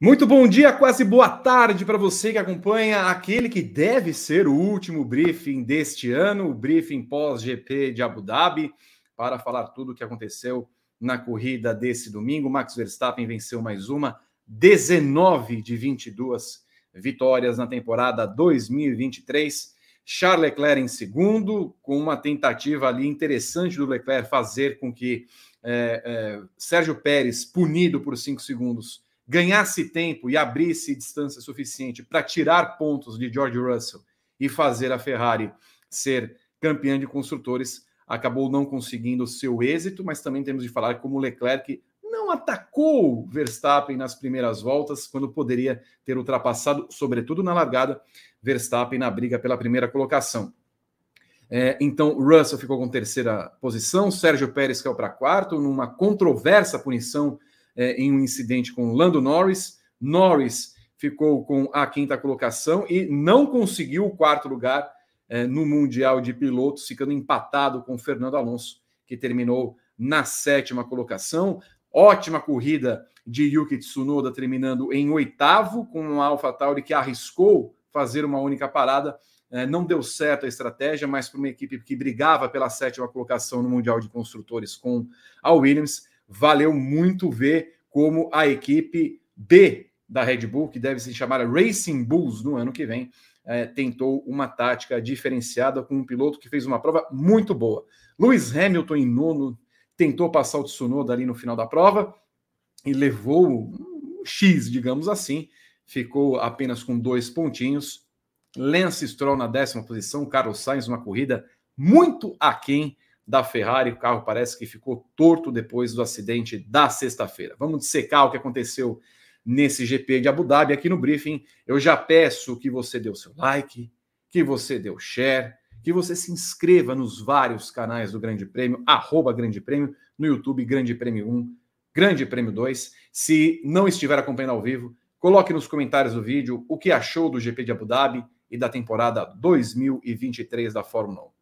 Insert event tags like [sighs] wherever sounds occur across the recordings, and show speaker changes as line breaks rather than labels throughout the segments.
Muito bom dia, quase boa tarde para você que acompanha aquele que deve ser o último briefing deste ano, o briefing pós-GP de Abu Dhabi, para falar tudo o que aconteceu na corrida desse domingo. Max Verstappen venceu mais uma, 19 de 22 vitórias na temporada 2023. Charles Leclerc em segundo, com uma tentativa ali interessante do Leclerc fazer com que é, é, Sérgio Pérez, punido por cinco segundos, ganhasse tempo e abrisse distância suficiente para tirar pontos de George Russell e fazer a Ferrari ser campeã de construtores, acabou não conseguindo seu êxito, mas também temos de falar como Leclerc não atacou Verstappen nas primeiras voltas, quando poderia ter ultrapassado, sobretudo na largada, Verstappen na briga pela primeira colocação. É, então, Russell ficou com terceira posição, Sérgio Pérez caiu para quarto, numa controversa punição é, em um incidente com Lando Norris. Norris ficou com a quinta colocação e não conseguiu o quarto lugar é, no Mundial de Pilotos, ficando empatado com Fernando Alonso, que terminou na sétima colocação. Ótima corrida de Yuki Tsunoda, terminando em oitavo, com um AlphaTauri que arriscou fazer uma única parada. É, não deu certo a estratégia, mas para uma equipe que brigava pela sétima colocação no Mundial de Construtores com a Williams, valeu muito ver como a equipe B da Red Bull, que deve se chamar Racing Bulls no ano que vem, é, tentou uma tática diferenciada com um piloto que fez uma prova muito boa. Lewis Hamilton, em nono, tentou passar o Tsunoda ali no final da prova e levou um X, digamos assim, ficou apenas com dois pontinhos. Lance Stroll na décima posição, Carlos Sainz, uma corrida muito aquém da Ferrari. O carro parece que ficou torto depois do acidente da sexta-feira. Vamos dissecar o que aconteceu nesse GP de Abu Dhabi. Aqui no briefing, eu já peço que você dê o seu like, que você dê o share, que você se inscreva nos vários canais do Grande Prêmio, arroba Grande Prêmio, no YouTube, Grande Prêmio 1, Grande Prêmio 2. Se não estiver acompanhando ao vivo, coloque nos comentários do vídeo o que achou do GP de Abu Dhabi e da temporada 2023 da Fórmula 1.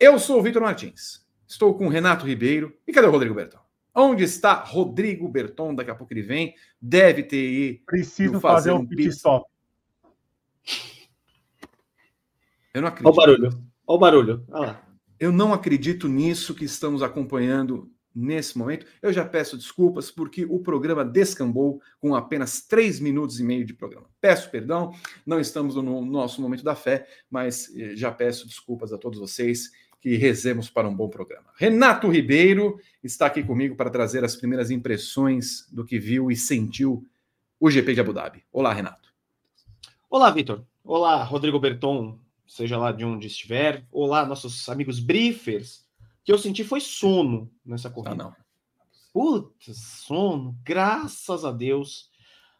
Eu sou o Vitor Martins. Estou com o Renato Ribeiro. E cadê o Rodrigo Berton? Onde está Rodrigo Berton? Daqui a pouco ele vem. Deve ter.
Preciso fazer, fazer um pit stop.
Eu não acredito. Olha
o barulho. Olha o barulho. Olha lá.
Eu não acredito nisso que estamos acompanhando nesse momento. Eu já peço desculpas porque o programa descambou com apenas três minutos e meio de programa. Peço perdão, não estamos no nosso momento da fé, mas eh, já peço desculpas a todos vocês que rezemos para um bom programa. Renato Ribeiro está aqui comigo para trazer as primeiras impressões do que viu e sentiu o GP de Abu Dhabi. Olá, Renato.
Olá, Vitor. Olá, Rodrigo Berton, seja lá de onde estiver. Olá, nossos amigos briefers. O que eu senti foi sono nessa corrida. Ah, não. Putz, sono. Graças a Deus.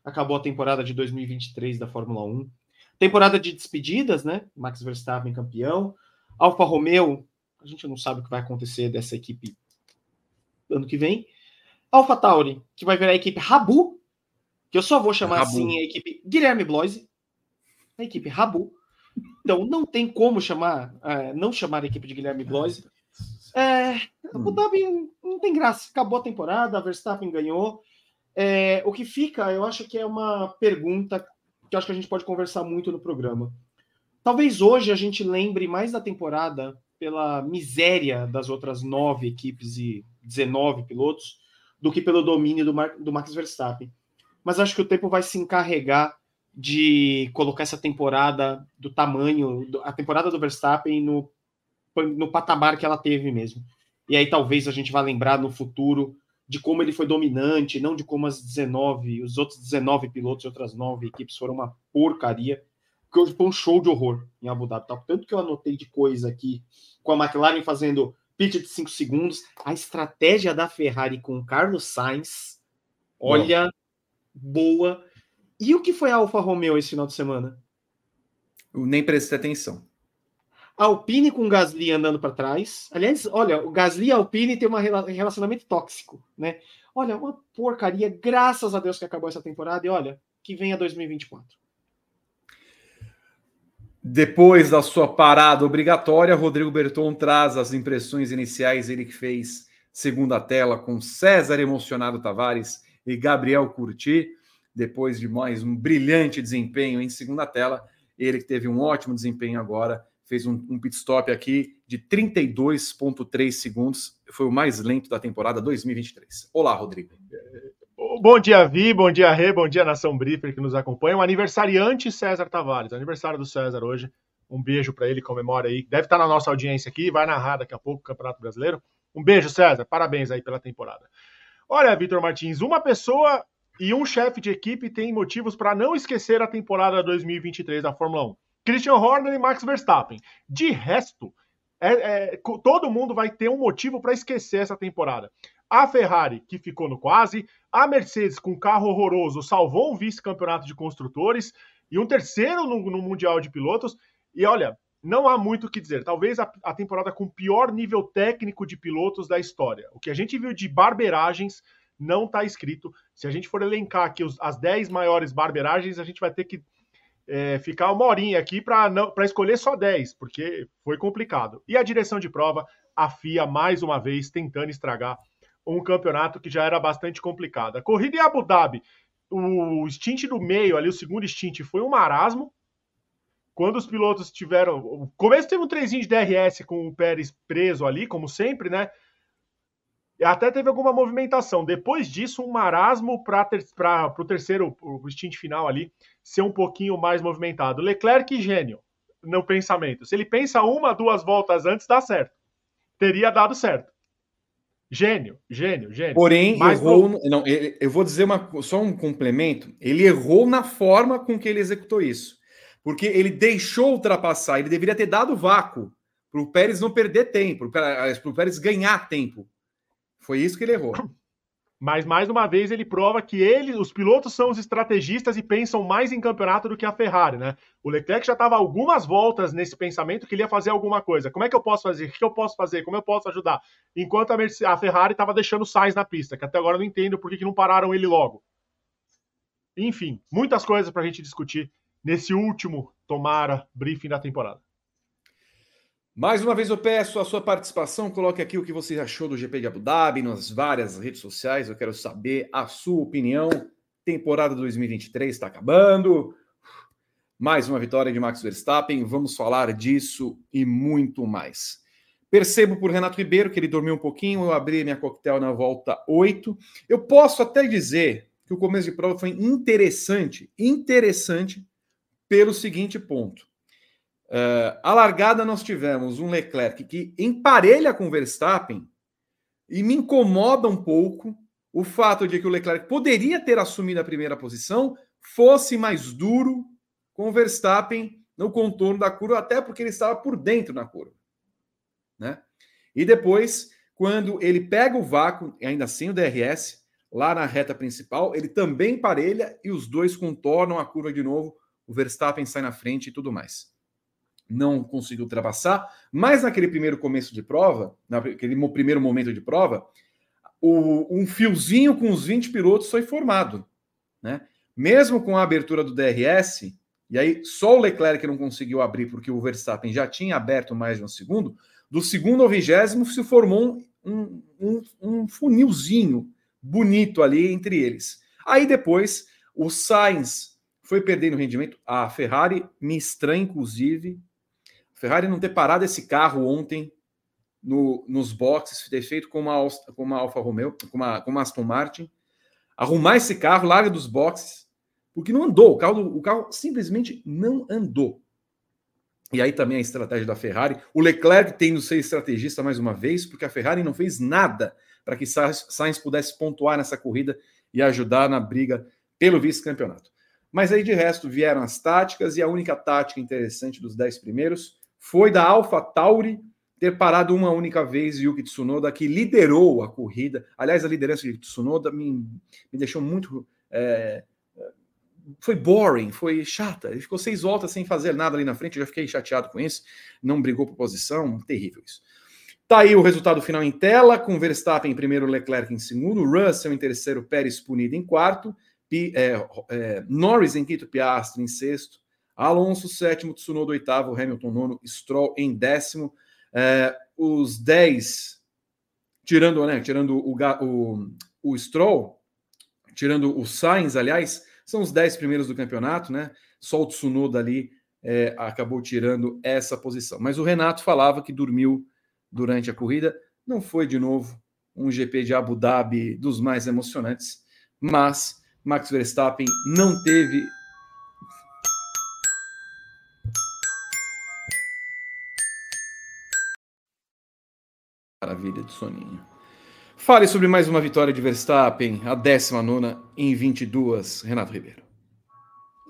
Acabou a temporada de 2023 da Fórmula 1. Temporada de despedidas, né? Max Verstappen campeão. Alfa Romeo a gente não sabe o que vai acontecer dessa equipe ano que vem. Alpha Tauri, que vai virar a equipe Rabu, que eu só vou chamar Rabu. assim a equipe Guilherme Bloise, a equipe Rabu. Então não tem como chamar, uh, não chamar a equipe de Guilherme Bloise. É, Abu Dhabi não tem graça, acabou a temporada, a Verstappen ganhou. É, o que fica, eu acho que é uma pergunta que acho que a gente pode conversar muito no programa. Talvez hoje a gente lembre mais da temporada pela miséria das outras nove equipes e 19 pilotos do que pelo domínio do, Mar do Max Verstappen. Mas acho que o tempo vai se encarregar de colocar essa temporada do tamanho, a temporada do Verstappen no, no patamar que ela teve mesmo. E aí talvez a gente vá lembrar no futuro de como ele foi dominante, não de como as 19, os outros 19 pilotos e outras nove equipes foram uma porcaria que hoje foi um show de horror em Abu Dhabi. Tá? Tanto que eu anotei de coisa aqui com a McLaren fazendo pitch de 5 segundos, a estratégia da Ferrari com o Carlos Sainz, olha, boa. boa. E o que foi a Alfa Romeo esse final de semana?
Eu nem prestei atenção.
Alpine com o Gasly andando para trás. Aliás, olha, o Gasly e Alpine tem um relacionamento tóxico, né? Olha, uma porcaria. Graças a Deus que acabou essa temporada e olha, que venha 2024.
Depois da sua parada obrigatória, Rodrigo Berton traz as impressões iniciais, ele que fez segunda tela com César Emocionado Tavares e Gabriel Curti. depois de mais um brilhante desempenho em segunda tela. Ele que teve um ótimo desempenho agora, fez um, um pit stop aqui de 32,3 segundos, foi o mais lento da temporada 2023. Olá, Rodrigo.
Bom dia, Vi, bom dia, Rê, bom dia, Nação Briefer que nos acompanha. Um aniversariante César Tavares, aniversário do César hoje. Um beijo para ele, comemora aí. Deve estar na nossa audiência aqui, vai narrar daqui a pouco o Campeonato Brasileiro. Um beijo, César, parabéns aí pela temporada. Olha, Vitor Martins, uma pessoa e um chefe de equipe têm motivos para não esquecer a temporada 2023 da Fórmula 1. Christian Horner e Max Verstappen. De resto, é, é, todo mundo vai ter um motivo para esquecer essa temporada. A Ferrari, que ficou no quase, a Mercedes, com carro horroroso, salvou um vice-campeonato de construtores e um terceiro no, no, Mundial de Pilotos. E olha, não há muito o que dizer. Talvez a, a temporada com pior nível técnico de pilotos da história. O que a gente viu de barberagens não está escrito. Se a gente for elencar aqui os, as 10 maiores barberagens, a gente vai ter que é, ficar uma horinha aqui para escolher só 10, porque foi complicado. E a direção de prova, a FIA, mais uma vez, tentando estragar um campeonato que já era bastante complicado. A corrida em Abu Dhabi, o stint do meio, ali, o segundo stint, foi um marasmo. Quando os pilotos tiveram. O começo teve um trezinho de DRS com o Pérez preso ali, como sempre, né? Até teve alguma movimentação. Depois disso, um marasmo para ter, o terceiro, o stint final ali, ser um pouquinho mais movimentado. Leclerc, gênio no pensamento. Se ele pensa uma, duas voltas antes, dá certo. Teria dado certo. Gênio, gênio, gênio.
Porém, Mas errou. No... Não, eu vou dizer uma, só um complemento. Ele errou na forma com que ele executou isso. Porque ele deixou ultrapassar, ele deveria ter dado vácuo para o Pérez não perder tempo, para o Pérez ganhar tempo. Foi isso que ele errou. [coughs]
Mas mais uma vez ele prova que ele, os pilotos são os estrategistas e pensam mais em campeonato do que a Ferrari, né? O Leclerc já estava algumas voltas nesse pensamento que ele ia fazer alguma coisa. Como é que eu posso fazer? O que eu posso fazer? Como eu posso ajudar? Enquanto a, Mercedes, a Ferrari estava deixando o Sainz na pista, que até agora eu não entendo por que, que não pararam ele logo. Enfim, muitas coisas para a gente discutir nesse último, tomara, briefing da temporada.
Mais uma vez eu peço a sua participação, coloque aqui o que você achou do GP de Abu Dhabi nas várias redes sociais. Eu quero saber a sua opinião. Temporada 2023 está acabando. Mais uma vitória de Max Verstappen. Vamos falar disso e muito mais. Percebo por Renato Ribeiro que ele dormiu um pouquinho. Eu abri minha coquetel na volta 8. Eu posso até dizer que o começo de prova foi interessante, interessante pelo seguinte ponto. Uh, a largada nós tivemos um Leclerc que emparelha com o Verstappen e me incomoda um pouco o fato de que o Leclerc poderia ter assumido a primeira posição, fosse mais duro com o Verstappen no contorno da curva, até porque ele estava por dentro na curva. Né? E depois, quando ele pega o vácuo, ainda sem o DRS, lá na reta principal, ele também parelha e os dois contornam a curva de novo, o Verstappen sai na frente e tudo mais não conseguiu ultrapassar, mas naquele primeiro começo de prova, naquele primeiro momento de prova, o, um fiozinho com os 20 pilotos foi formado. Né? Mesmo com a abertura do DRS, e aí só o Leclerc não conseguiu abrir porque o Verstappen já tinha aberto mais de um segundo, do segundo ao vigésimo se formou um, um, um funilzinho bonito ali entre eles. Aí depois o Sainz foi perdendo rendimento, a Ferrari me estranha, inclusive, Ferrari não ter parado esse carro ontem no, nos boxes, ter feito com uma, com uma Alfa Romeo, com uma, com uma Aston Martin, arrumar esse carro, larga dos boxes, porque não andou, o carro, o carro simplesmente não andou. E aí também a estratégia da Ferrari, o Leclerc tendo ser estrategista mais uma vez, porque a Ferrari não fez nada para que Sainz pudesse pontuar nessa corrida e ajudar na briga pelo vice-campeonato. Mas aí de resto vieram as táticas e a única tática interessante dos 10 primeiros foi da Alpha Tauri ter parado uma única vez Yuki Tsunoda, que liderou a corrida. Aliás, a liderança de Tsunoda me, me deixou muito. É, foi boring, foi chata. Ele ficou seis voltas sem fazer nada ali na frente. Eu já fiquei chateado com isso. Não brigou por posição. Terrível isso. Tá aí o resultado final em tela, com Verstappen em primeiro, Leclerc em segundo, Russell em terceiro, Pérez punido em quarto, é, é, Norris em quinto, Piastri em sexto, Alonso, sétimo, Tsunoda, oitavo, Hamilton, nono, Stroll em décimo. É, os dez, tirando, né, tirando o, o, o Stroll, tirando o Sainz, aliás, São os 10 primeiros do campeonato, né? Só o Tsunoda ali é, acabou tirando essa posição. Mas o Renato falava que dormiu durante a corrida. Não foi de novo um GP de Abu Dhabi dos mais emocionantes, mas Max Verstappen não teve Maravilha de soninho. Fale sobre mais uma vitória de Verstappen, a 19 em 22, Renato Ribeiro.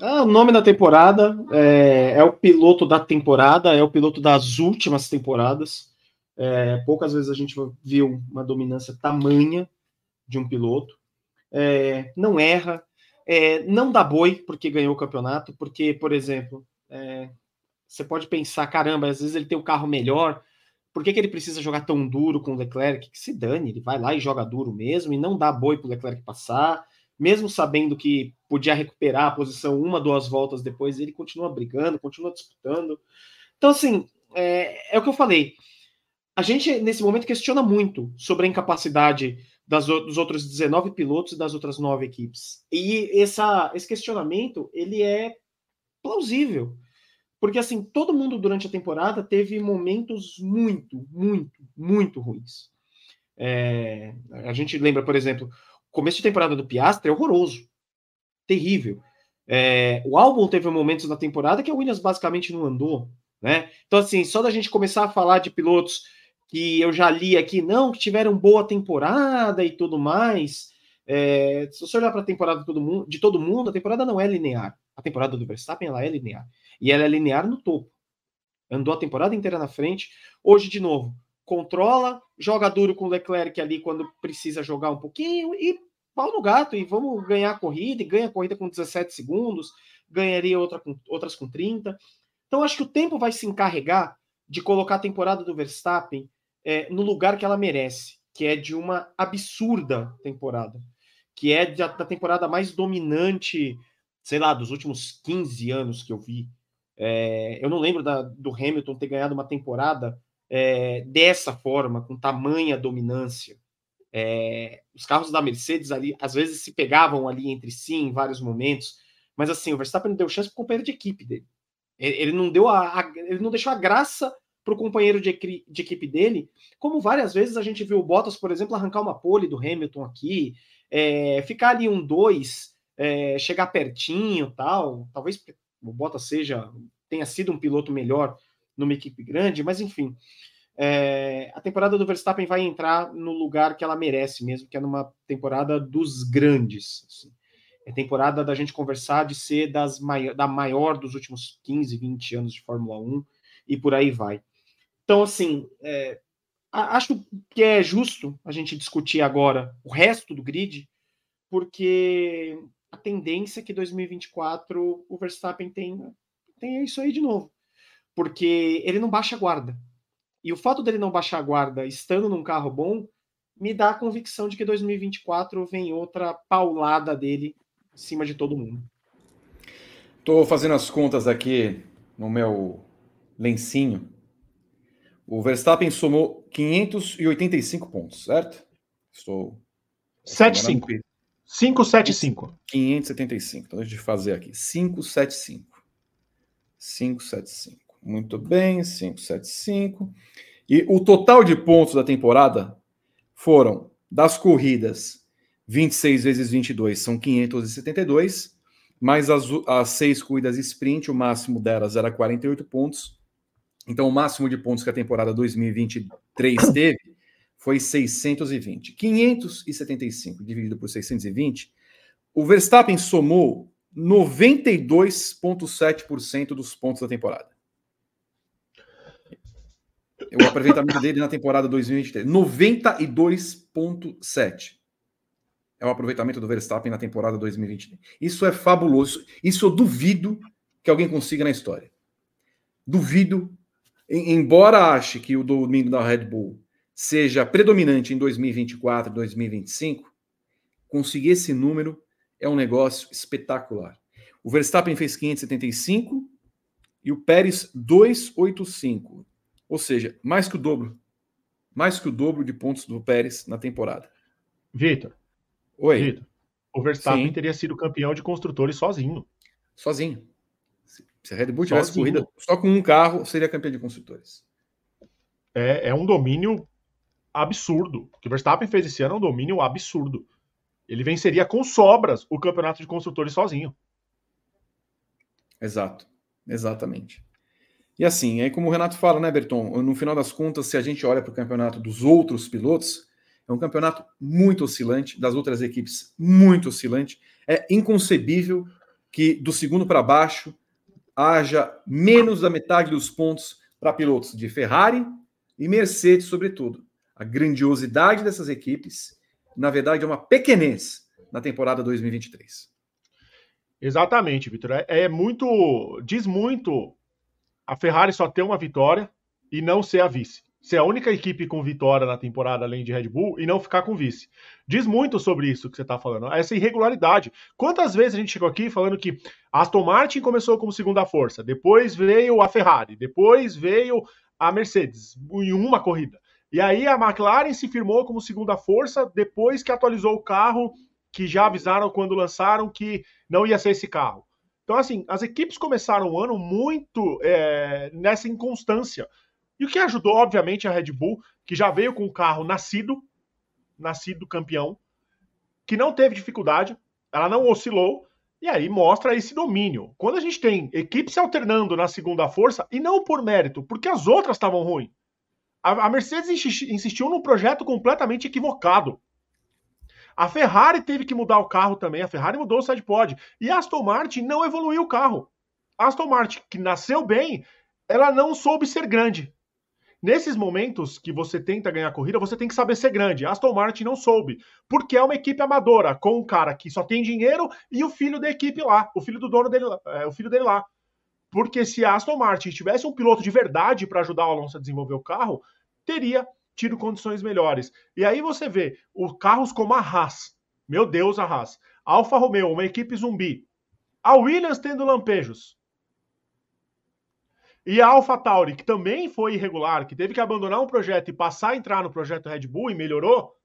Ah, o nome da temporada é, é, o piloto da temporada, é o piloto das últimas temporadas. É, poucas vezes a gente viu uma dominância tamanha de um piloto. É, não erra, é, não dá boi porque ganhou o campeonato, porque, por exemplo, é, você pode pensar, caramba, às vezes ele tem o carro melhor, por que, que ele precisa jogar tão duro com o Leclerc? Que se dane, ele vai lá e joga duro mesmo e não dá boi para o Leclerc passar, mesmo sabendo que podia recuperar a posição uma, duas voltas depois, ele continua brigando, continua disputando. Então, assim, é, é o que eu falei. A gente, nesse momento, questiona muito sobre a incapacidade das, dos outros 19 pilotos e das outras nove equipes. E essa, esse questionamento, ele é plausível. Porque, assim, todo mundo durante a temporada teve momentos muito, muito, muito ruins. É, a gente lembra, por exemplo, o começo de temporada do Piastre é horroroso. Terrível. É, o álbum teve momentos na temporada que a Williams basicamente não andou. Né? Então, assim, só da gente começar a falar de pilotos que eu já li aqui, não, que tiveram boa temporada e tudo mais. É, se você olhar para a temporada de todo, mundo, de todo mundo, a temporada não é linear. A temporada do Verstappen ela é linear. E ela é linear no topo. Andou a temporada inteira na frente. Hoje, de novo, controla, joga duro com o Leclerc ali quando precisa jogar um pouquinho e pau no gato. E vamos ganhar a corrida. E ganha a corrida com 17 segundos. Ganharia outra com, outras com 30. Então, acho que o tempo vai se encarregar de colocar a temporada do Verstappen é, no lugar que ela merece, que é de uma absurda temporada, que é da, da temporada mais dominante, sei lá, dos últimos 15 anos que eu vi. É, eu não lembro da, do Hamilton ter ganhado uma temporada é, dessa forma, com tamanha dominância. É, os carros da Mercedes ali, às vezes, se pegavam ali entre si em vários momentos, mas assim, o Verstappen não deu chance para o companheiro de equipe dele. Ele não deu a, a ele não deixou a graça para o companheiro de, de, equipe dele, como várias vezes a gente viu o Bottas, por exemplo, arrancar uma pole do Hamilton aqui, ficar ali um dois, é, chegar pertinho, tal. Talvez o Bottas seja tenha sido um piloto melhor numa equipe grande, mas enfim, é, a temporada do Verstappen vai entrar no lugar que ela merece mesmo, que é numa temporada dos grandes. Assim. É temporada da gente conversar de ser das mai da maior dos últimos 15, 20 anos de Fórmula 1 e por aí vai. Então, assim, é, acho que é justo a gente discutir agora o resto do grid, porque a tendência é que 2024 o Verstappen tenha tem isso aí de novo. Porque ele não baixa a guarda. E o fato dele não baixar a guarda estando num carro bom me dá a convicção de que 2024 vem outra paulada dele em cima de todo mundo.
Estou fazendo as contas aqui no meu lencinho. O Verstappen somou 585 pontos, certo?
Estou. 75. 575.
575. Então, deixa eu fazer aqui. 575. 575. Muito bem, 575. E o total de pontos da temporada foram das corridas 26 vezes 22 são 572, mais as, as seis corridas sprint, o máximo delas era 48 pontos. Então, o máximo de pontos que a temporada 2023 teve foi 620. 575 dividido por 620, o Verstappen somou 92,7% dos pontos da temporada. O aproveitamento dele na temporada 2023, 92,7%. É o aproveitamento do Verstappen na temporada 2023. Isso é fabuloso. Isso eu duvido que alguém consiga na história. Duvido, embora ache que o domínio da Red Bull seja predominante em 2024, 2025, conseguir esse número é um negócio espetacular. O Verstappen fez 575 e o Pérez 285. Ou seja, mais que o dobro. Mais que o dobro de pontos do Pérez na temporada.
Vitor. Oi. Vitor. o Verstappen Sim. teria sido campeão de construtores sozinho.
Sozinho. Se a Red Bull tivesse sozinho. corrida só com um carro, seria campeão de construtores.
É, é um domínio absurdo. O que Verstappen fez esse ano é um domínio absurdo. Ele venceria com sobras o campeonato de construtores sozinho.
Exato, exatamente. E assim, aí como o Renato fala, né, Berton? No final das contas, se a gente olha para o campeonato dos outros pilotos, é um campeonato muito oscilante, das outras equipes muito oscilante. É inconcebível que do segundo para baixo haja menos da metade dos pontos para pilotos de Ferrari e Mercedes, sobretudo. A grandiosidade dessas equipes, na verdade, é uma pequenez na temporada 2023.
Exatamente, Vitor. É, é muito. Diz muito a Ferrari só ter uma vitória e não ser a vice. Ser a única equipe com vitória na temporada além de Red Bull e não ficar com vice. Diz muito sobre isso que você está falando, essa irregularidade. Quantas vezes a gente chegou aqui falando que Aston Martin começou como segunda força, depois veio a Ferrari, depois veio a Mercedes em uma corrida. E aí a McLaren se firmou como segunda força depois que atualizou o carro, que já avisaram quando lançaram que não ia ser esse carro. Então, assim, as equipes começaram o ano muito é, nessa inconstância. E o que ajudou, obviamente, a Red Bull, que já veio com o carro nascido, nascido campeão, que não teve dificuldade, ela não oscilou, e aí mostra esse domínio. Quando a gente tem equipes se alternando na segunda força, e não por mérito, porque as outras estavam ruins. A, Mercedes insistiu num projeto completamente equivocado. A Ferrari teve que mudar o carro também. A Ferrari mudou o sidepod. E a Aston Martin não evoluiu o carro. A Aston Martin, que nasceu bem, ela não soube ser grande. Nesses momentos que você tenta ganhar corrida, você tem que saber ser grande. A Aston Martin não soube, porque é uma equipe amadora, com um cara que só tem dinheiro e o filho da equipe lá, o filho do dono dele, é, o filho dele lá. Porque se a Aston Martin tivesse um piloto de verdade para ajudar o Alonso a desenvolver o carro, teria tido condições melhores. E aí você vê os carros como a Haas. Meu Deus, a Haas. Alfa Romeo, uma equipe zumbi. A Williams tendo lampejos. E a Alpha Tauri, que também foi irregular, que teve que abandonar um projeto e passar a entrar no projeto Red Bull e melhorou,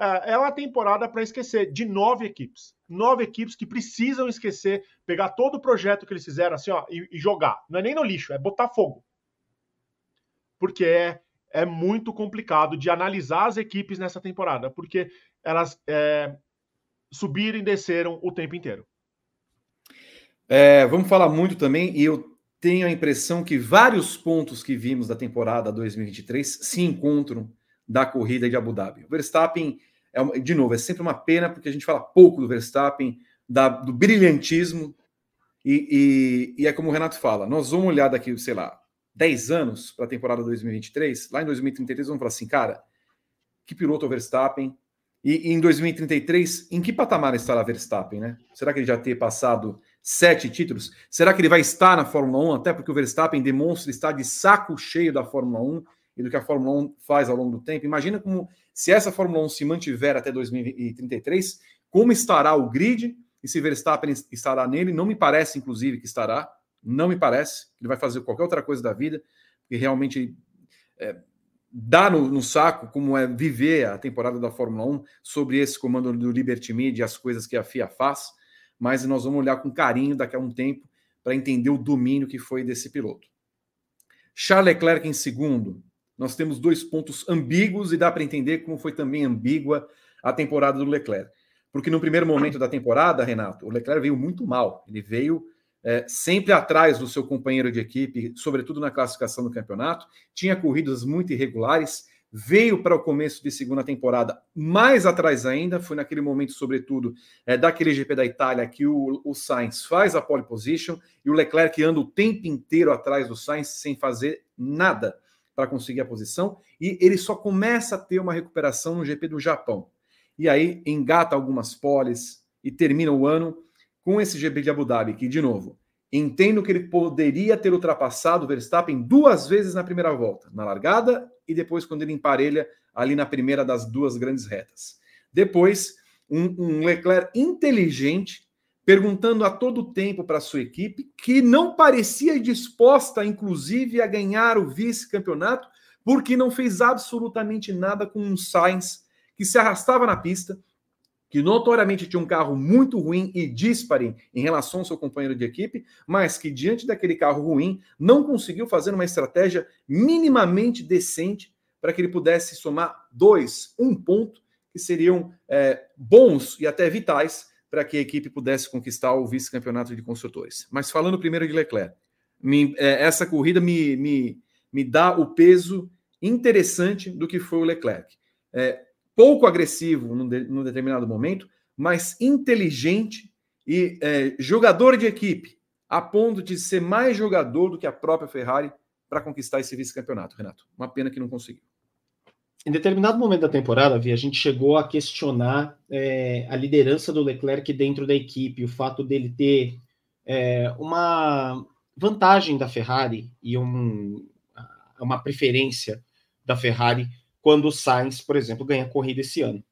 é, é uma temporada para esquecer de nove equipes. Nove equipes que precisam esquecer, pegar todo o projeto que eles fizeram assim, ó, e, e jogar. Não é nem no lixo, é botar fogo. Porque é é muito complicado de analisar as equipes nessa temporada, porque elas é, subiram e desceram o tempo inteiro.
É, vamos falar muito também, e eu tenho a impressão que vários pontos que vimos da temporada 2023 se encontram da corrida de Abu Dhabi. O Verstappen, é, de novo, é sempre uma pena, porque a gente fala pouco do Verstappen, da, do brilhantismo, e, e, e é como o Renato fala, nós vamos olhar daqui, sei lá, 10 anos para a temporada 2023, lá em 2033 vamos falar assim, cara, que piloto é o Verstappen? E, e em 2033, em que patamar estará Verstappen, né? Será que ele já ter passado sete títulos? Será que ele vai estar na Fórmula 1? Até porque o Verstappen demonstra estar de saco cheio da Fórmula 1 e do que a Fórmula 1 faz ao longo do tempo. Imagina como, se essa Fórmula 1 se mantiver até 2033, como estará o grid e se Verstappen estará nele. Não me parece, inclusive, que estará. Não me parece ele vai fazer qualquer outra coisa da vida, porque realmente é, dá no, no, saco como é viver a temporada da Fórmula 1 sobre esse comando do Liberty Media e as coisas que a FIA faz, mas nós vamos olhar com carinho daqui a um tempo para entender o domínio que foi desse piloto. Charles Leclerc em segundo. Nós temos dois pontos ambíguos e dá para entender como foi também ambígua a temporada do Leclerc. Porque no primeiro momento da temporada, Renato, o Leclerc veio muito mal. Ele veio é, sempre atrás do seu companheiro de equipe, sobretudo na classificação do campeonato, tinha corridas muito irregulares, veio para o começo de segunda temporada mais atrás ainda, foi naquele momento, sobretudo, é, daquele GP da Itália que o, o Sainz faz a pole position e o Leclerc anda o tempo inteiro atrás do Sainz sem fazer nada para conseguir a posição, e ele só começa a ter uma recuperação no GP do Japão. E aí engata algumas poles e termina o ano com esse GP de Abu Dhabi, que, de novo, entendo que ele poderia ter ultrapassado o Verstappen duas vezes na primeira volta, na largada e depois quando ele emparelha ali na primeira das duas grandes retas. Depois, um, um Leclerc inteligente, perguntando a todo tempo para sua equipe, que não parecia disposta, inclusive, a ganhar o vice-campeonato, porque não fez absolutamente nada com um Sainz que se arrastava na pista, que notoriamente tinha um carro muito ruim e dispare em relação ao seu companheiro de equipe, mas que diante daquele carro ruim não conseguiu fazer uma estratégia minimamente decente para que ele pudesse somar dois, um ponto, que seriam é, bons e até vitais para que a equipe pudesse conquistar o vice-campeonato de construtores. Mas falando primeiro de Leclerc, me, é, essa corrida me, me, me dá o peso interessante do que foi o Leclerc. É, pouco agressivo num, de, num determinado momento, mas inteligente e é, jogador de equipe, a ponto de ser mais jogador do que a própria Ferrari para conquistar esse vice-campeonato, Renato. Uma pena que não conseguiu.
Em determinado momento da temporada, Vi, a gente chegou a questionar é, a liderança do Leclerc dentro da equipe, o fato dele ter é, uma vantagem da Ferrari e um, uma preferência da Ferrari quando o Sainz, por exemplo, ganha corrida esse ano.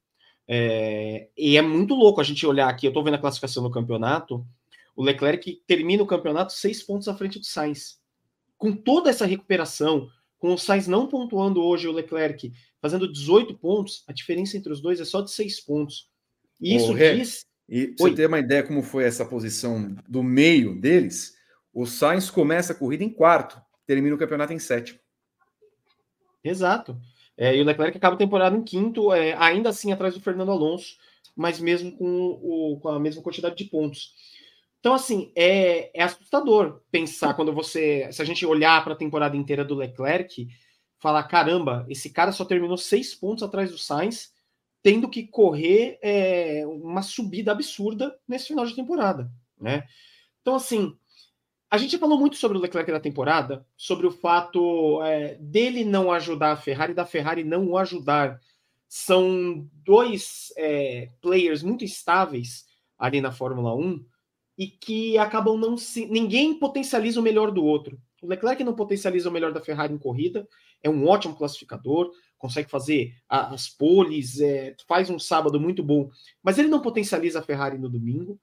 É, e é muito louco a gente olhar aqui, eu estou vendo a classificação do campeonato, o Leclerc termina o campeonato seis pontos à frente do Sainz. Com toda essa recuperação, com o Sainz não pontuando hoje o Leclerc fazendo 18 pontos, a diferença entre os dois é só de seis pontos.
E isso diz. E você ter uma ideia como foi essa posição do meio deles, o Sainz começa a corrida em quarto, termina o campeonato em sétimo.
Exato. É, e o Leclerc acaba a temporada em quinto, é, ainda assim atrás do Fernando Alonso, mas mesmo com, o, com a mesma quantidade de pontos. Então, assim, é, é assustador pensar quando você. Se a gente olhar para a temporada inteira do Leclerc, falar: caramba, esse cara só terminou seis pontos atrás do Sainz, tendo que correr é, uma subida absurda nesse final de temporada. Né? Então, assim, a gente falou muito sobre o Leclerc da temporada, sobre o fato é, dele não ajudar a Ferrari da Ferrari não o ajudar. São dois é, players muito estáveis ali na Fórmula 1 e que acabam não se. Ninguém potencializa o melhor do outro. O Leclerc não potencializa o melhor da Ferrari em corrida, é um ótimo classificador, consegue fazer as poles, é, faz um sábado muito bom, mas ele não potencializa a Ferrari no domingo.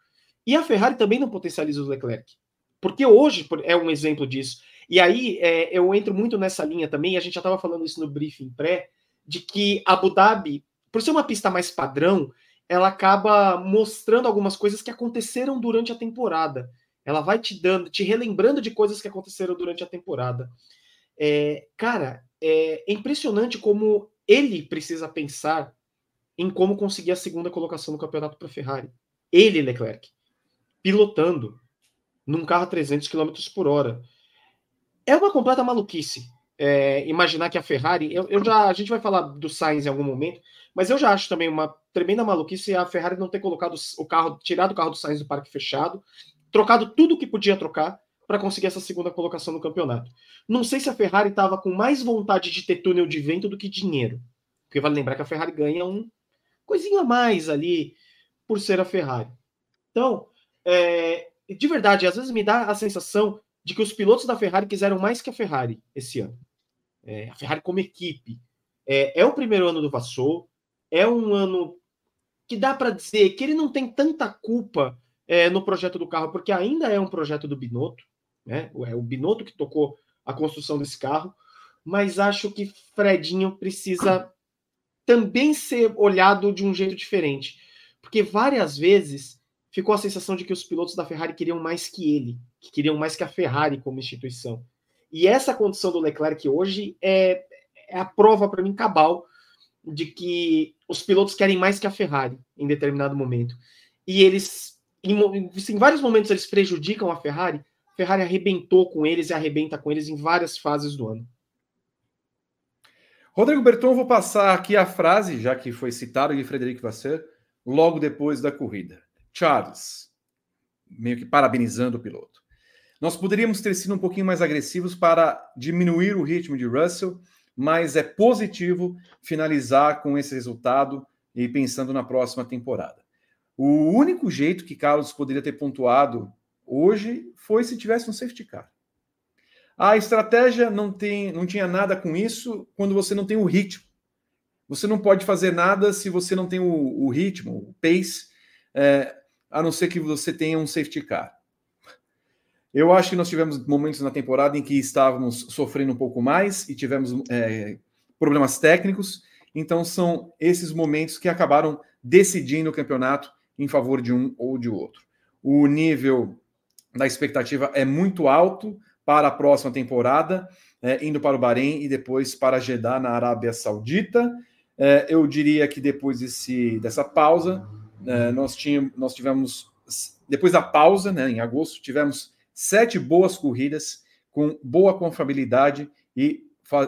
E a Ferrari também não potencializa o Leclerc. Porque hoje é um exemplo disso. E aí é, eu entro muito nessa linha também, a gente já estava falando isso no briefing pré, de que Abu Dhabi, por ser uma pista mais padrão, ela acaba mostrando algumas coisas que aconteceram durante a temporada. Ela vai te dando, te relembrando de coisas que aconteceram durante a temporada. É, cara, é impressionante como ele precisa pensar em como conseguir a segunda colocação no campeonato para a Ferrari. Ele, Leclerc, pilotando, num carro a 300 km por hora. É uma completa maluquice. É, imaginar que a Ferrari, eu, eu, já, a gente vai falar do Sainz em algum momento, mas eu já acho também uma tremenda maluquice a Ferrari não ter colocado o carro, tirado o carro do Sainz do parque fechado, trocado tudo o que podia trocar para conseguir essa segunda colocação no campeonato. Não sei se a Ferrari estava com mais vontade de ter túnel de vento do que dinheiro, porque vale lembrar que a Ferrari ganha um coisinha a mais ali por ser a Ferrari. Então, é, de verdade, às vezes me dá a sensação de que os pilotos da Ferrari quiseram mais que a Ferrari esse ano. É, a Ferrari como equipe. É, é, o primeiro ano do Vassou, é um ano que dá para dizer que ele não tem tanta culpa é, no projeto do carro, porque ainda é um projeto do Binotto, né? É o Binotto que tocou a construção desse carro, mas acho que Fredinho precisa também ser olhado de um jeito diferente, porque várias vezes ficou a sensação de que os pilotos da Ferrari queriam mais que ele, que queriam mais que a Ferrari como instituição. E essa condição do Leclerc hoje é, é a prova para mim cabal de que os pilotos querem mais que a Ferrari em determinado momento. E eles, em, em vários momentos, eles prejudicam a Ferrari. Ferrari arrebentou com eles e arrebenta com eles em várias fases do ano.
Rodrigo Berton, vou passar aqui a frase, já que foi citado de Frederico Vasser, logo depois da corrida. Charles, meio que parabenizando o piloto. Nós poderíamos ter sido um pouquinho mais agressivos para diminuir o ritmo de Russell, mas é positivo finalizar com esse resultado e pensando na próxima temporada. O único jeito que Carlos poderia ter pontuado hoje foi se tivesse um safety car. A estratégia não, tem, não tinha nada com isso quando você não tem o ritmo. Você não pode fazer nada se você não tem o, o ritmo, o pace. É, a não ser que você tenha um safety car. Eu acho que nós tivemos momentos na temporada em que estávamos sofrendo um pouco mais e tivemos é, problemas técnicos. Então, são esses momentos que acabaram decidindo o campeonato em favor de um ou de outro. O nível da expectativa é muito alto para a próxima temporada, é, indo para o Bahrein e depois para Jeddah, na Arábia Saudita. É, eu diria que depois desse, dessa pausa, é, nós, tínhamos, nós tivemos, depois da pausa, né, em agosto, tivemos sete boas corridas com boa confiabilidade e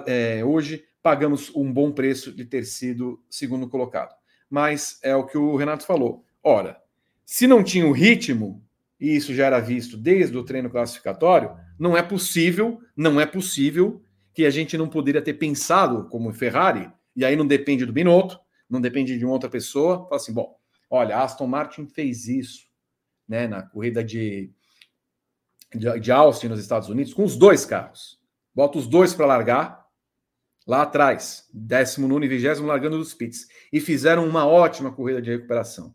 é, hoje pagamos um bom preço de ter sido segundo colocado. Mas é o que o Renato falou. Ora, se não tinha o ritmo, e isso já era visto desde o treino classificatório, não é possível, não é possível que a gente não poderia ter pensado como Ferrari, e aí não depende do Binotto, não depende de uma outra pessoa, fala assim, bom, olha, Aston Martin fez isso, né, na corrida de, de, de Austin nos Estados Unidos, com os dois carros. Bota os dois para largar, lá atrás, 19 e 20 largando dos pits, e fizeram uma ótima corrida de recuperação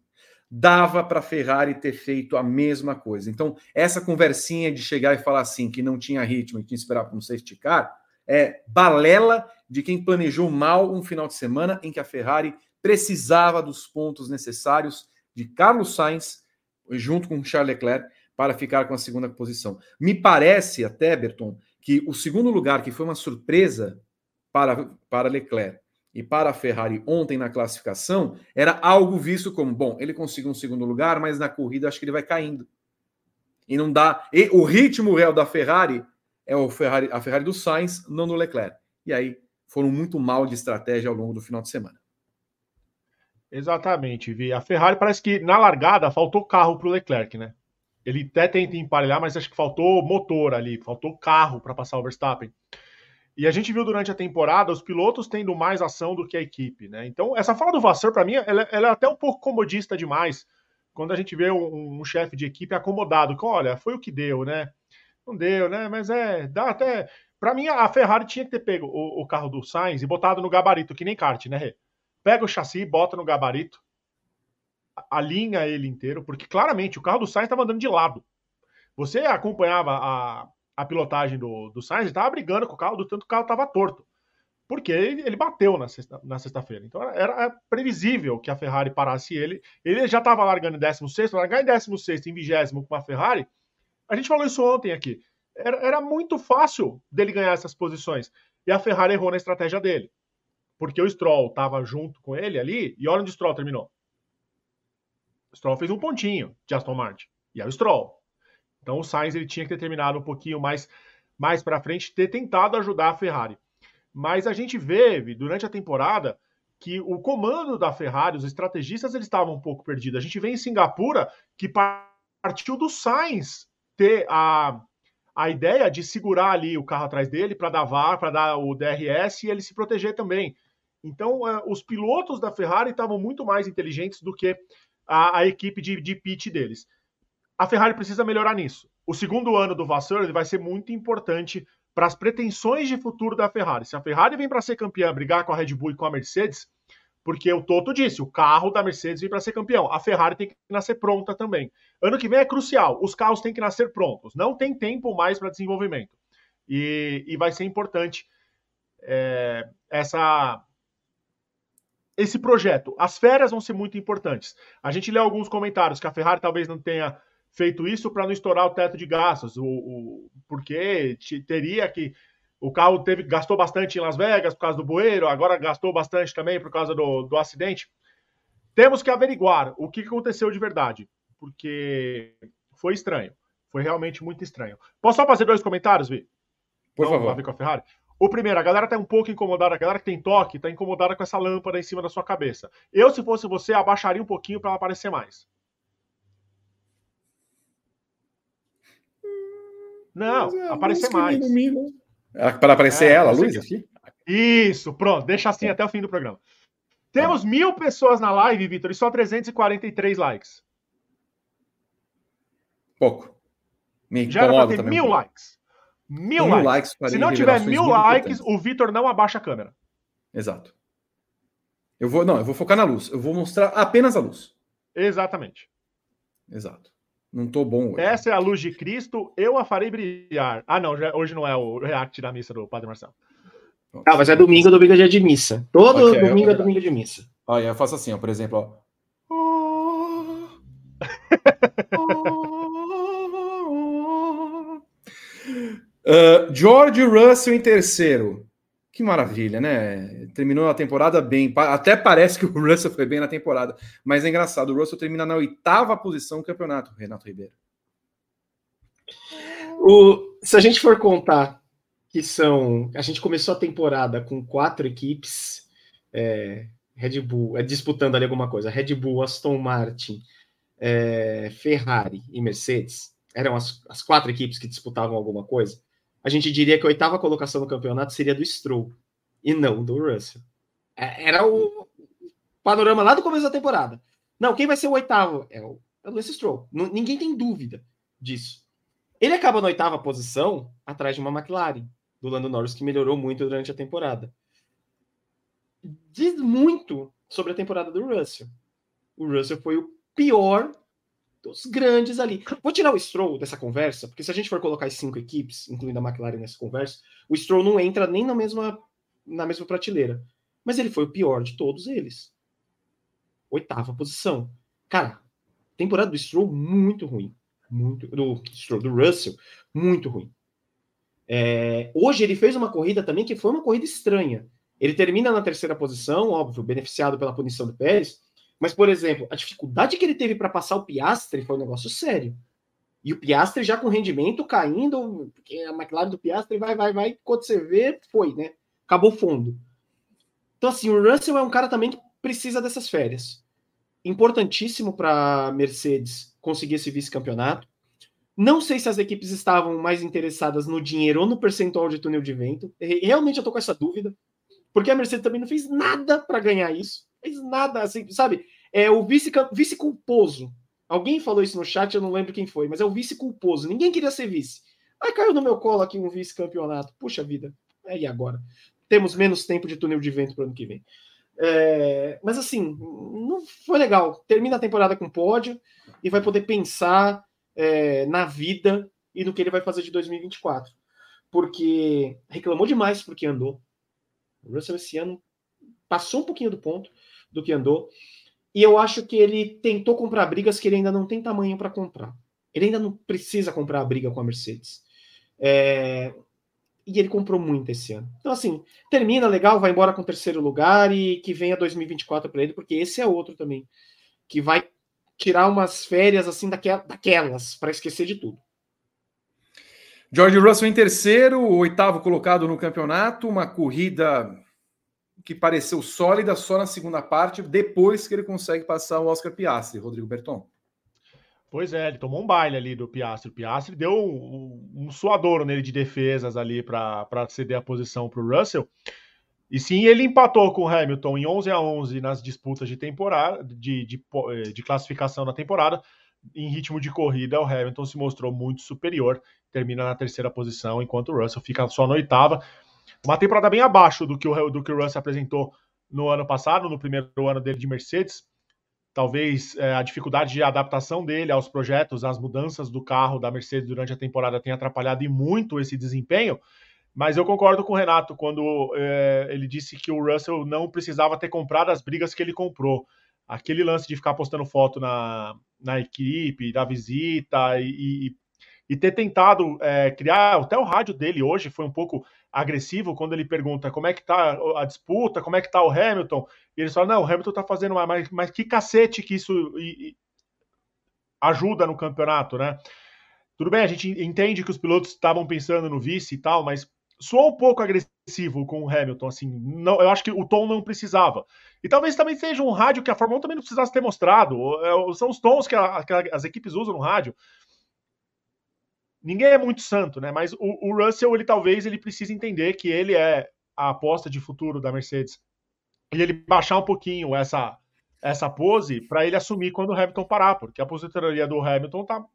dava para a Ferrari ter feito a mesma coisa. Então, essa conversinha de chegar e falar assim que não tinha ritmo e tinha que esperar para um safety car é balela de quem planejou mal um final de semana em que a Ferrari precisava dos pontos necessários de Carlos Sainz junto com Charles Leclerc para ficar com a segunda posição. Me parece até, Berton, que o segundo lugar, que foi uma surpresa para, para Leclerc, e para a Ferrari ontem na classificação era algo visto como bom, ele conseguiu um segundo lugar, mas na corrida acho que ele vai caindo. E não dá. E o ritmo real da Ferrari é o Ferrari, a Ferrari do Sainz, não do Leclerc. E aí foram muito mal de estratégia ao longo do final de semana.
Exatamente, Vi. A Ferrari parece que na largada faltou carro para o Leclerc, né? Ele até tenta emparelhar, mas acho que faltou motor ali, faltou carro para passar o Verstappen. E a gente viu durante a temporada os pilotos tendo mais ação do que a equipe, né? Então, essa fala do Vasseur, para mim, ela, ela, é até um pouco comodista demais. Quando a gente vê um, um chefe de equipe acomodado, que olha, foi o que deu, né? Não deu, né? Mas é, dá até. Para mim, a Ferrari tinha que ter pego o, o, carro do Sainz e botado no gabarito, que nem kart, né, Rê? Pega o chassi, bota no gabarito, alinha ele inteiro, porque claramente o carro do Sainz estava andando de lado. Você acompanhava a, a pilotagem do, do Sainz, ele estava brigando com o carro, do tanto que o carro estava torto. Porque ele, ele bateu na sexta-feira. Na sexta então era, era, previsível que a Ferrari parasse ele. Ele já estava largando em 16, largar em 16 em 20 com a Ferrari. A gente falou isso ontem aqui. Era, era muito fácil dele ganhar essas posições. E a Ferrari errou na estratégia dele. Porque o Stroll estava junto com ele ali, e olha onde o Stroll terminou. O Stroll fez um pontinho de Aston Martin. E é o Stroll. Então o Sainz ele tinha que ter terminado um pouquinho mais, mais para frente, ter tentado ajudar a Ferrari. Mas a gente vê durante a temporada que o comando da Ferrari, os estrategistas, eles estavam um pouco perdidos. A gente vê em Singapura que partiu do Sainz ter a, a ideia de segurar ali o carro atrás dele para dar VAR, para dar o DRS e ele se proteger também. Então, é, os pilotos da Ferrari estavam muito mais inteligentes do que a, a equipe de, de pit deles. A Ferrari precisa melhorar nisso. O segundo ano do Vasseur vai ser muito importante para as pretensões de futuro da Ferrari. Se a Ferrari vem para ser campeã, brigar com a Red Bull e com a Mercedes, porque o Toto disse, o carro da Mercedes vem para ser campeão. A Ferrari tem que nascer pronta também. Ano que vem é crucial, os carros têm que nascer prontos. Não tem tempo mais para desenvolvimento. E, e, vai ser importante é, essa esse projeto. As férias vão ser muito importantes. A gente lê alguns comentários que a Ferrari talvez não tenha feito isso para não estourar o teto de gastos, o, o, porque teria que. O carro teve, gastou bastante em Las Vegas por causa do bueiro, agora gastou bastante também por causa do, do acidente. Temos que averiguar o que aconteceu de verdade, porque foi estranho. Foi realmente muito estranho. Posso só fazer dois comentários, Vi?
Por Não, favor.
Com a Ferrari? O primeiro, a galera tá um pouco incomodada, a galera que tem toque tá incomodada com essa lâmpada em cima da sua cabeça. Eu, se fosse você, abaixaria um pouquinho para ela aparecer mais. Não, é, aparecer mais.
Para aparecer é, ela, a luz aqui?
Isso, pronto, deixa assim é. até o fim do programa. Temos tá. mil pessoas na live, Vitor, e só 343 likes.
Pouco.
Me Já era pra ter mil likes. Mil, mil likes. likes Se não tiver mil likes, o Vitor não abaixa a câmera.
Exato. Eu vou, não, eu vou focar na luz. Eu vou mostrar apenas a luz.
Exatamente.
Exato. Não tô bom
hoje. Essa é a luz de Cristo, eu a farei brilhar. Ah, não, já, hoje não é o react da missa do Padre Marcelo.
Ah, mas é domingo, domingo é dia de missa. Todo okay, domingo eu... é domingo de missa.
Olha, eu faço assim, ó, por exemplo, ó. uh, [laughs] George Russell em terceiro. Que maravilha, né? Terminou a temporada bem. Até parece que o [laughs] Russell foi bem na temporada. Mas é engraçado, o Russell termina na oitava posição do campeonato, Renato Ribeiro.
O, se a gente for contar que são. A gente começou a temporada com quatro equipes. É, Red Bull, é, disputando ali alguma coisa. Red Bull, Aston Martin, é, Ferrari e Mercedes. Eram as, as quatro equipes que disputavam alguma coisa a gente diria que a oitava colocação no campeonato seria do Stroll e não do Russell. É, era o panorama lá do começo da temporada. Não, quem vai ser o oitavo? É o, é o Lance Stroll. Ninguém tem dúvida disso. Ele acaba na oitava posição, atrás de uma McLaren, do Lando Norris, que melhorou muito durante a temporada. Diz muito sobre a temporada do Russell. O Russell foi o pior dos grandes ali. Vou tirar o Stroll dessa conversa, porque se a gente for colocar as cinco equipes, incluindo a McLaren nessa conversa, o Stroll não entra nem na mesma, na mesma prateleira. Mas ele foi o pior de todos eles. Oitava posição. Cara, temporada do Stroll muito ruim. Muito, do Stroll, do Russell, muito ruim. É, hoje ele fez uma corrida também que foi uma corrida estranha. Ele termina na terceira posição, óbvio, beneficiado pela punição do Pérez, mas, por exemplo, a dificuldade que ele teve para passar o Piastre foi um negócio sério. E o Piastre já com rendimento caindo, porque a McLaren do Piastre vai, vai, vai. Quando você vê, foi, né? Acabou fundo. Então, assim, o Russell é um cara também que precisa dessas férias. Importantíssimo para Mercedes conseguir esse vice-campeonato. Não sei se as equipes estavam mais interessadas no dinheiro ou no percentual de túnel de vento. Realmente eu tô com essa dúvida. Porque a Mercedes também não fez nada para ganhar isso. Fez nada, assim, sabe? É o vice, vice. Alguém falou isso no chat, eu não lembro quem foi, mas é o vice culposo. Ninguém queria ser vice. Aí caiu no meu colo aqui um vice-campeonato. Puxa vida. É, e agora? Temos menos tempo de túnel de vento para o ano que vem. É, mas assim, não foi legal. Termina a temporada com pódio e vai poder pensar é, na vida e no que ele vai fazer de 2024. Porque reclamou demais porque andou. O Russell esse ano passou um pouquinho do ponto do que andou. E eu acho que ele tentou comprar brigas que ele ainda não tem tamanho para comprar. Ele ainda não precisa comprar a briga com a Mercedes. É... E ele comprou muito esse ano. Então, assim, termina legal, vai embora com terceiro lugar e que venha 2024 para ele, porque esse é outro também. Que vai tirar umas férias assim daquelas, para esquecer de tudo.
George Russell em terceiro, oitavo colocado no campeonato, uma corrida que pareceu sólida só na segunda parte, depois que ele consegue passar o Oscar Piastri, Rodrigo Berton.
Pois é, ele tomou um baile ali do Piastri. O Piastri deu um, um suadouro nele de defesas ali para ceder a posição para o Russell. E sim, ele empatou com o Hamilton em 11 a 11 nas disputas de temporada, de, de, de classificação da temporada. Em ritmo de corrida, o Hamilton se mostrou muito superior, termina na terceira posição, enquanto o Russell fica só na oitava. Uma temporada bem abaixo do que o, do que o Russell apresentou no ano passado, no primeiro ano dele de Mercedes. Talvez é, a dificuldade de adaptação dele aos projetos, às mudanças do carro da Mercedes durante a temporada tenha atrapalhado e muito esse desempenho. Mas eu concordo com o Renato quando é, ele disse que o Russell não precisava ter comprado as brigas que ele comprou. Aquele lance de ficar postando foto na, na equipe, da visita e, e, e ter tentado é, criar. Até o rádio dele hoje foi um pouco agressivo quando ele pergunta como é que tá a disputa, como é que tá o Hamilton, e ele fala, não, o Hamilton tá fazendo mais, mas, mas que cacete que isso e, e ajuda no campeonato, né? Tudo bem, a gente entende que os pilotos estavam pensando no vice e tal, mas soou um pouco agressivo com o Hamilton, assim, não, eu acho que o tom não precisava. E talvez também seja um rádio que a Fórmula 1 também não precisasse ter mostrado, é, são os tons que, a, que as equipes usam no rádio ninguém é muito santo, né? Mas o, o, Russell, ele talvez ele precise entender que ele é a aposta de futuro da Mercedes. E ele baixar um pouquinho essa essa pose para ele assumir quando o Hamilton parar, porque a aposentadoria do Hamilton tá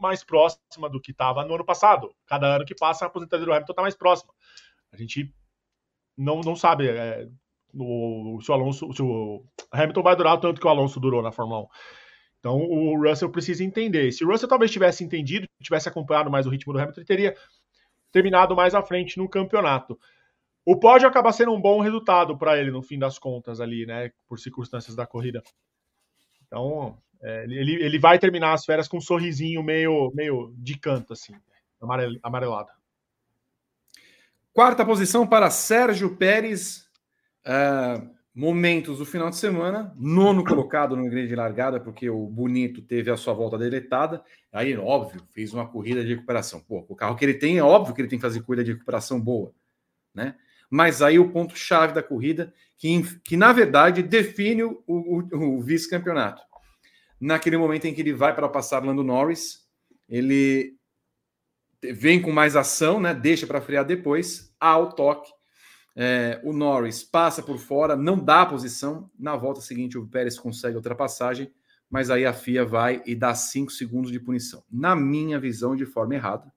mais próxima do que estava no ano passado. Cada ano que passa, a aposentadoria do Hamilton está mais próxima. A gente não, não sabe é, o, se o Alonso, se o Hamilton vai durar o tanto que o Alonso durou na Fórmula 1. Então o Russell precisa entender. Se o Russell talvez tivesse entendido, tivesse acompanhado mais o ritmo do Hamilton, ele teria terminado mais à frente no campeonato. O pódio acaba sendo um bom resultado para ele no fim das contas ali, né, por circunstâncias da corrida. Então, É, ele, ele vai terminar as férias com um sorrisinho meio, meio de canto, assim, amarelado.
Quarta posição para Sérgio Pérez. Uh, momentos do final de semana, nono colocado no grande largada, porque o Bonito teve a sua volta deletada. Aí, óbvio, fez uma corrida de recuperação. Pô, o carro que ele tem, é óbvio que ele tem que fazer corrida de recuperação boa, né? Mas aí o ponto-chave da corrida, que, que na verdade define o, o, o vice-campeonato. Naquele momento em que ele vai para passar Lando Norris, ele vem com mais ação, né? Deixa para frear depois, ao toque é, o Norris passa por fora, não dá a posição. Na volta seguinte, o Pérez consegue a ultrapassagem, mas aí a FIA vai e dá cinco segundos de punição. Na minha visão, de forma errada.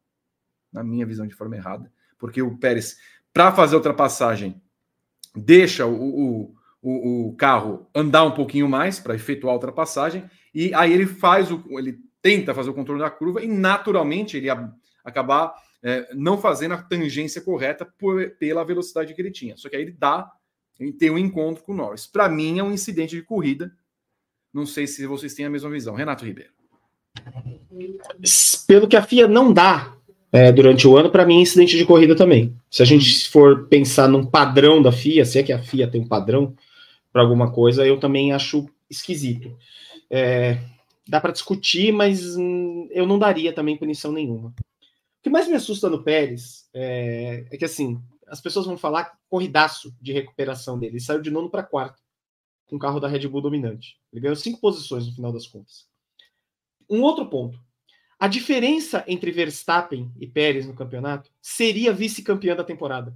Na minha visão, de forma errada. Porque o Pérez, para fazer a ultrapassagem, deixa o, o, o, o carro andar um pouquinho mais para efetuar a ultrapassagem, e aí ele faz o. ele tenta fazer o controle da curva e naturalmente ele acabar é, não fazendo a tangência correta por, pela velocidade que ele tinha. Só que aí ele dá, ele tem um encontro com o Norris. Para mim, é um incidente de corrida. Não sei se vocês têm a mesma visão. Renato Ribeiro.
Pelo que a FIA não dá é, durante o ano, para mim é incidente de corrida também. Se a gente for pensar num padrão da FIA, se é que a FIA tem um padrão para alguma coisa, eu também acho esquisito. É, dá para discutir, mas hum, eu não daria também punição nenhuma. O que mais me assusta no Pérez é, é que, assim, as pessoas vão falar corridaço de recuperação dele. Ele saiu de nono para quarto com o carro da Red Bull dominante. Ele ganhou cinco posições no final das contas. Um outro ponto. A diferença entre Verstappen e Pérez no campeonato seria vice-campeão da temporada.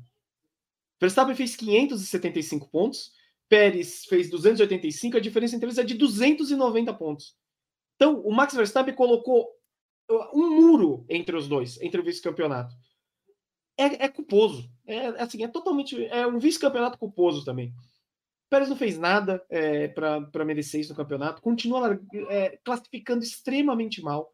Verstappen fez 575 pontos, Pérez fez 285, a diferença entre eles é de 290 pontos. Então, o Max Verstappen colocou um muro entre os dois, entre o vice-campeonato. É, é, culposo. É assim, é totalmente. É um vice-campeonato culposo também. O Pérez não fez nada é, para merecer isso no campeonato. Continua é, classificando extremamente mal.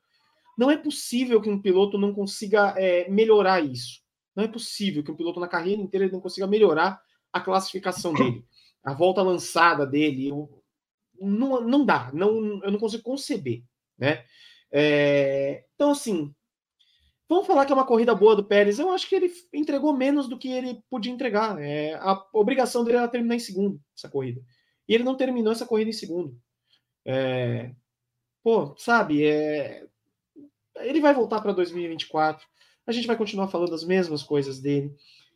Não é possível que um piloto não consiga é, melhorar isso. Não é possível que um piloto na carreira inteira não consiga melhorar a classificação dele, a volta lançada dele. Eu, não, não dá. Não, eu não consigo conceber, né? É, então, assim, vamos falar que é uma corrida boa do Pérez. Eu acho que ele entregou menos do que ele podia entregar. É, a obrigação dele era terminar em segundo essa corrida. E ele não terminou essa corrida em segundo. É, pô, sabe, é, ele vai voltar para 2024. A gente vai continuar falando as mesmas coisas dele.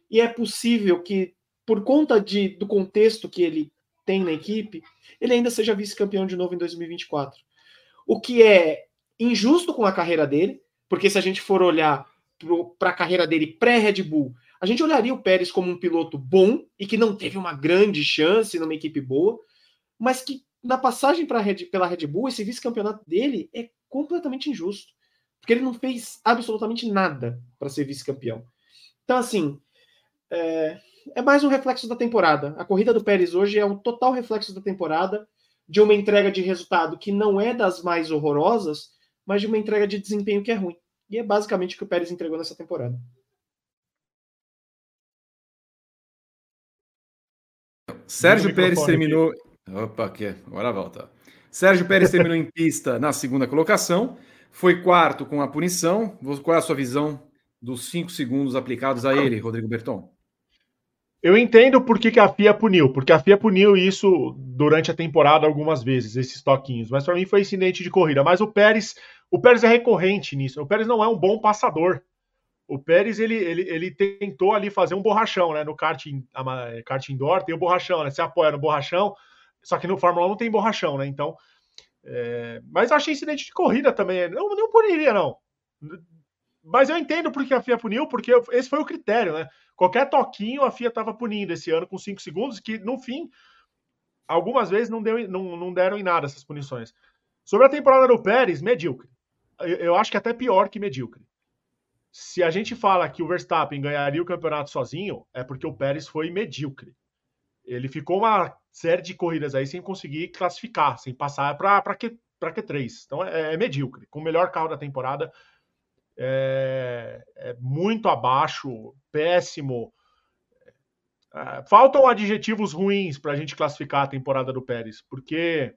E é possível que, por conta de, do contexto que ele tem na equipe, ele ainda seja vice-campeão de novo em 2024. O que é injusto com a carreira dele, porque se a gente for olhar para a carreira dele pré-Red Bull, a gente olharia o Pérez como um piloto bom e que não teve uma grande chance numa equipe boa, mas que na passagem Red, pela Red Bull, esse vice-campeonato dele é completamente injusto, porque ele não fez absolutamente nada para ser vice-campeão. Então, assim, é, é mais um reflexo da temporada. A corrida do Pérez hoje é um total reflexo da temporada, de uma entrega de resultado que não é das mais horrorosas, mas de uma entrega de desempenho que é ruim. E é basicamente o que o Pérez entregou nessa temporada.
Sérgio Pérez terminou. Aqui. Opa, aqui, agora volta. Sérgio Pérez terminou em pista na segunda colocação, foi quarto com a punição. Qual é a sua visão dos cinco segundos aplicados a ele, Rodrigo Berton?
Eu entendo por que, que, a FIA puniu, porque a FIA puniu isso durante a temporada algumas vezes, esses toquinhos, mas para mim foi incidente de corrida. Mas o Pérez, o Pérez é recorrente nisso. O Pérez não é um bom passador. O Pérez ele, ele, ele tentou ali fazer um borrachão, né? No kart, kart indoor tem o borrachão, né? Você apoia no borrachão, só que no Fórmula 1 não tem borrachão, né? Então, é... mas eu achei incidente de corrida também. Não, não puniria, não. Mas eu entendo porque a FIA puniu, porque esse foi o critério, né? Qualquer toquinho a FIA estava punindo esse ano com 5 segundos, que no fim, algumas vezes não, deu, não, não deram em nada essas punições. Sobre a temporada do Pérez, medíocre. Eu, eu acho que até pior que medíocre. Se a gente fala que o Verstappen ganharia o campeonato sozinho, é porque o Pérez foi medíocre. Ele ficou uma série de corridas aí sem conseguir classificar, sem passar para Q, Q3. Então é, é medíocre. Com o melhor carro da temporada, é, é muito abaixo, péssimo. É, faltam adjetivos ruins para a gente classificar a temporada do Pérez, porque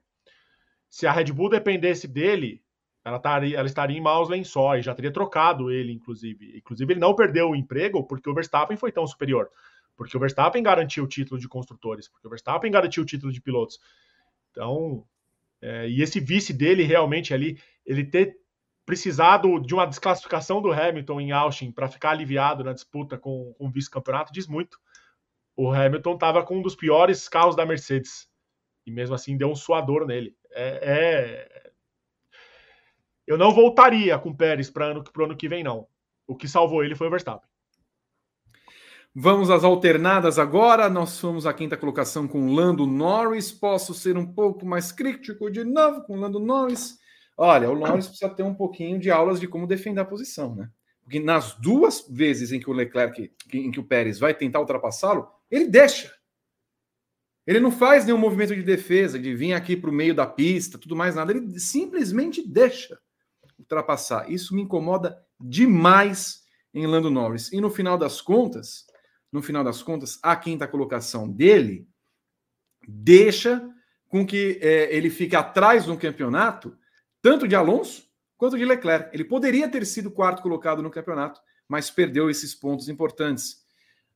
se a Red Bull dependesse dele, ela, taria, ela estaria em maus lençóis, já teria trocado ele, inclusive. Inclusive, ele não perdeu o emprego porque o Verstappen foi tão superior. Porque o Verstappen garantiu o título de construtores, porque o Verstappen garantiu o título de pilotos. Então, é, e esse vice dele realmente ali, ele ter precisado de uma desclassificação do Hamilton em Austin para ficar aliviado na disputa com, com o vice-campeonato, diz muito. O Hamilton estava com um dos piores carros da Mercedes. E mesmo assim deu um suador nele. É, é... Eu não voltaria com o Pérez para ano, o ano que vem, não. O que salvou ele foi o Verstappen.
Vamos às alternadas agora. Nós fomos à quinta colocação com Lando Norris. Posso ser um pouco mais crítico de novo com Lando Norris. Olha, o Norris precisa ter um pouquinho de aulas de como defender a posição, né? Porque nas duas vezes em que o Leclerc, em que o Pérez vai tentar ultrapassá-lo, ele deixa. Ele não faz nenhum movimento de defesa, de vir aqui para o meio da pista, tudo mais, nada. Ele simplesmente deixa ultrapassar. Isso me incomoda demais em Lando Norris. E no final das contas, no final das contas, a quinta colocação dele deixa com que é, ele fique atrás no campeonato tanto de Alonso quanto de Leclerc. Ele poderia ter sido quarto colocado no campeonato, mas perdeu esses pontos importantes.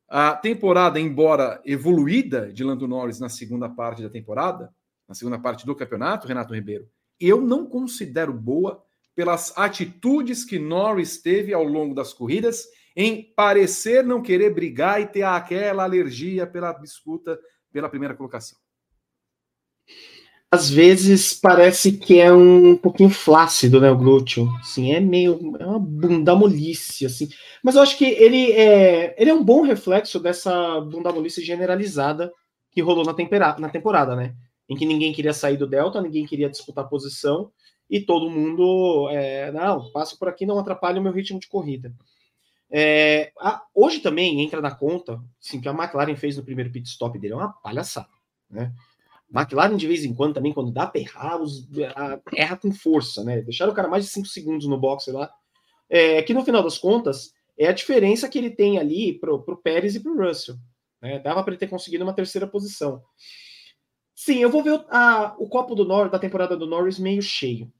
A temporada, embora evoluída de Lando Norris na segunda parte da temporada, na segunda parte do campeonato, Renato Ribeiro, eu não considero boa pelas atitudes que Norris teve ao longo das corridas em parecer não querer brigar e ter aquela alergia pela disputa pela primeira colocação
às vezes parece que é um pouquinho flácido, né, o glúteo. Assim, é meio é uma bunda molice, assim. Mas eu acho que ele é, ele é um bom reflexo dessa bunda molice generalizada que rolou na, tempera, na temporada, né? Em que ninguém queria sair do Delta, ninguém queria disputar posição e todo mundo, é, não, passo por aqui, não atrapalha o meu ritmo de corrida. É, a, hoje também entra na conta, assim, que a McLaren fez no primeiro pit stop dele, é uma palhaçada, né? McLaren, de vez em quando, também, quando dá pra errar, os, erra com força, né? Deixaram o cara mais de 5 segundos no boxe lá. É, que no final das contas, é a diferença que ele tem ali pro, pro Pérez e pro Russell. Né? Dava para ele ter conseguido uma terceira posição. Sim, eu vou ver a, o copo do Nor da temporada do Norris meio cheio.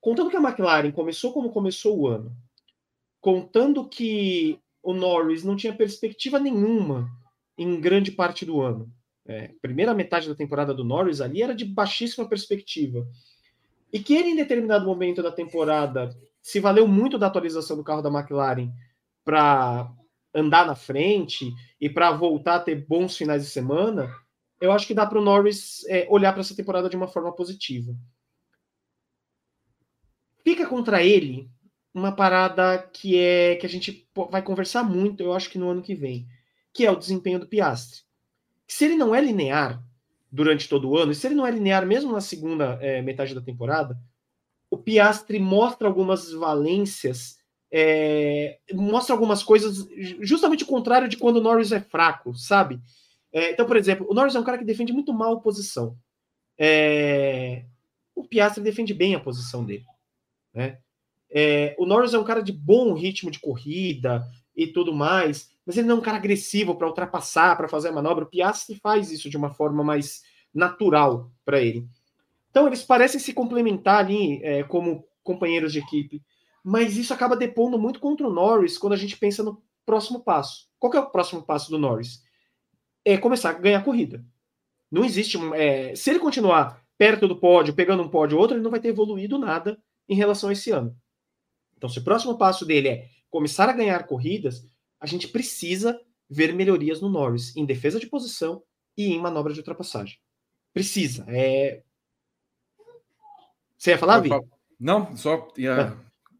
Contando que a McLaren começou como começou o ano, contando que o Norris não tinha perspectiva nenhuma em grande parte do ano, é, primeira metade da temporada do Norris ali era de baixíssima perspectiva. E que ele, em determinado momento da temporada, se valeu muito da atualização do carro da McLaren para andar na frente e para voltar a ter bons finais de semana, eu acho que dá para o Norris é, olhar para essa temporada de uma forma positiva. Fica contra ele uma parada que é que a gente vai conversar muito, eu acho que no ano que vem, que é o desempenho do Piastri se ele não é linear durante todo o ano, e se ele não é linear mesmo na segunda é, metade da temporada, o Piastri mostra algumas valências, é, mostra algumas coisas justamente o contrário de quando o Norris é fraco, sabe? É, então, por exemplo, o Norris é um cara que defende muito mal a posição. É, o Piastri defende bem a posição dele. Né? É, o Norris é um cara de bom ritmo de corrida e tudo mais, mas ele não é um cara agressivo para ultrapassar, para fazer a manobra. O Piastri faz isso de uma forma mais natural para ele. Então, eles parecem se complementar ali é, como companheiros de equipe, mas isso acaba depondo muito contra o Norris quando a gente pensa no próximo passo. Qual é o próximo passo do Norris? É começar a ganhar corrida. Não existe. É, se ele continuar perto do pódio, pegando um pódio ou outro, ele não vai ter evoluído nada em relação a esse ano. Então, se o próximo passo dele é começar a ganhar corridas, a gente precisa ver melhorias no Norris em defesa de posição e em manobra de ultrapassagem. Precisa. É... Você ia falar, Vi?
Não, só ia ah.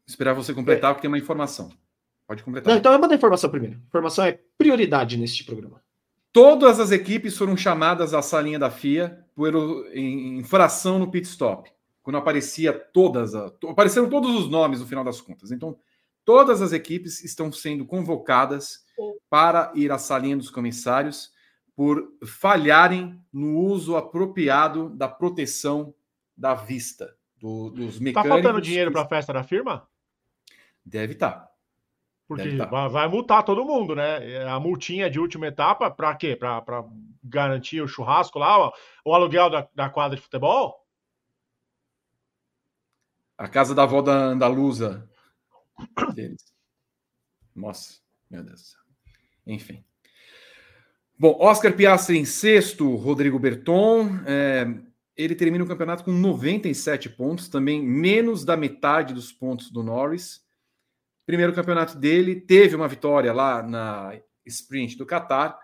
esperar você completar, porque tem uma informação. Pode completar.
Não, então eu mando a informação primeiro. Informação é prioridade neste programa.
Todas as equipes foram chamadas à salinha da FIA por infração no pit stop. Quando aparecia todas, a, apareceram todos os nomes no final das contas. Então, Todas as equipes estão sendo convocadas para ir à salinha dos comissários por falharem no uso apropriado da proteção da vista do, dos tá mecânicos. Tá
faltando dinheiro para a festa da firma?
Deve estar. Tá.
Porque tá. vai, multar todo mundo, né? A multinha de última etapa, para quê? Para garantir o churrasco lá, o aluguel da, da quadra de futebol?
A casa da avó da Andaluza. Deles. Nossa, meu Deus. Enfim. Bom, Oscar Piastri em sexto, Rodrigo Berton. É, ele termina o campeonato com 97 pontos, também menos da metade dos pontos do Norris. Primeiro campeonato dele, teve uma vitória lá na sprint do Qatar,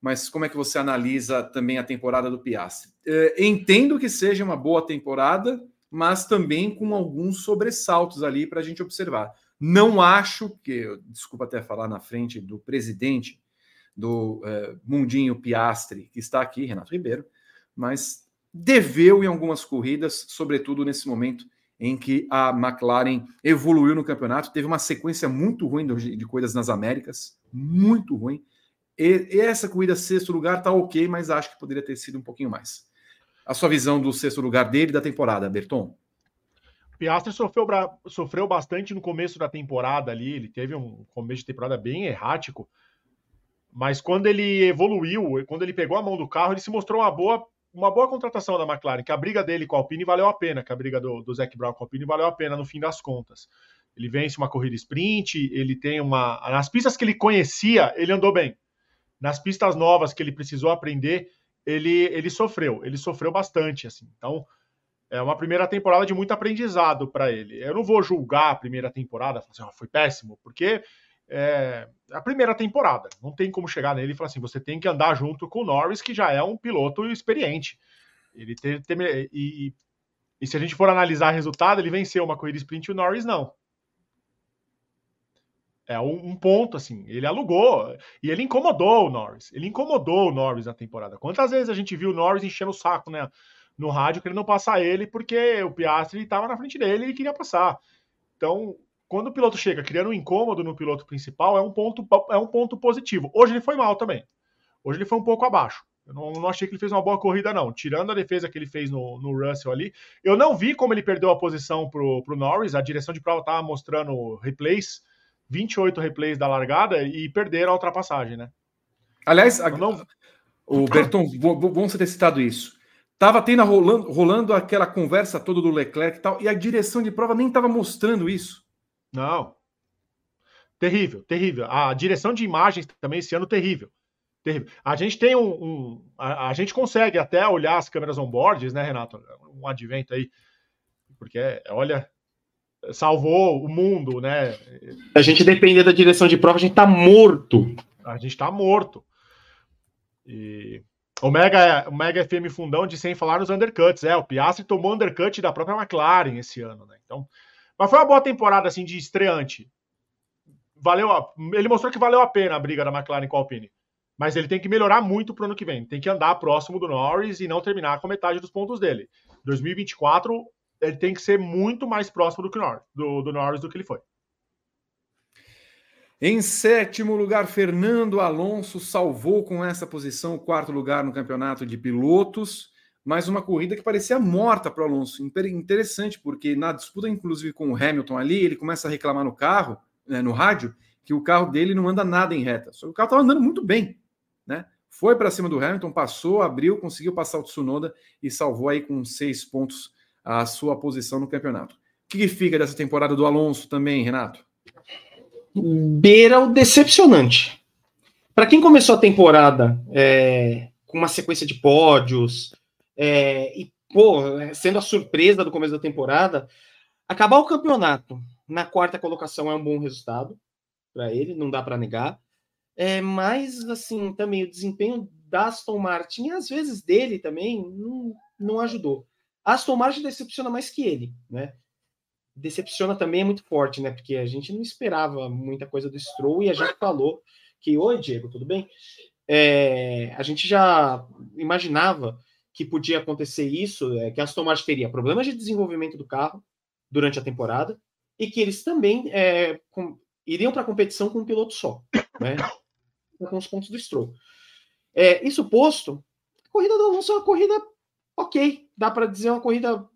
mas como é que você analisa também a temporada do Piastri? É, entendo que seja uma boa temporada, mas também com alguns sobressaltos ali para a gente observar. Não acho que, desculpa até falar na frente do presidente do é, Mundinho Piastre, que está aqui, Renato Ribeiro, mas deveu em algumas corridas, sobretudo nesse momento em que a McLaren evoluiu no campeonato, teve uma sequência muito ruim de corridas nas Américas, muito ruim. E, e essa corrida sexto lugar tá ok, mas acho que poderia ter sido um pouquinho mais. A sua visão do sexto lugar dele da temporada, Berton?
Piastri sofreu, sofreu bastante no começo da temporada ali, ele teve um começo de temporada bem errático, mas quando ele evoluiu, quando ele pegou a mão do carro, ele se mostrou uma boa, uma boa contratação da McLaren, que a briga dele com a Alpine valeu a pena, que a briga do, do Zac Brown com a Alpine valeu a pena no fim das contas. Ele vence uma corrida sprint, ele tem uma. Nas pistas que ele conhecia, ele andou bem. Nas pistas novas que ele precisou aprender, ele, ele sofreu. Ele sofreu bastante, assim. Então, é uma primeira temporada de muito aprendizado para ele. Eu não vou julgar a primeira temporada, falar assim, oh, foi péssimo, porque é a primeira temporada. Não tem como chegar nele e falar assim, você tem que andar junto com o Norris, que já é um piloto experiente. Ele tem, tem e, e, se a gente for analisar o resultado, ele venceu uma corrida sprint e o Norris não. É um, um, ponto, assim. Ele alugou e ele incomodou o Norris. Ele incomodou o Norris na temporada. Quantas vezes a gente viu o Norris enchendo o saco, né? No rádio querendo passar ele porque o Piastri estava na frente dele e queria passar. Então, quando o piloto chega criando um incômodo no piloto principal, é um ponto, é um ponto positivo. Hoje ele foi mal também. Hoje ele foi um pouco abaixo. Eu não, não achei que ele fez uma boa corrida, não. Tirando a defesa que ele fez no, no Russell ali, eu não vi como ele perdeu a posição pro, pro Norris. A direção de prova estava mostrando replays, 28 replays da largada e perderam a ultrapassagem, né?
Aliás, a, não... o Berton, bom você ter citado isso. Tava tendo rolando, rolando aquela conversa toda do Leclerc e tal, e a direção de prova nem estava mostrando isso.
Não. Terrível, terrível. A direção de imagens também esse ano terrível. Terrível. A gente tem um. um a, a, gente consegue até olhar as câmeras on-boards, né, Renato? Um advento aí. Porque, olha, salvou o mundo, né?
A gente depender da direção de prova, a gente tá morto.
A gente tá morto. E o Mega, o Mega FM fundão de sem falar nos undercuts. É, o Piastri tomou undercut da própria McLaren esse ano, né? Então, mas foi uma boa temporada assim de estreante. Valeu, ele mostrou que valeu a pena a briga da McLaren com a Alpine. Mas ele tem que melhorar muito pro ano que vem. Tem que andar próximo do Norris e não terminar com metade dos pontos dele. 2024 ele tem que ser muito mais próximo do que do, do Norris do que ele foi.
Em sétimo lugar, Fernando Alonso salvou com essa posição o quarto lugar no campeonato de pilotos, mas uma corrida que parecia morta para o Alonso. Interessante, porque na disputa, inclusive com o Hamilton ali, ele começa a reclamar no carro, né, no rádio, que o carro dele não anda nada em reta. Só que o carro estava andando muito bem, né? Foi para cima do Hamilton, passou, abriu, conseguiu passar o Tsunoda e salvou aí com seis pontos a sua posição no campeonato. O que fica dessa temporada do Alonso também, Renato?
Beira o decepcionante. Para quem começou a temporada é, com uma sequência de pódios é, e pô, sendo a surpresa do começo da temporada, acabar o campeonato na quarta colocação é um bom resultado para ele, não dá para negar. É, mas assim também o desempenho da Aston Martin, às vezes dele também, não, não ajudou. A Aston Martin decepciona mais que ele, né? Decepciona também é muito forte, né? Porque a gente não esperava muita coisa do Stroll e a gente falou que, oi, Diego, tudo bem? É, a gente já imaginava que podia acontecer isso, é, que a Aston Martin teria problemas de desenvolvimento do carro durante a temporada e que eles também é, com, iriam para a competição com um piloto só, né? [coughs] Com os pontos do Stroll. É, isso posto, a corrida do Alonso é uma corrida ok, dá para dizer uma corrida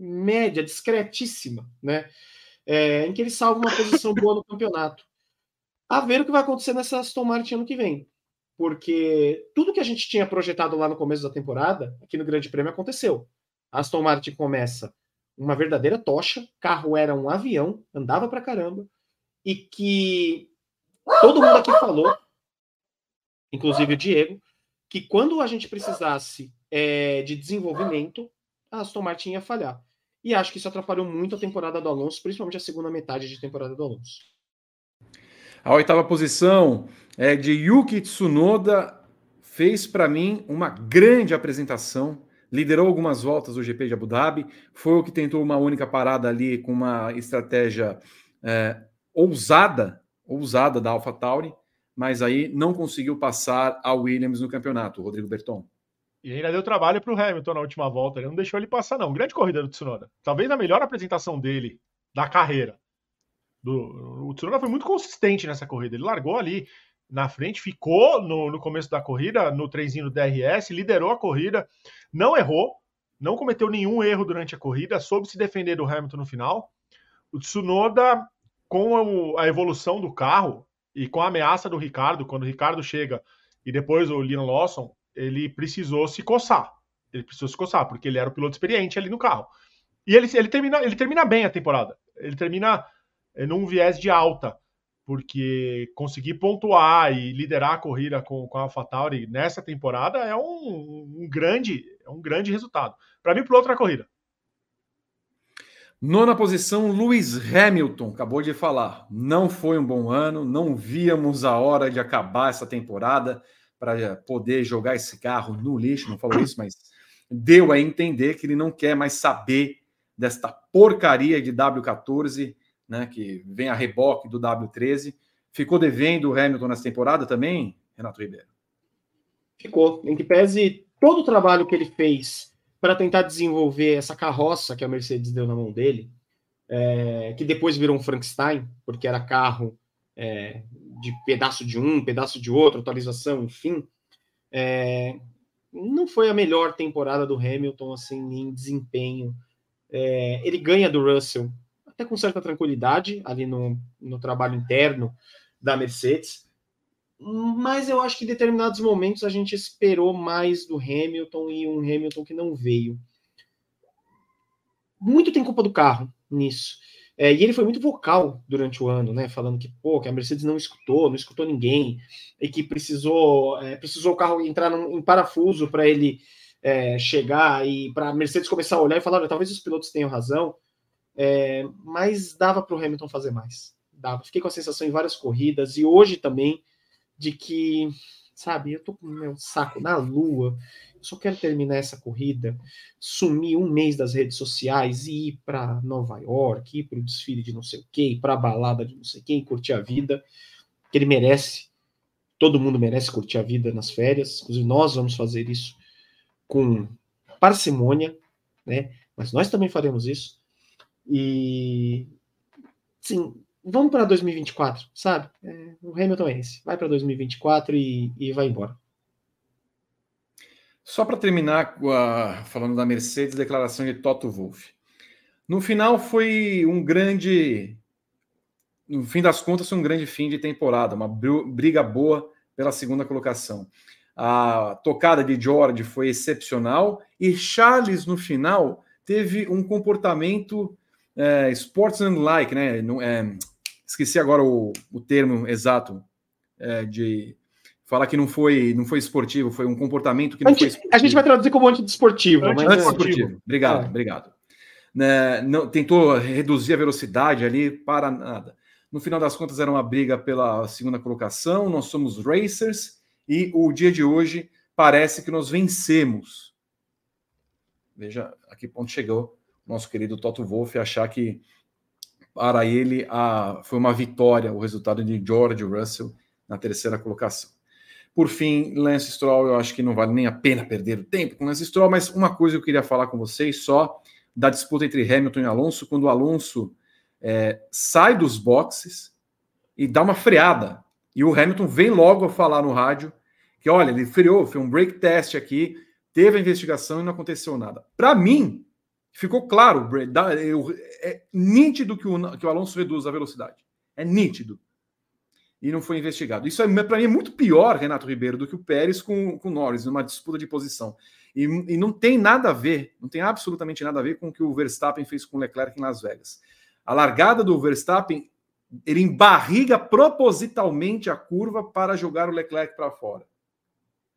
média, discretíssima, né? É, em que ele salva uma posição boa no campeonato. A ver o que vai acontecer nessa Aston Martin ano que vem. Porque tudo que a gente tinha projetado lá no começo da temporada, aqui no Grande Prêmio, aconteceu. A Aston Martin começa uma verdadeira tocha, carro era um avião, andava pra caramba, e que todo mundo aqui falou, inclusive o Diego, que quando a gente precisasse é, de desenvolvimento, a Aston Martin ia falhar. E acho que isso atrapalhou muito a temporada do Alonso, principalmente a segunda metade de temporada do Alonso.
A oitava posição é de Yuki Tsunoda, fez para mim uma grande apresentação, liderou algumas voltas do GP de Abu Dhabi, foi o que tentou uma única parada ali com uma estratégia é, ousada, ousada da AlphaTauri, mas aí não conseguiu passar a Williams no campeonato, Rodrigo Berton.
E ainda deu trabalho para o Hamilton na última volta, ele não deixou ele passar não. Grande corrida do Tsunoda. Talvez a melhor apresentação dele da carreira. Do, o Tsunoda foi muito consistente nessa corrida. Ele largou ali na frente, ficou no, no começo da corrida, no trenzinho do DRS, liderou a corrida, não errou, não cometeu nenhum erro durante a corrida, soube se defender do Hamilton no final. O Tsunoda, com a evolução do carro e com a ameaça do Ricardo, quando o Ricardo chega e depois o Liam Lawson, ele precisou se coçar. Ele precisou se coçar, porque ele era o piloto experiente ali no carro. E ele, ele, termina, ele termina bem a temporada. Ele termina eh, num viés de alta porque conseguir pontuar e liderar a corrida com, com a AlphaTauri nessa temporada é um, um grande é um grande resultado. Para mim, para outra corrida.
Nona posição, Lewis Hamilton, acabou de falar. Não foi um bom ano, não víamos a hora de acabar essa temporada para poder jogar esse carro no lixo. Não falou isso, mas deu a entender que ele não quer mais saber desta porcaria de W14 né, que vem a reboque do W13. Ficou devendo o Hamilton nessa temporada também, Renato Ribeiro?
Ficou. Em que pese todo o trabalho que ele fez para tentar desenvolver essa carroça que a Mercedes deu na mão dele, é, que depois virou um Frankenstein, porque era carro é, de pedaço de um, pedaço de outro, atualização, enfim. É, não foi a melhor temporada do Hamilton assim em desempenho. É, ele ganha do Russell até com certa tranquilidade ali no, no trabalho interno da Mercedes. Mas eu acho que em determinados momentos a gente esperou mais do Hamilton e um Hamilton que não veio. Muito tem culpa do carro nisso. É, e ele foi muito vocal durante o ano, né? Falando que, pô, que a Mercedes não escutou, não escutou ninguém, e que precisou, é, precisou o carro entrar num, em parafuso para ele é, chegar e para a Mercedes começar a olhar e falar: talvez os pilotos tenham razão. É, mas dava para o Hamilton fazer mais. Dava. Fiquei com a sensação em várias corridas e hoje também de que, sabe, eu tô com o meu saco na lua. Só quero terminar essa corrida, sumir um mês das redes sociais e ir para Nova York, ir para o desfile de não sei o quê, ir para a balada de não sei quem, curtir a vida, que ele merece. Todo mundo merece curtir a vida nas férias. Inclusive, nós vamos fazer isso com parcimônia, né? Mas nós também faremos isso. E sim, vamos para 2024, sabe? É, o Hamilton é esse. Vai para 2024 e, e vai embora.
Só para terminar a, falando da Mercedes, declaração de Toto Wolff. No final foi um grande, no fim das contas, foi um grande fim de temporada, uma briga boa pela segunda colocação. A tocada de George foi excepcional e Charles no final teve um comportamento é, sportsmanlike, né? É, esqueci agora o, o termo exato é, de falar que não foi, não foi esportivo, foi um comportamento que não
anti,
foi
esportivo. A gente vai traduzir como antidesportivo.
Anti mas... Antidesportivo. Obrigado, é. obrigado. Né, não, tentou reduzir a velocidade ali para nada. No final das contas, era uma briga pela segunda colocação. Nós somos racers e o dia de hoje parece que nós vencemos. Veja a que ponto chegou nosso querido Toto Wolff achar que para ele a, foi uma vitória o resultado de George Russell na terceira colocação. Por fim, Lance Stroll, eu acho que não vale nem a pena perder o tempo com Lance Stroll, mas uma coisa eu queria falar com vocês só da disputa entre Hamilton e Alonso, quando o Alonso é, sai dos boxes e dá uma freada. E o Hamilton vem logo a falar no rádio que, olha, ele freou, foi um break test aqui, teve a investigação e não aconteceu nada. Para mim, Ficou claro, é nítido que o, que o Alonso reduz a velocidade. É nítido. E não foi investigado. Isso é para mim é muito pior, Renato Ribeiro, do que o Pérez com, com o Norris, numa disputa de posição. E, e, não tem nada a ver, não tem absolutamente nada a ver com o que o Verstappen fez com o Leclerc em Las Vegas. A largada do Verstappen, ele embarriga propositalmente a curva para jogar o Leclerc para fora.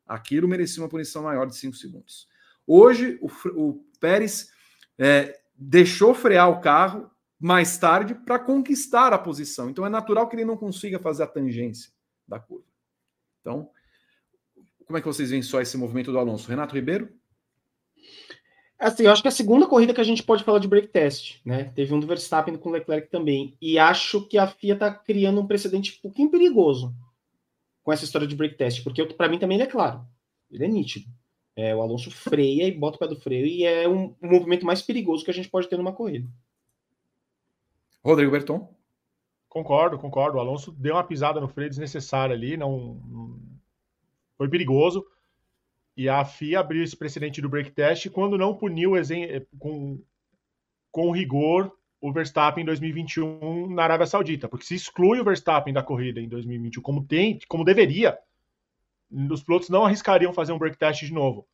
Aquilo merecia uma punição maior de 5 segundos. Hoje, o, o Pérez é, deixou frear o carro mais tarde para conquistar a posição. Então é natural que ele não consiga fazer a tangência da curva. Então, como é que vocês veem só esse movimento do Alonso? Renato Ribeiro?
Assim, eu acho que é a segunda corrida que a gente pode falar de break test, né? Teve um do Verstappen com o Leclerc também. E acho que a FIA está criando um precedente um pouquinho perigoso com essa história de break test, porque para mim também ele é claro. Ele é nítido. É, o Alonso freia e bota o pé do freio, e é um, um movimento mais perigoso que a gente pode ter numa corrida.
Rodrigo Berton?
Concordo, concordo. O Alonso deu uma pisada no freio desnecessária ali, não, foi perigoso. E a FIA abriu esse precedente do break test quando não puniu com, com rigor o Verstappen em 2021 na Arábia Saudita, porque se exclui o Verstappen da corrida em 2021 como tem, como deveria, os pilotos não arriscariam fazer um break test de novo.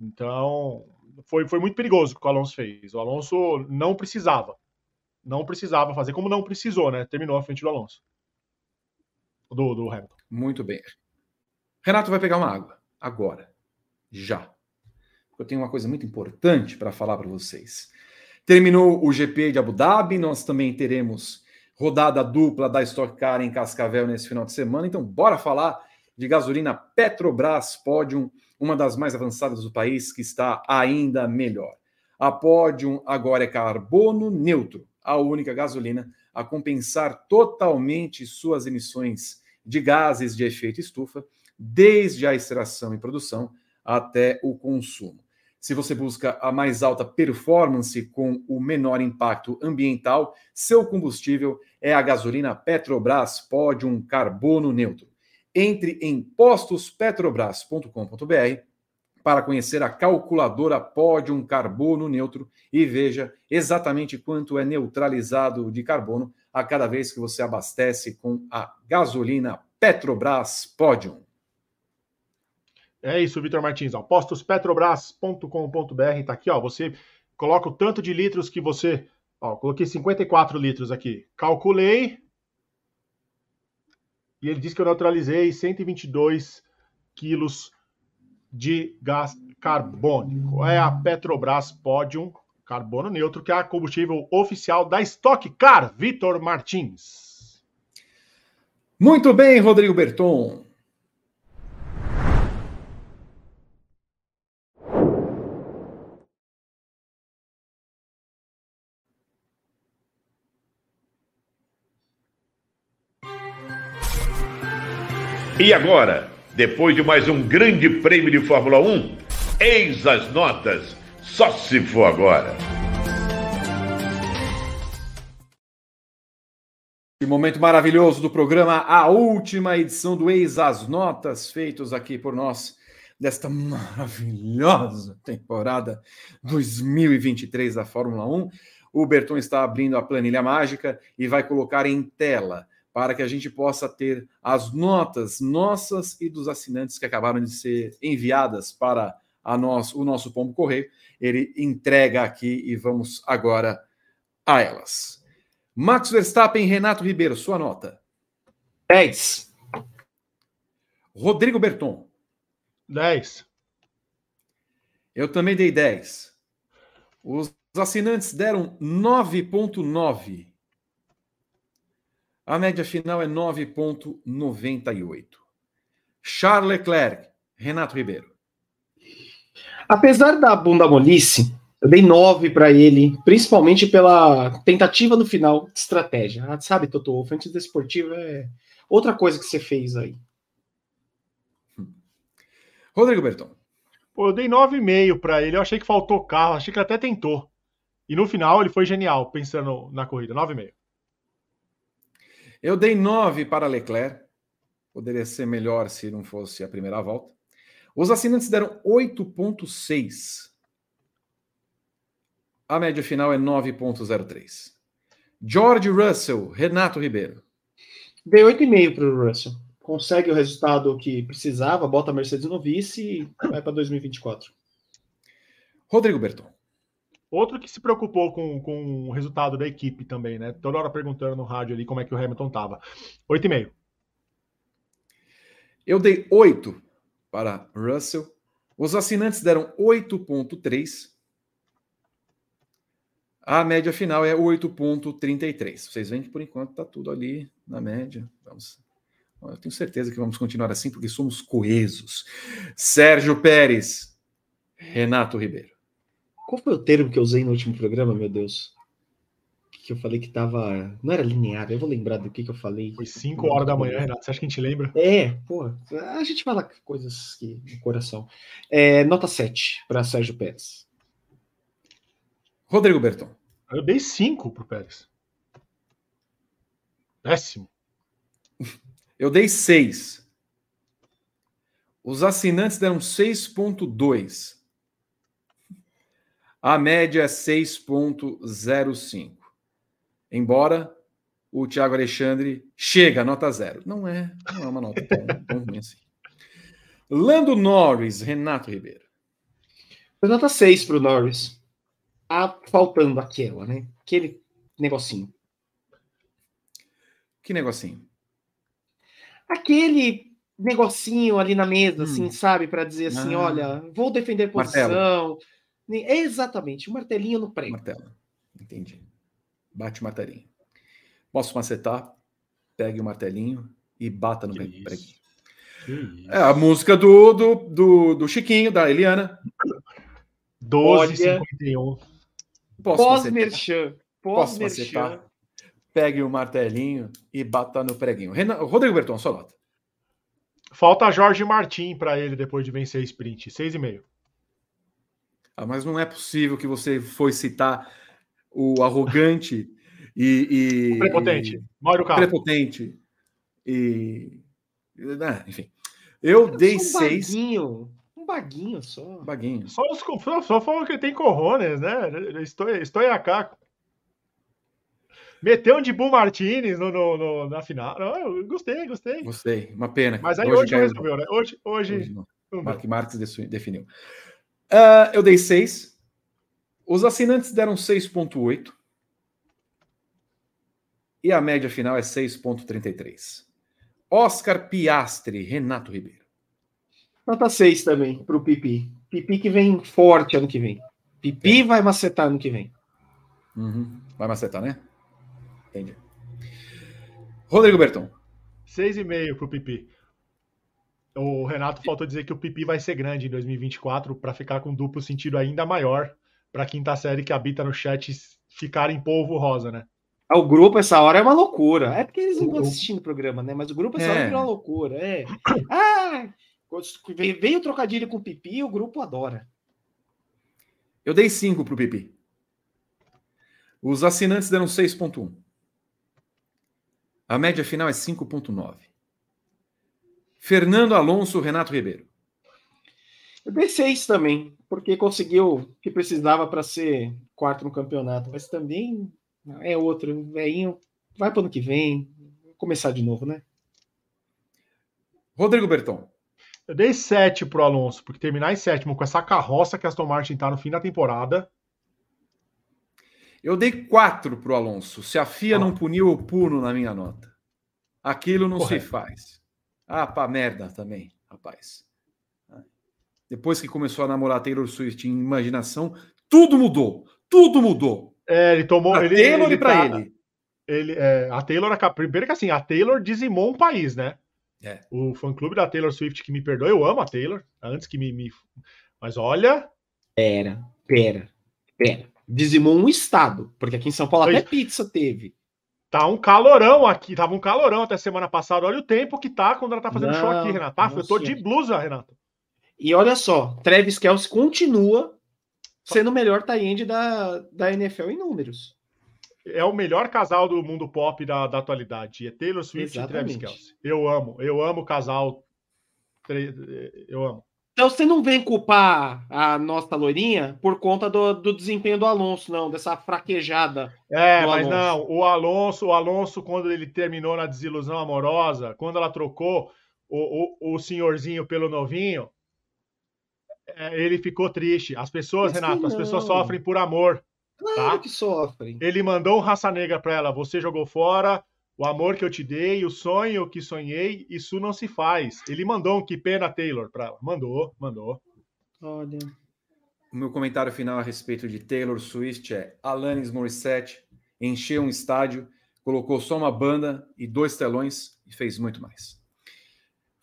Então, foi, foi muito perigoso o que o Alonso fez. O Alonso não precisava. Não precisava fazer, como não precisou, né? Terminou à frente do Alonso. Do, do Hamilton.
Muito bem. Renato vai pegar uma água. Agora. Já. Eu tenho uma coisa muito importante para falar para vocês. Terminou o GP de Abu Dhabi, nós também teremos rodada dupla da Stock Car em Cascavel nesse final de semana. Então, bora falar de gasolina Petrobras Podium, uma das mais avançadas do país, que está ainda melhor. A Podium agora é carbono neutro, a única gasolina a compensar totalmente suas emissões de gases de efeito estufa, desde a extração e produção até o consumo. Se você busca a mais alta performance com o menor impacto ambiental, seu combustível é a gasolina Petrobras Podium Carbono Neutro. Entre em postospetrobras.com.br para conhecer a calculadora Podium Carbono Neutro e veja exatamente quanto é neutralizado de carbono a cada vez que você abastece com a gasolina Petrobras Podium.
É isso, Vitor Martins. Ó, postospetrobras.com.br tá aqui, ó. Você coloca o tanto de litros que você. Ó, coloquei 54 litros aqui. Calculei, e ele diz que eu neutralizei 122 quilos de gás carbônico. É a Petrobras Podium Carbono Neutro, que é a combustível oficial da Stock Car, Vitor Martins.
Muito bem, Rodrigo Berton.
E agora, depois de mais um grande prêmio de Fórmula 1, eis as notas. Só se for agora.
Que momento maravilhoso do programa, a última edição do Eis as Notas, feitos aqui por nós desta maravilhosa temporada 2023 da Fórmula 1. O Berton está abrindo a planilha mágica e vai colocar em tela para que a gente possa ter as notas nossas e dos assinantes que acabaram de ser enviadas para a nosso, o nosso Pombo Correio. Ele entrega aqui e vamos agora a elas. Max Verstappen, Renato Ribeiro, sua nota.
10.
Rodrigo Berton.
10.
Eu também dei 10. Os assinantes deram 9.9. A média final é 9,98. Charles Leclerc, Renato Ribeiro.
Apesar da bunda molice, eu dei 9 para ele, principalmente pela tentativa no final de estratégia. Ah, sabe, Toto Wolff, antes da esportiva é outra coisa que você fez aí.
Rodrigo Berton.
Pô, eu dei 9,5 para ele. Eu achei que faltou carro, achei que ele até tentou. E no final ele foi genial, pensando na corrida. 9,5.
Eu dei 9 para Leclerc. Poderia ser melhor se não fosse a primeira volta. Os assinantes deram 8,6. A média final é 9,03. George Russell, Renato Ribeiro.
Dei 8,5 para o Russell. Consegue o resultado que precisava, bota a Mercedes no vice e vai para 2024.
Rodrigo Berton.
Outro que se preocupou com, com o resultado da equipe também, né? Toda hora perguntando no rádio ali como é que o Hamilton tava. 8,5.
Eu dei 8 para Russell. Os assinantes deram 8,3. A média final é 8,33. Vocês veem que por enquanto está tudo ali na média. Vamos. Eu tenho certeza que vamos continuar assim porque somos coesos. Sérgio Pérez, Renato Ribeiro.
Qual foi o termo que eu usei no último programa, meu Deus? Que eu falei que tava. Não era linear, eu vou lembrar do que, que eu falei.
Foi 5 horas da manhã, Renato. Você acha que a gente lembra?
É, pô. A gente fala coisas que no coração. É, nota 7 para Sérgio Pérez.
Rodrigo Berton.
Eu dei 5 pro Pérez. Péssimo. [laughs]
Eu dei 6. Os assinantes deram 6,2. A média é 6,05. Embora o Thiago Alexandre chega nota zero. Não é, não é uma nota tão, tão ruim assim. Lando Norris, Renato Ribeiro.
Nota 6 para o Norris. Ah, faltando aquela, né? Aquele negocinho.
Que negocinho?
Aquele negocinho ali na mesa, assim, hum. assim, sabe? Para dizer assim: ah. olha, vou defender posição. Martelo Exatamente, um martelinho no prego.
Martelo, entendi. Bate o martelinho. Posso macetar? Pegue o martelinho e bata no que preguinho. É a música do, do, do, do Chiquinho, da Eliana.
12,51.
Pós-merchan. Pós-merchan.
Pegue o martelinho e bata no preguinho. Renan, Rodrigo Berton, sua nota.
Falta Jorge Martin para ele depois de vencer a sprint. 6,5.
Ah, mas não é possível que você foi citar o arrogante e.
e prepotente.
Mauro Carlos. Prepotente. E. Ah, enfim. Eu, Eu dei um seis.
Baguinho. Um baguinho só.
Um baguinho.
Só, só, só falou que tem corrones, né? Estou, estou em AK. Meteu um de Bull Martinez no, no, no, na final. Não, gostei, gostei.
Gostei. Uma pena.
Mas aí hoje, hoje resolveu, né? Hoje, hoje, hoje
Mark Marques definiu. Uh, eu dei 6. Os assinantes deram 6,8. E a média final é 6,33. Oscar Piastri, Renato Ribeiro.
Nota 6 também para o Pipi. Pipi que vem forte ano que vem. Pipi é. vai macetar ano que vem.
Uhum. Vai macetar, né? Entendi. Rodrigo Berton.
6,5 para o Pipi. O Renato faltou dizer que o Pipi vai ser grande em 2024 para ficar com duplo sentido ainda maior para a quinta série que habita no chat ficar em polvo rosa, né?
Ah, o grupo essa hora é uma loucura. É porque eles não estão assistindo o programa, né? Mas o grupo essa é. hora é uma loucura. É. [coughs] Ah, veio trocadilho com o Pipi, o grupo adora.
Eu dei 5 pro Pipi. Os assinantes deram 6.1. A média final é 5.9. Fernando Alonso, Renato Ribeiro.
Eu dei seis também, porque conseguiu o que precisava para ser quarto no campeonato, mas também é outro, velhinho, vai para o ano que vem, começar de novo, né?
Rodrigo Berton.
Eu dei sete pro Alonso, porque terminar em sétimo com essa carroça que a Aston Martin tá no fim da temporada.
Eu dei quatro pro Alonso. Se a FIA ah. não puniu, eu puno na minha nota. Aquilo não Correto. se faz. Ah, pá, merda também, rapaz. Depois que começou a namorar Taylor Swift em imaginação, tudo mudou. Tudo mudou.
É, ele tomou.
Pra
ele,
Taylor ele e pra tá, ele.
ele é, a Taylor, primeiro que assim, a Taylor dizimou um país, né? É. O fã-clube da Taylor Swift que me perdoa, eu amo a Taylor, antes que me. me... Mas olha.
Pera, pera, pera. Dizimou um estado, porque aqui em São Paulo até pizza teve.
Tá um calorão aqui, tava um calorão até semana passada. Olha o tempo que tá quando ela tá fazendo não, show aqui, Renato. Ah, eu tô de blusa, Renato.
E olha só, Travis Kelce continua sendo o melhor tie-end da, da NFL em números.
É o melhor casal do mundo pop da, da atualidade. É Taylor Swift Exatamente. e Travis Kelce. Eu amo, eu amo o casal. Eu amo.
Então você não vem culpar a nossa loirinha por conta do, do desempenho do Alonso, não, dessa fraquejada.
É, mas Alonso. não, o Alonso, o Alonso, quando ele terminou na desilusão amorosa, quando ela trocou o, o, o senhorzinho pelo novinho, é, ele ficou triste. As pessoas, mas Renato, as pessoas sofrem por amor.
Claro tá? que sofrem.
Ele mandou um raça negra para ela, você jogou fora, o amor que eu te dei, o sonho que sonhei, isso não se faz. Ele mandou um que pena Taylor para ela. Mandou, mandou.
Olha. O meu comentário final a respeito de Taylor Swift é: Alanis Morissette encheu um estádio, colocou só uma banda e dois telões e fez muito mais.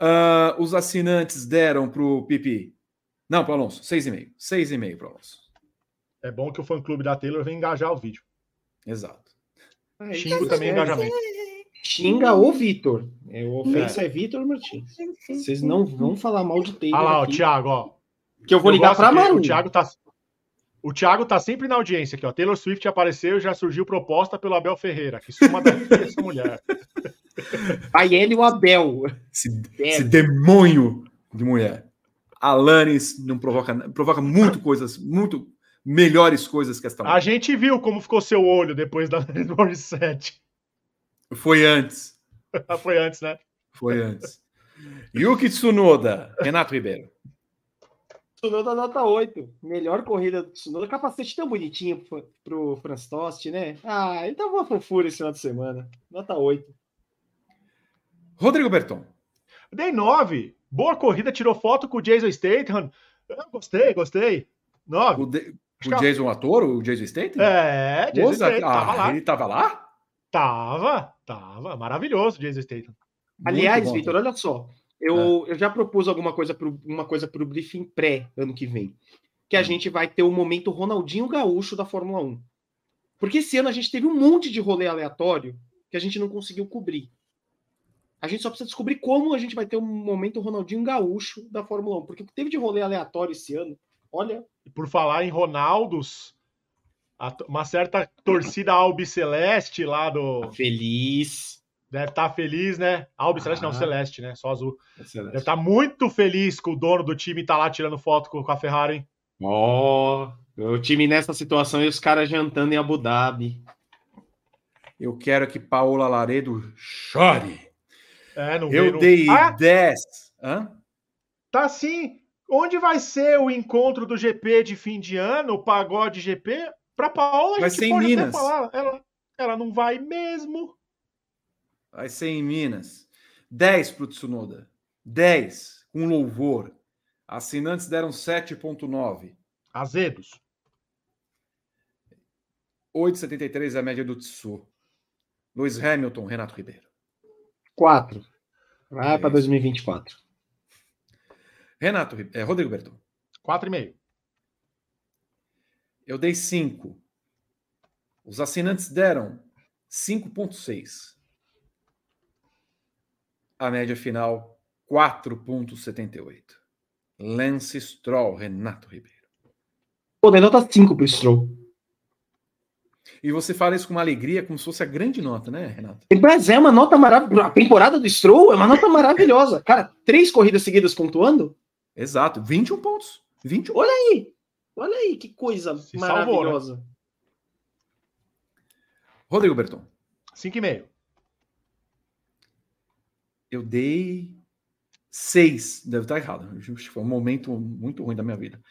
Uh, os assinantes deram para o Pipi. Não, para o Alonso, 6,5. 6,5 para o Alonso.
É bom que o fã-clube da Taylor venha engajar o vídeo.
Exato.
Xingo também engajamento
xinga o Vitor. É, o ofensa é, é Vitor Martins. Vocês não vão falar mal de Taylor.
Olha lá, aqui, o Thiago, ó.
Que eu vou eu ligar para Maru.
O Thiago tá o Thiago tá sempre na audiência aqui, ó. Taylor Swift apareceu e já surgiu proposta pelo Abel Ferreira. Que suma daqui [laughs] essa mulher.
Aí ele e o Abel.
Esse, esse, demônio de mulher. Alanis não provoca, provoca muito coisas, muito melhores coisas que esta
mulher. A gente viu como ficou seu olho depois da [laughs] Morissette.
Foi antes. [laughs]
Foi antes, né?
Foi antes. Yuki Tsunoda, Renato Ribeiro.
Tsunoda nota 8. Melhor corrida do Tsunoda. Capacete tão bonitinho pro, pro Franz Tost, né? Ah, ele tava uma fofura esse final de semana. Nota 8.
Rodrigo Berton.
Dei 9. Boa corrida, tirou foto com o Jason Statham. Eu gostei, gostei. 9.
O, de, o Jason ator, o Jason Statham?
É, Jason Statham.
Ah, tava lá. Ele tava lá?
Tava, tava. Maravilhoso Jason Statham.
Aliás, Vitor, olha só. Eu, é. eu já propus alguma coisa para uma coisa para o briefing pré ano que vem. Que a hum. gente vai ter o momento Ronaldinho Gaúcho da Fórmula 1. Porque esse ano a gente teve um monte de rolê aleatório que a gente não conseguiu cobrir. A gente só precisa descobrir como a gente vai ter um momento Ronaldinho Gaúcho da Fórmula 1. Porque o que teve de rolê aleatório esse ano, olha.
E por falar em Ronaldos, uma certa torcida albiceleste lá do.
Tá feliz.
Deve estar tá feliz, né? Albiceleste ah. não, celeste, né? Só azul. É Deve estar tá muito feliz com o dono do time estar tá lá tirando foto com, a Ferrari, hein?
Ó, oh, o time nessa situação e os caras jantando em Abu Dhabi.
Eu quero que Paola Laredo chore.
É, não
Eu dei ah? 10. Hã?
Tá sim. Onde vai ser o encontro do GP de fim de ano, o pagode GP? Para Paola,
vai ser em Minas. Falar,
ela, ela não vai mesmo.
Vai ser em Minas. 10 para o Tsunoda. 10 com louvor. Assinantes deram 7,9.
Azedos.
8,73 é a média do Tsu. Luiz Hamilton, Renato Ribeiro.
4. Vai para 2024.
Renato, é, Rodrigo Berton.
4,5.
Eu dei 5. Os assinantes deram 5,6. A média final, 4,78. Lance Stroll, Renato Ribeiro.
Pô, dei nota 5 para o Stroll.
E você fala isso com uma alegria, como se fosse a grande nota, né, Renato?
Mas é uma nota maravilhosa. A temporada do Stroll é uma nota maravilhosa. Cara, três corridas seguidas pontuando?
Exato, 21 pontos. 21.
Olha aí. Olha aí que coisa Se maravilhosa. Salvou, né?
Rodrigo Berton.
5,5.
Eu dei 6. Deve estar errado. Foi um momento muito ruim da minha vida.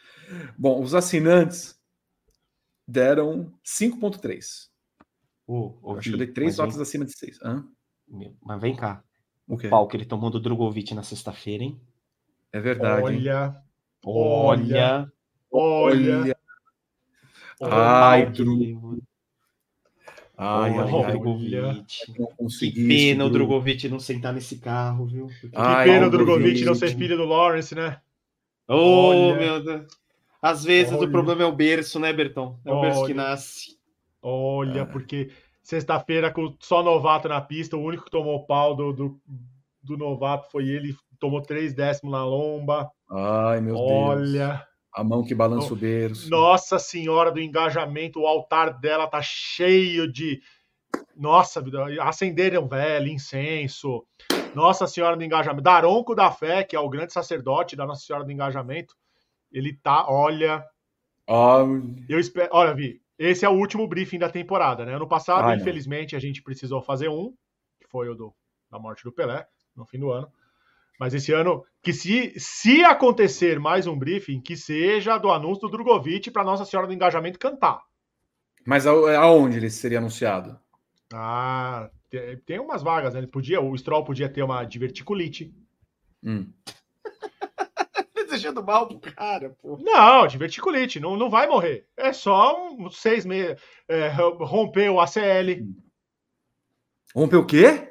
Bom, os assinantes deram 5,3.
Oh,
Acho que eu dei 3 notas vem... acima de 6.
Mas vem cá.
O,
o pau que ele tomou do Drogovic na sexta-feira, hein?
É verdade.
Olha.
Olha.
Olha.
Ai, Dru.
Ai, ai, ai, Drogovic. Que pena o Drogovic não sentar nesse carro, viu?
Que pena o Drogovic não ser filho do Lawrence, né?
Oh, Olha. meu Deus. Às vezes Olha. o problema é o berço, né, Bertão? É o Olha. berço que nasce.
Olha, ah. porque sexta-feira, com só novato na pista, o único que tomou pau do, do, do novato foi ele, tomou três décimos na lomba.
Ai, meu
Olha.
Deus. Olha. A mão que balança o berço.
Nossa Senhora do engajamento, o altar dela tá cheio de. Nossa, acenderam velho, incenso. Nossa Senhora do Engajamento. Daronco da Fé, que é o grande sacerdote da Nossa Senhora do Engajamento, ele tá, olha.
Oh.
Eu espero. Olha, Vi, esse é o último briefing da temporada, né? Ano passado, Ai, infelizmente, a gente precisou fazer um, que foi o do, da morte do Pelé, no fim do ano. Mas esse ano, que se, se acontecer mais um briefing, que seja do anúncio do Drogovic para Nossa Senhora do Engajamento cantar.
Mas aonde ele seria anunciado?
Ah, tem, tem umas vagas, né? Ele podia, o Stroll podia ter uma diverticulite.
Hum. [laughs]
Desejando mal pro cara, pô.
Não, diverticulite, não, não vai morrer. É só um, seis meses. É, romper o ACL.
Romper o quê?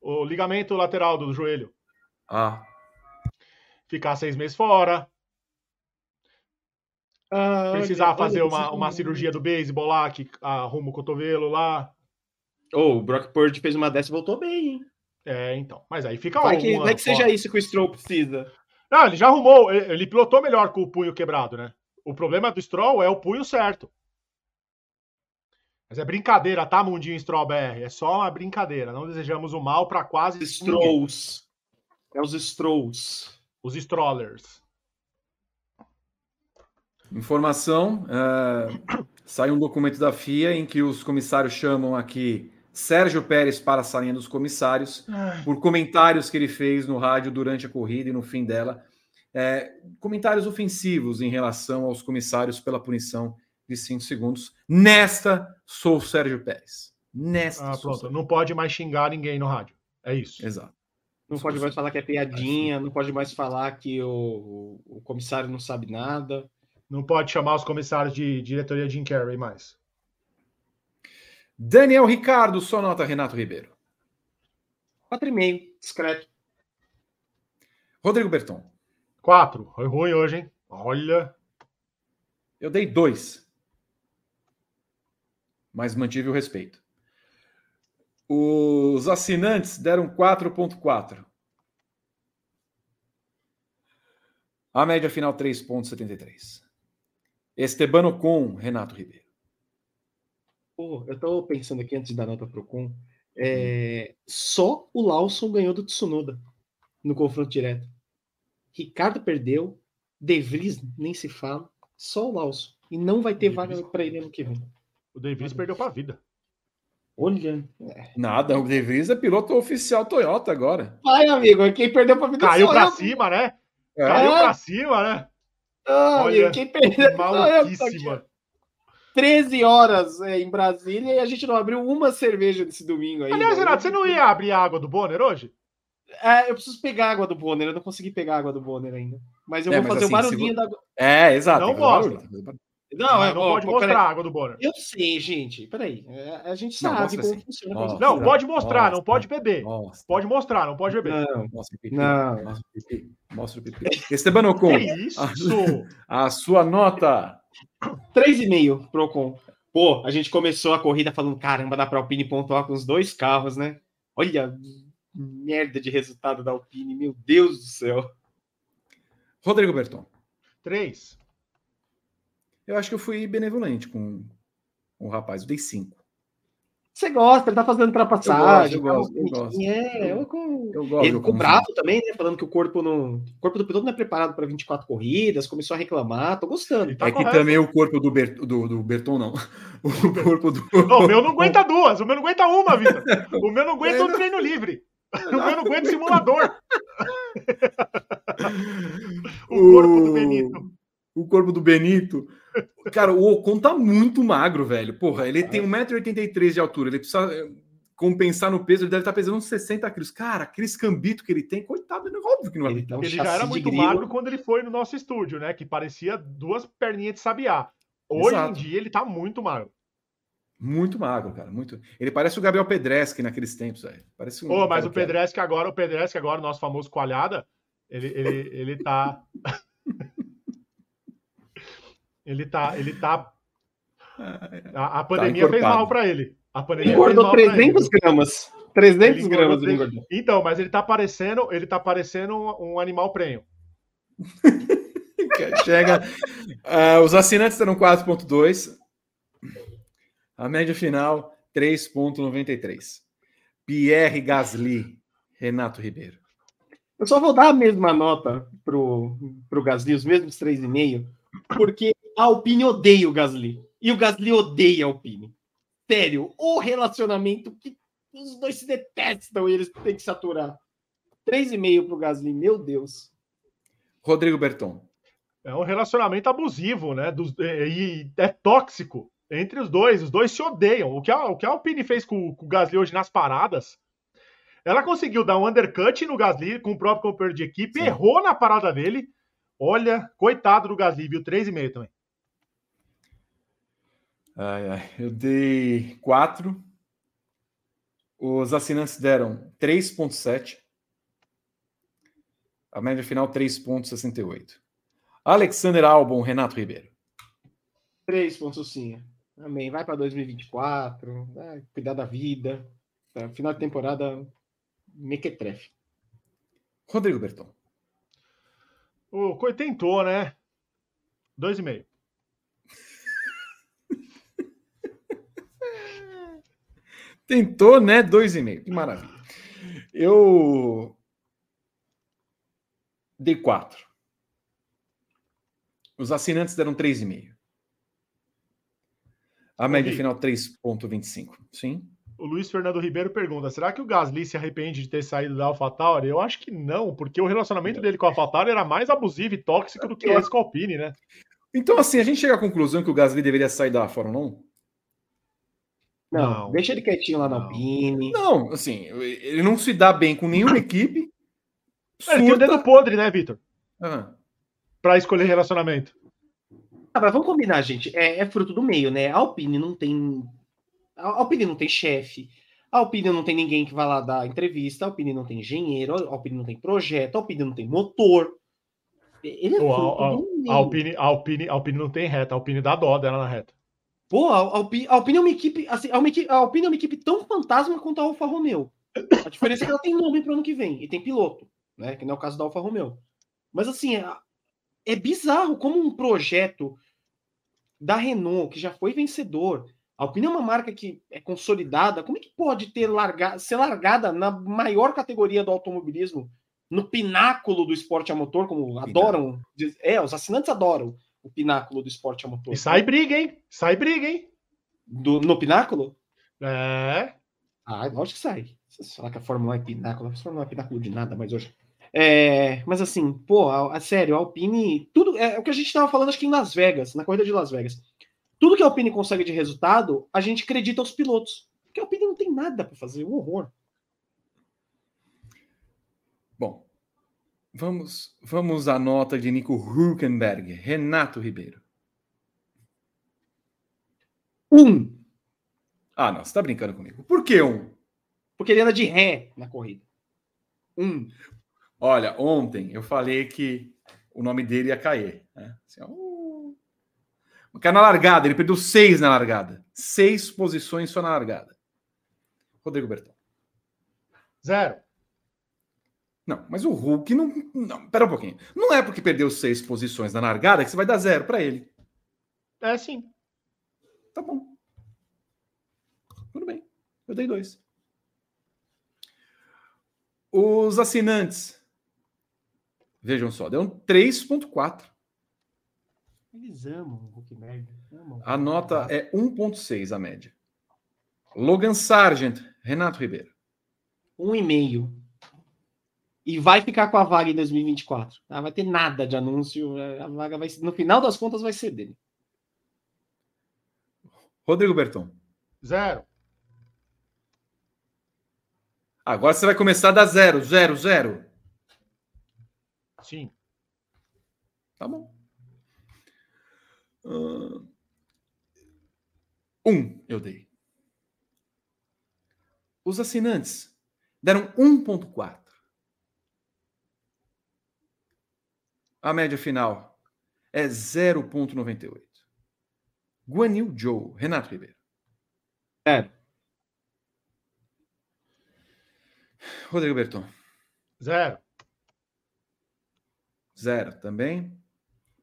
O ligamento lateral do joelho.
Ah.
Ficar seis meses fora. Ah, Precisar fazer uma, uma cirurgia do beisebol lá, que arruma o cotovelo lá.
Oh, o Brock Purdy fez uma dessa e voltou bem, hein?
É, então. Mas aí fica
Vai que, vai que seja isso que o Stroll precisa.
Não, ele já arrumou. Ele pilotou melhor com o punho quebrado, né? O problema do Stroll é o punho certo. Mas é brincadeira, tá, Mundinho Stroll BR? É só uma brincadeira. Não desejamos o mal para quase.
Strolls. É os Strolls.
Os Strollers.
Informação: uh, sai um documento da FIA em que os comissários chamam aqui Sérgio Pérez para a salinha dos comissários por comentários que ele fez no rádio durante a corrida e no fim dela. É, comentários ofensivos em relação aos comissários pela punição de 5 segundos. Nesta, sou o Sérgio Pérez. Nesta.
Ah, pronto. Não pode mais xingar ninguém no rádio. É isso.
Exato.
Não pode mais falar que é piadinha, não pode mais falar que o, o comissário não sabe nada.
Não pode chamar os comissários de diretoria Jim Carrey mais.
Daniel Ricardo, só nota Renato Ribeiro.
4,5, discreto.
Rodrigo Berton.
4. Foi ruim hoje, hein? Olha.
Eu dei 2. Mas mantive o respeito. Os assinantes deram 4,4. A média final 3,73. Estebano com Renato Ribeiro.
Pô, eu tô pensando aqui antes de dar nota pro Com. É, só o Lawson ganhou do Tsunoda no confronto direto. Ricardo perdeu, De Vries nem se fala, só o Lawson. E não vai ter vaga para ele ano que vem.
O De Vries perdeu para a vida.
Olha.
É. Nada, o De Vries é piloto oficial Toyota agora.
Vai, amigo, quem perdeu para a vida
Caiu para cima, né? É. Caiu para cima, né?
Ah, Olha, quem perdeu maluquíssima. 13 horas é, em Brasília e a gente não abriu uma cerveja nesse domingo aí.
Aliás, Renato, você não ia abrir a água do Bonner hoje?
É, eu preciso pegar a água do Bonner, eu não consegui pegar a água do Bonner ainda. Mas eu é, vou fazer assim, o barulhinho
da
água.
É, exato.
Não mostra. Não, é, não pode pô, mostrar a água do Bonner.
Eu sei, gente. Peraí. É, a gente sabe
não, como assim. funciona. Nossa, não, pode mostrar, mostra, não pode beber. Pode mostrar, não pode beber.
Não, mostra o pipi. Não.
Mostra o pipi. Mostra o pipi. [laughs] Esteban Ocon.
É isso.
A, [laughs] a sua nota.
3,5 pro Ocon. Pô, a gente começou a corrida falando, caramba, dá pra Alpine pontuar com os dois carros, né? Olha, merda de resultado da Alpine, meu Deus do céu.
Rodrigo Berton.
Três.
Eu acho que eu fui benevolente com, com o rapaz, eu dei cinco.
Você gosta, ele tá fazendo ultrapassagem.
Eu gosto, eu gosto.
É, eu, eu, eu gosto. Ele ficou bravo também, né? Falando que o corpo não. O corpo do piloto não é preparado para 24 corridas, começou a reclamar, tô gostando.
Tá é correto. que também o corpo do, Bert, do, do Berton, não. [laughs] O corpo do.
Não, o meu não aguenta duas, o meu não aguenta uma, Vitor. [laughs] O meu não aguenta um treino livre. [laughs] O meu não aguenta simulador. o corpo do Benito.
O corpo do Benito. Cara, o Ocon tá muito magro, velho. Porra, ele tem 1,83m de altura. Ele precisa eh, compensar no peso. Ele deve estar tá pesando uns 60 quilos. Cara, aquele escambito que ele tem, coitado, é óbvio que não
é. Ele, ele já era muito magro quando ele foi no nosso estúdio, né? Que parecia duas perninhas de sabiá. Hoje Exato. em dia ele tá muito magro.
Muito magro, cara. Muito. Ele parece o Gabriel Pedreschi naqueles tempos, velho. Parece
um. Oh, mas o Pedreschi agora, o Pedreschi agora, nosso famoso coalhada, ele, ele, ele tá. [laughs] Ele tá. Ele tá. A, a pandemia tá fez mal para ele. A pandemia
engordou 300 gramas. 300 gramas ele
engordou. Então, mas ele tá parecendo, ele tá parecendo um, um animal prenho. [laughs]
Chega. Uh, os assinantes terão 4.2. A média final 3.93. Pierre Gasly. Renato Ribeiro.
Eu só vou dar a mesma nota pro, pro Gasly, os mesmos 3,5, porque a Alpine odeia o Gasly. E o Gasly odeia a Alpine. Sério, o relacionamento que os dois se detestam e eles têm que se aturar. 3,5 pro Gasly, meu Deus.
Rodrigo Berton.
É um relacionamento abusivo, né? Dos, e é tóxico entre os dois. Os dois se odeiam. O que a, o que a Alpine fez com, com o Gasly hoje nas paradas ela conseguiu dar um undercut no Gasly com o próprio companheiro de equipe, Sim. errou na parada dele. Olha, coitado do Gasly, viu? 3,5 também.
Ai, ai. Eu dei 4. Os assinantes deram 3,7. A média final 3,68. Alexander Albon, Renato Ribeiro.
3 pontos sim. Amém. Vai para 2024. Vai cuidar da vida. Final de temporada, mequetrefe.
Rodrigo Berton.
O Coitentou, né? 2,5.
Tentou, né? Dois e meio. Que maravilha. Eu dei quatro. Os assinantes deram três e meio. A média final 3.25. Sim.
O Luiz Fernando Ribeiro pergunta: será que o Gasly se arrepende de ter saído da AlphaTauri? Eu acho que não, porque o relacionamento dele com a AlphaTauri era mais abusivo e tóxico do que esse com a Alpine, né?
Então, assim, a gente chega à conclusão que o Gasly deveria sair da Fórmula 1?
Não, não, deixa ele quietinho lá na Alpine.
Não, assim, ele não se dá bem com nenhuma equipe.
É, ele tem o dedo podre, né, Vitor? Uhum. Pra escolher relacionamento.
Ah, mas vamos combinar, gente. É, é, fruto do meio, né? A Alpine não tem a Alpine não tem chefe, a Alpine não tem ninguém que vá lá dar entrevista, a Alpine não tem engenheiro, a Alpine não tem projeto, a Alpine não tem motor.
Ele é Pô, a, a, Alpine, a, Alpine, a Alpine não tem reta, a Alpine dá dó dela na reta.
Pô, a Alpine, a Alpine é uma equipe, assim, a, uma equipe, a Alpine é uma equipe tão fantasma quanto a Alfa Romeo. A diferença é que ela tem nome para o ano que vem e tem piloto, né? Que não é o caso da Alfa Romeo. Mas assim, é, é bizarro como um projeto da Renault, que já foi vencedor, a Alpine é uma marca que é consolidada. Como é que pode ter largado, ser largada na maior categoria do automobilismo, no pináculo do esporte a motor, como adoram? É, os assinantes adoram o pináculo do esporte a motor.
E sai briga, hein? Sai briga, hein?
Do, no pináculo?
É.
Ah, lógico que sai. Você fala que a Fórmula 1 é pináculo, a Fórmula 1 é pináculo de nada, mas hoje. É, mas assim, pô, a, a sério, a Alpine, tudo é, é o que a gente estava falando, acho que em Las Vegas, na corrida de Las Vegas. Tudo que a Alpine consegue de resultado, a gente acredita aos pilotos. Porque a Alpine não tem nada para fazer, um horror.
Bom, vamos, vamos à nota de Nico Huckenberg, Renato Ribeiro.
Um.
Ah, não, você está brincando comigo. Por que um?
Porque ele anda de ré na corrida. Um.
Olha, ontem eu falei que o nome dele ia cair. Né? Assim, Caiu na largada, ele perdeu seis na largada. Seis posições só na largada. Rodrigo Bertão.
Zero.
Não, mas o Hulk não, não. Pera um pouquinho. Não é porque perdeu seis posições na largada que você vai dar zero para ele.
É sim.
Tá bom. Tudo bem. Eu dei dois. Os assinantes. Vejam só, deu um 3,4.
Eles amam o Huckberg.
A nota é 1,6 a média. Logan Sargent, Renato Ribeiro.
1,5. E vai ficar com a vaga em 2024. Não vai ter nada de anúncio. A vaga vai, no final das contas, vai ser dele.
Rodrigo Berton.
Zero.
Agora você vai começar a dar zero, zero, zero.
Sim.
Tá bom. Uh, um eu dei. Os assinantes deram 1,4. A média final é 0,98. Guanil Joe, Renato Ribeiro.
É.
Rodrigo Berton.
Zero.
Zero também.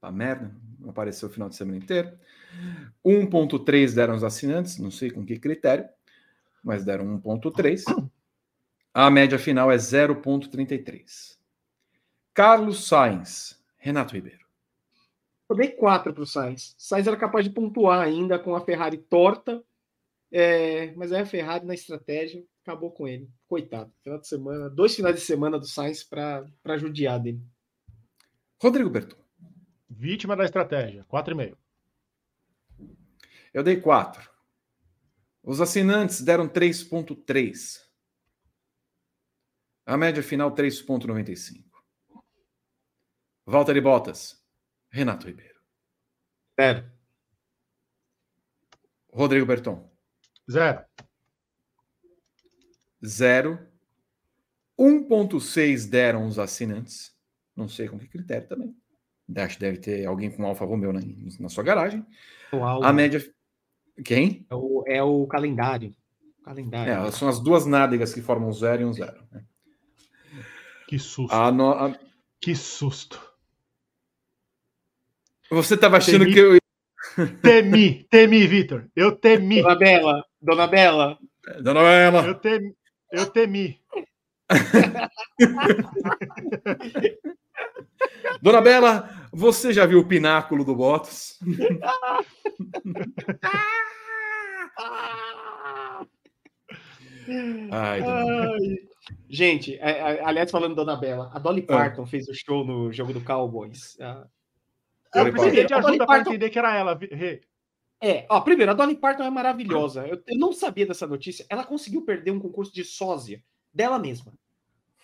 A merda apareceu o final de semana inteiro. 1,3 deram os assinantes, não sei com que critério, mas deram 1,3. A média final é 0,33. Carlos Sainz, Renato Ribeiro.
Eu dei 4 para o Sainz. Sainz era capaz de pontuar ainda com a Ferrari torta, é, mas aí a Ferrari na estratégia acabou com ele. Coitado. Final de semana, dois finais de semana do Sainz para judiar dele.
Rodrigo Berton.
Vítima da estratégia, 4,5.
Eu dei 4. Os assinantes deram 3,3. A média final, 3,95. Walter e Bottas. Renato Ribeiro.
Zero.
Rodrigo Berton.
Zero.
Zero. 1,6 deram os assinantes. Não sei com que critério também. Acho que deve ter alguém com Alfa Romeo na, na sua garagem. A média. Quem?
É o, é o calendário. calendário.
É, são as duas nádegas que formam um zero e um zero. Né?
Que susto. A no... a... Que susto.
Você estava achando temi, que eu.
Temi, temi, Vitor. Eu temi.
Dona Bela, Dona Bela.
Dona Bela.
Eu temi. Eu temi. [laughs]
Dona Bela, você já viu o pináculo do Bottas? [laughs]
Ai, Ai. Gente, é, é, aliás, falando Dona Bela, a Dolly ah. Parton ah. fez o show no jogo do Cowboys. Ah.
Eu precisei de ajuda para entender que era ela.
É, ó, primeiro, a Dolly Parton é maravilhosa. Eu, eu não sabia dessa notícia. Ela conseguiu perder um concurso de sósia dela mesma.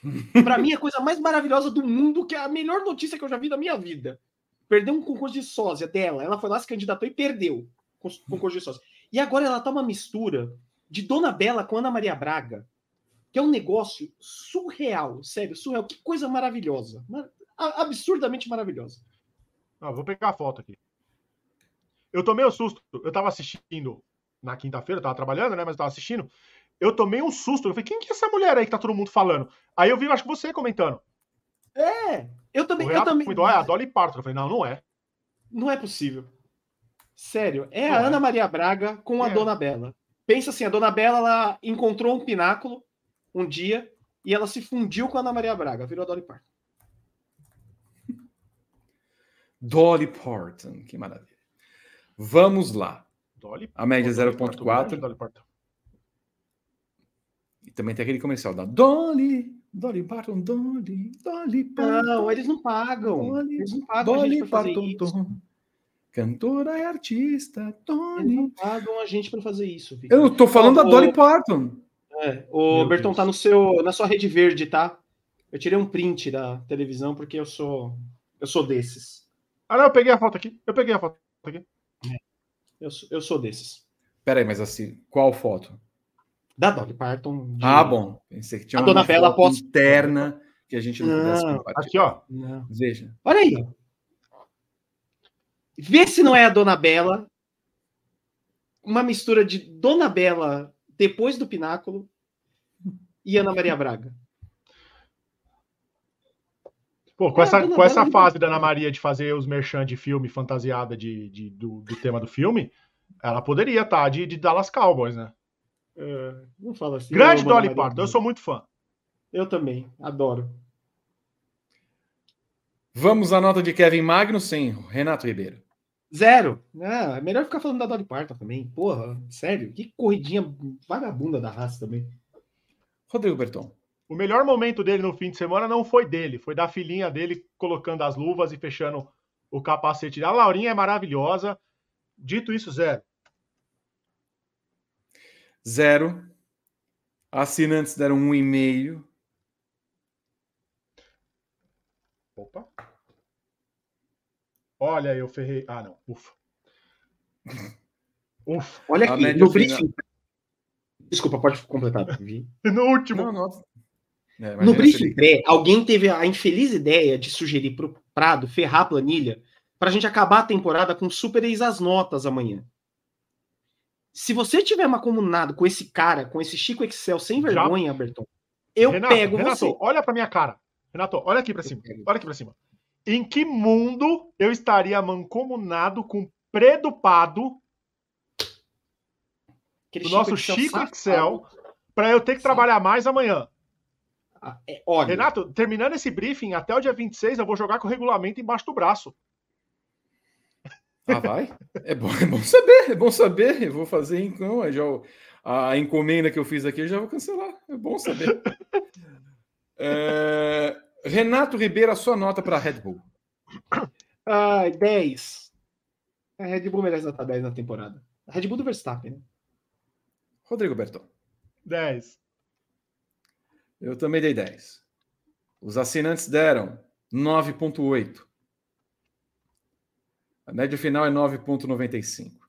[laughs] Para mim, é a coisa mais maravilhosa do mundo, que é a melhor notícia que eu já vi na minha vida. Perdeu um concurso de sósia dela. Ela foi lá, se candidatou e perdeu o concurso de sósia. E agora ela tá uma mistura de Dona Bela com Ana Maria Braga, que é um negócio surreal, sério, surreal. Que coisa maravilhosa. Absurdamente maravilhosa.
Ah, vou pegar a foto aqui. Eu tomei um susto. Eu tava assistindo na quinta-feira, eu tava trabalhando, né? Mas eu tava assistindo eu tomei um susto. Eu falei, quem que é essa mulher aí que tá todo mundo falando? Aí eu vi, acho que você comentando.
É, eu também. eu também...
Comentou, é a Dolly Parton. Eu falei, não, não é.
Não é possível. Sério, é não a é. Ana Maria Braga com a é. Dona Bela. Pensa assim, a Dona Bela ela encontrou um pináculo um dia e ela se fundiu com a Ana Maria Braga, virou a Dolly Parton.
Dolly Parton, que maravilha. Vamos lá. Dolly, a média 0.4. Dolly Parton. E também tem aquele comercial da Dolly, Dolly Parton, Dolly, Dolly
Parton. Não, eles não pagam. Dolly, eles não pagam Dolly Parton,
Cantora e artista, Dolly. Eles
não pagam a gente para fazer isso.
Victor. Eu tô falando oh, da Dolly Parton.
É, o Berton tá no seu, na sua rede verde, tá? Eu tirei um print da televisão porque eu sou, eu sou desses.
Ah, não, eu peguei a foto aqui. Eu peguei a foto aqui.
É. Eu, eu sou desses.
Peraí, mas assim, qual foto?
Da Dolly Parton.
De... Ah, bom. Pensei que tinha
a uma Dona Bela
após... interna que a gente não,
não pudesse compartilhar. Aqui, ó. Não.
Veja.
Olha aí. Vê se não é a Dona Bela. Uma mistura de Dona Bela depois do Pináculo e Ana Maria Braga.
Pô, com é, essa, com essa fase da Ana Maria de fazer os merchan de filme fantasiada de, de do, do, tema do filme, ela poderia estar tá de, de Dallas Cowboys, né?
Uh, não fala assim.
Grande Dolly Parton, eu sou muito fã.
Eu também, adoro.
Vamos à nota de Kevin Magnussen, Renato Ribeiro.
Zero. Ah, é melhor ficar falando da Dolly Parton também. Porra, sério. Que corridinha vagabunda da raça também.
Rodrigo Berton.
O melhor momento dele no fim de semana não foi dele, foi da filhinha dele colocando as luvas e fechando o capacete. A Laurinha é maravilhosa. Dito isso, zero.
Zero. Assinantes deram um e meio.
Opa. Olha, eu ferrei. Ah, não. Ufa. [laughs]
Ufa. Olha aqui, no briefing. Desculpa, pode completar. [laughs]
no último. Não, não.
É, no briefing pré, alguém teve a infeliz ideia de sugerir para o Prado ferrar a planilha para a gente acabar a temporada com super ex as notas amanhã. Se você tiver comunado com esse cara, com esse Chico Excel sem vergonha, Já... Berton, eu Renato, pego
Renato,
você.
olha pra minha cara. Renato, olha aqui pra cima. Olha aqui pra cima. Em que mundo eu estaria mancomunado com predupado do nosso Chico Excel, Excel para eu ter que trabalhar mais amanhã? É, olha... Renato, terminando esse briefing, até o dia 26 eu vou jogar com o regulamento embaixo do braço.
Ah, vai? É bom, é bom saber, é bom saber. Eu vou fazer então, já, a encomenda que eu fiz aqui eu já vou cancelar. É bom saber. [laughs] É, Renato Ribeiro, a sua nota para Red Bull.
Ah, 10. A Red Bull merece nota 10 na temporada. A Red Bull do Verstappen, né?
Rodrigo Berton.
10.
Eu também dei 10. Os assinantes deram 9,8. A média final é 9,95.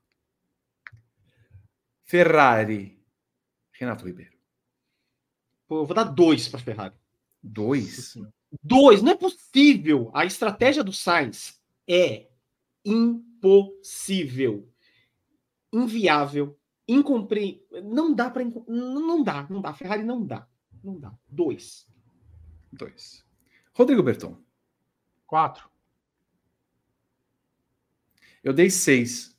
Ferrari. Renato Ribeiro.
Pô, eu vou dar 2 para Ferrari.
2?
2. Não é possível. A estratégia do Sainz é impossível. Inviável. Incompreensível. Não dá para. Não dá, não dá. Ferrari não dá. Não dá. Dois.
Dois. Rodrigo Berton.
Quatro.
Eu dei seis.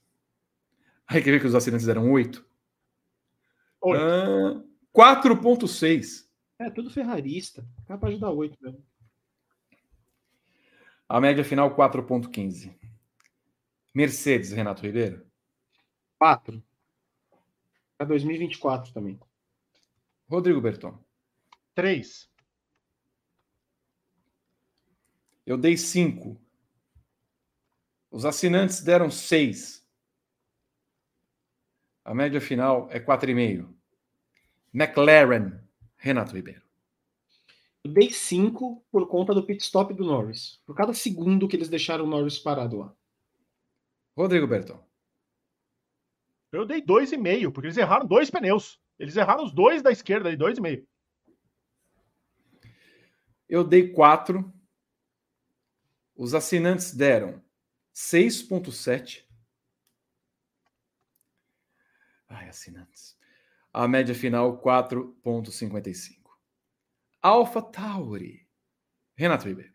Aí quer ver que os assinantes deram oito? Oito. Ah, 4.6.
É, tudo ferrarista. Capaz de dar oito mesmo.
A média final, 4.15. Mercedes, Renato Ribeiro?
4. Para 2024 também.
Rodrigo Berton.
Três.
Eu dei cinco. Os assinantes deram seis. A média final é quatro e meio. McLaren, Renato Ribeiro.
Eu dei cinco por conta do pit stop do Norris. Por cada segundo que eles deixaram o Norris parado lá.
Rodrigo Berton.
Eu dei dois e meio, porque eles erraram dois pneus. Eles erraram os dois da esquerda e dois e meio.
Eu dei 4. Os assinantes deram 6,7. Ai, assinantes. A média final, 4,55. Alpha Tauri. Renato Ribeiro.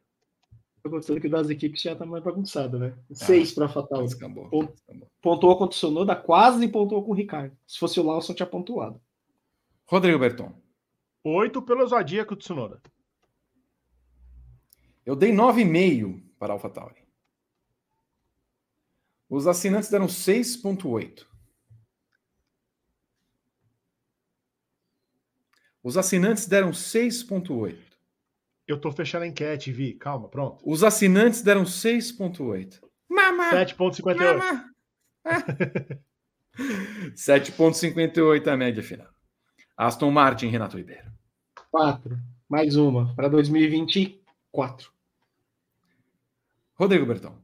Eu gostei que das equipes já tá mais bagunçado, né? 6 ah, para Alpha Tauri. Pontuou com o Tsunoda, quase pontuou com o Ricardo. Se fosse o Lawson, tinha pontuado.
Rodrigo Berton.
8 pelo ousadia com o Tsunoda.
Eu dei 9,5 para a AlphaTauri. Os assinantes deram 6,8. Os assinantes deram 6,8.
Eu estou fechando a enquete, Vi. Calma, pronto.
Os assinantes deram 6,8.
Mama! 7,58.
7,58 [laughs] a média final. Aston Martin, Renato Ribeiro.
4. Mais uma para 2024.
Rodrigo Bertão.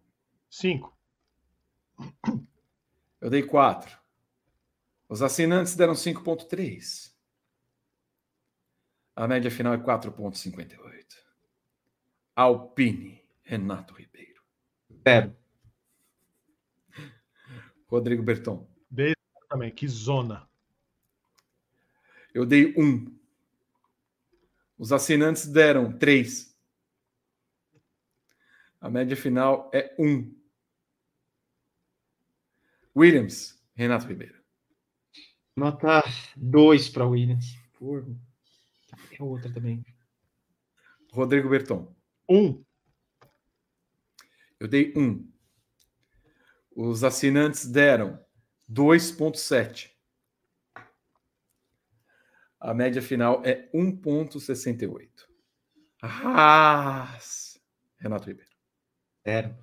Cinco.
Eu dei quatro. Os assinantes deram 5,3. A média final é 4,58. Alpine, Renato Ribeiro.
Zero.
Rodrigo Berton.
Dei também. Que zona.
Eu dei um. Os assinantes deram três. A média final é 1. Williams, Renato Ribeiro.
Nota 2 para Williams. Por... É outra também.
Rodrigo Berton.
1.
Eu dei 1. Os assinantes deram 2,7. A média final é 1,68. Ah, Renato Ribeiro.
Zero.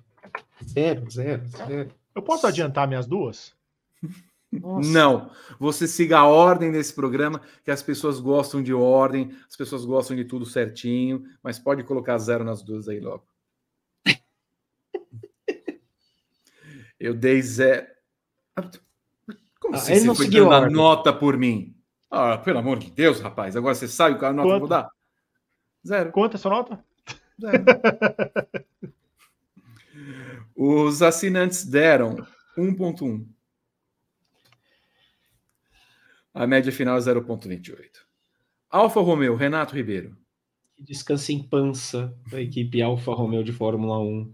Zero, zero, zero.
Eu posso adiantar minhas duas?
Nossa. Não. Você siga a ordem desse programa, que as pessoas gostam de ordem, as pessoas gostam de tudo certinho, mas pode colocar zero nas duas aí logo. [laughs] Eu dei zero. Como ah, assim você foi dando a nota por mim? Ah, pelo amor de Deus, rapaz. Agora você sabe qual é a nota que eu vou dar?
Zero. Quanto é a sua nota?
Zero. [laughs] Os assinantes deram 1.1. A média final é 0.28. Alfa Romeo, Renato Ribeiro.
Que descanse em pança a equipe Alfa Romeo de Fórmula 1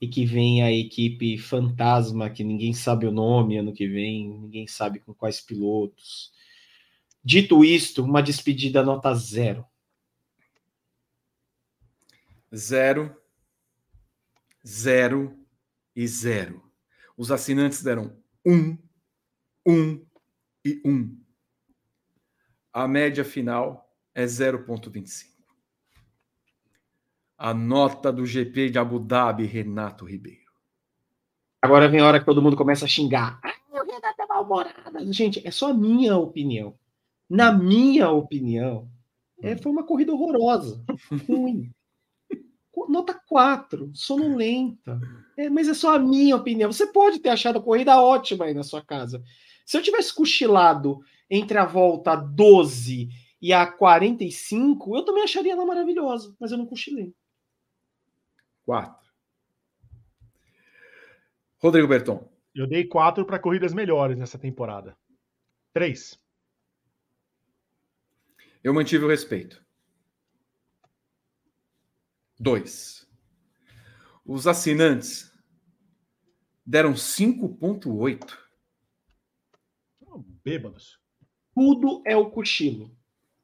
e que vem a equipe fantasma que ninguém sabe o nome ano que vem, ninguém sabe com quais pilotos. Dito isto, uma despedida nota zero.
Zero, zero e zero. Os assinantes deram um, um e um. A média final é 0,25. A nota do GP de Abu Dhabi, Renato Ribeiro.
Agora vem a hora que todo mundo começa a xingar. Ah, o Renato é mal-humorado. Gente, é só a minha opinião. Na minha opinião, é, foi uma corrida horrorosa. [laughs] Ruim. Nota 4, sonolenta. É, mas é só a minha opinião. Você pode ter achado a corrida ótima aí na sua casa. Se eu tivesse cochilado entre a volta 12 e a 45, eu também acharia ela maravilhosa, mas eu não cochilei.
4. Rodrigo Berton.
Eu dei 4 para corridas melhores nessa temporada. 3.
Eu mantive o respeito. Dois. Os assinantes deram 5,8.
Bêbados.
Tudo é o cochilo.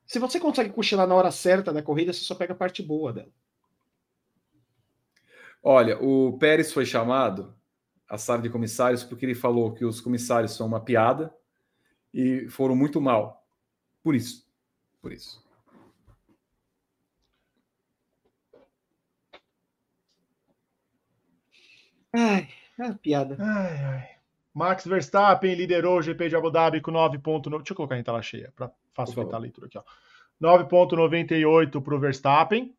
Se você consegue cochilar na hora certa da corrida, você só pega a parte boa dela.
Olha, o Pérez foi chamado à sala de comissários porque ele falou que os comissários são uma piada e foram muito mal. Por isso por isso.
Ai, é piada.
Ai, ai. Max Verstappen liderou o GP de Abu Dhabi com 9.9. Deixa eu colocar em tela cheia para facilitar a leitura aqui. 9.98 para o Verstappen.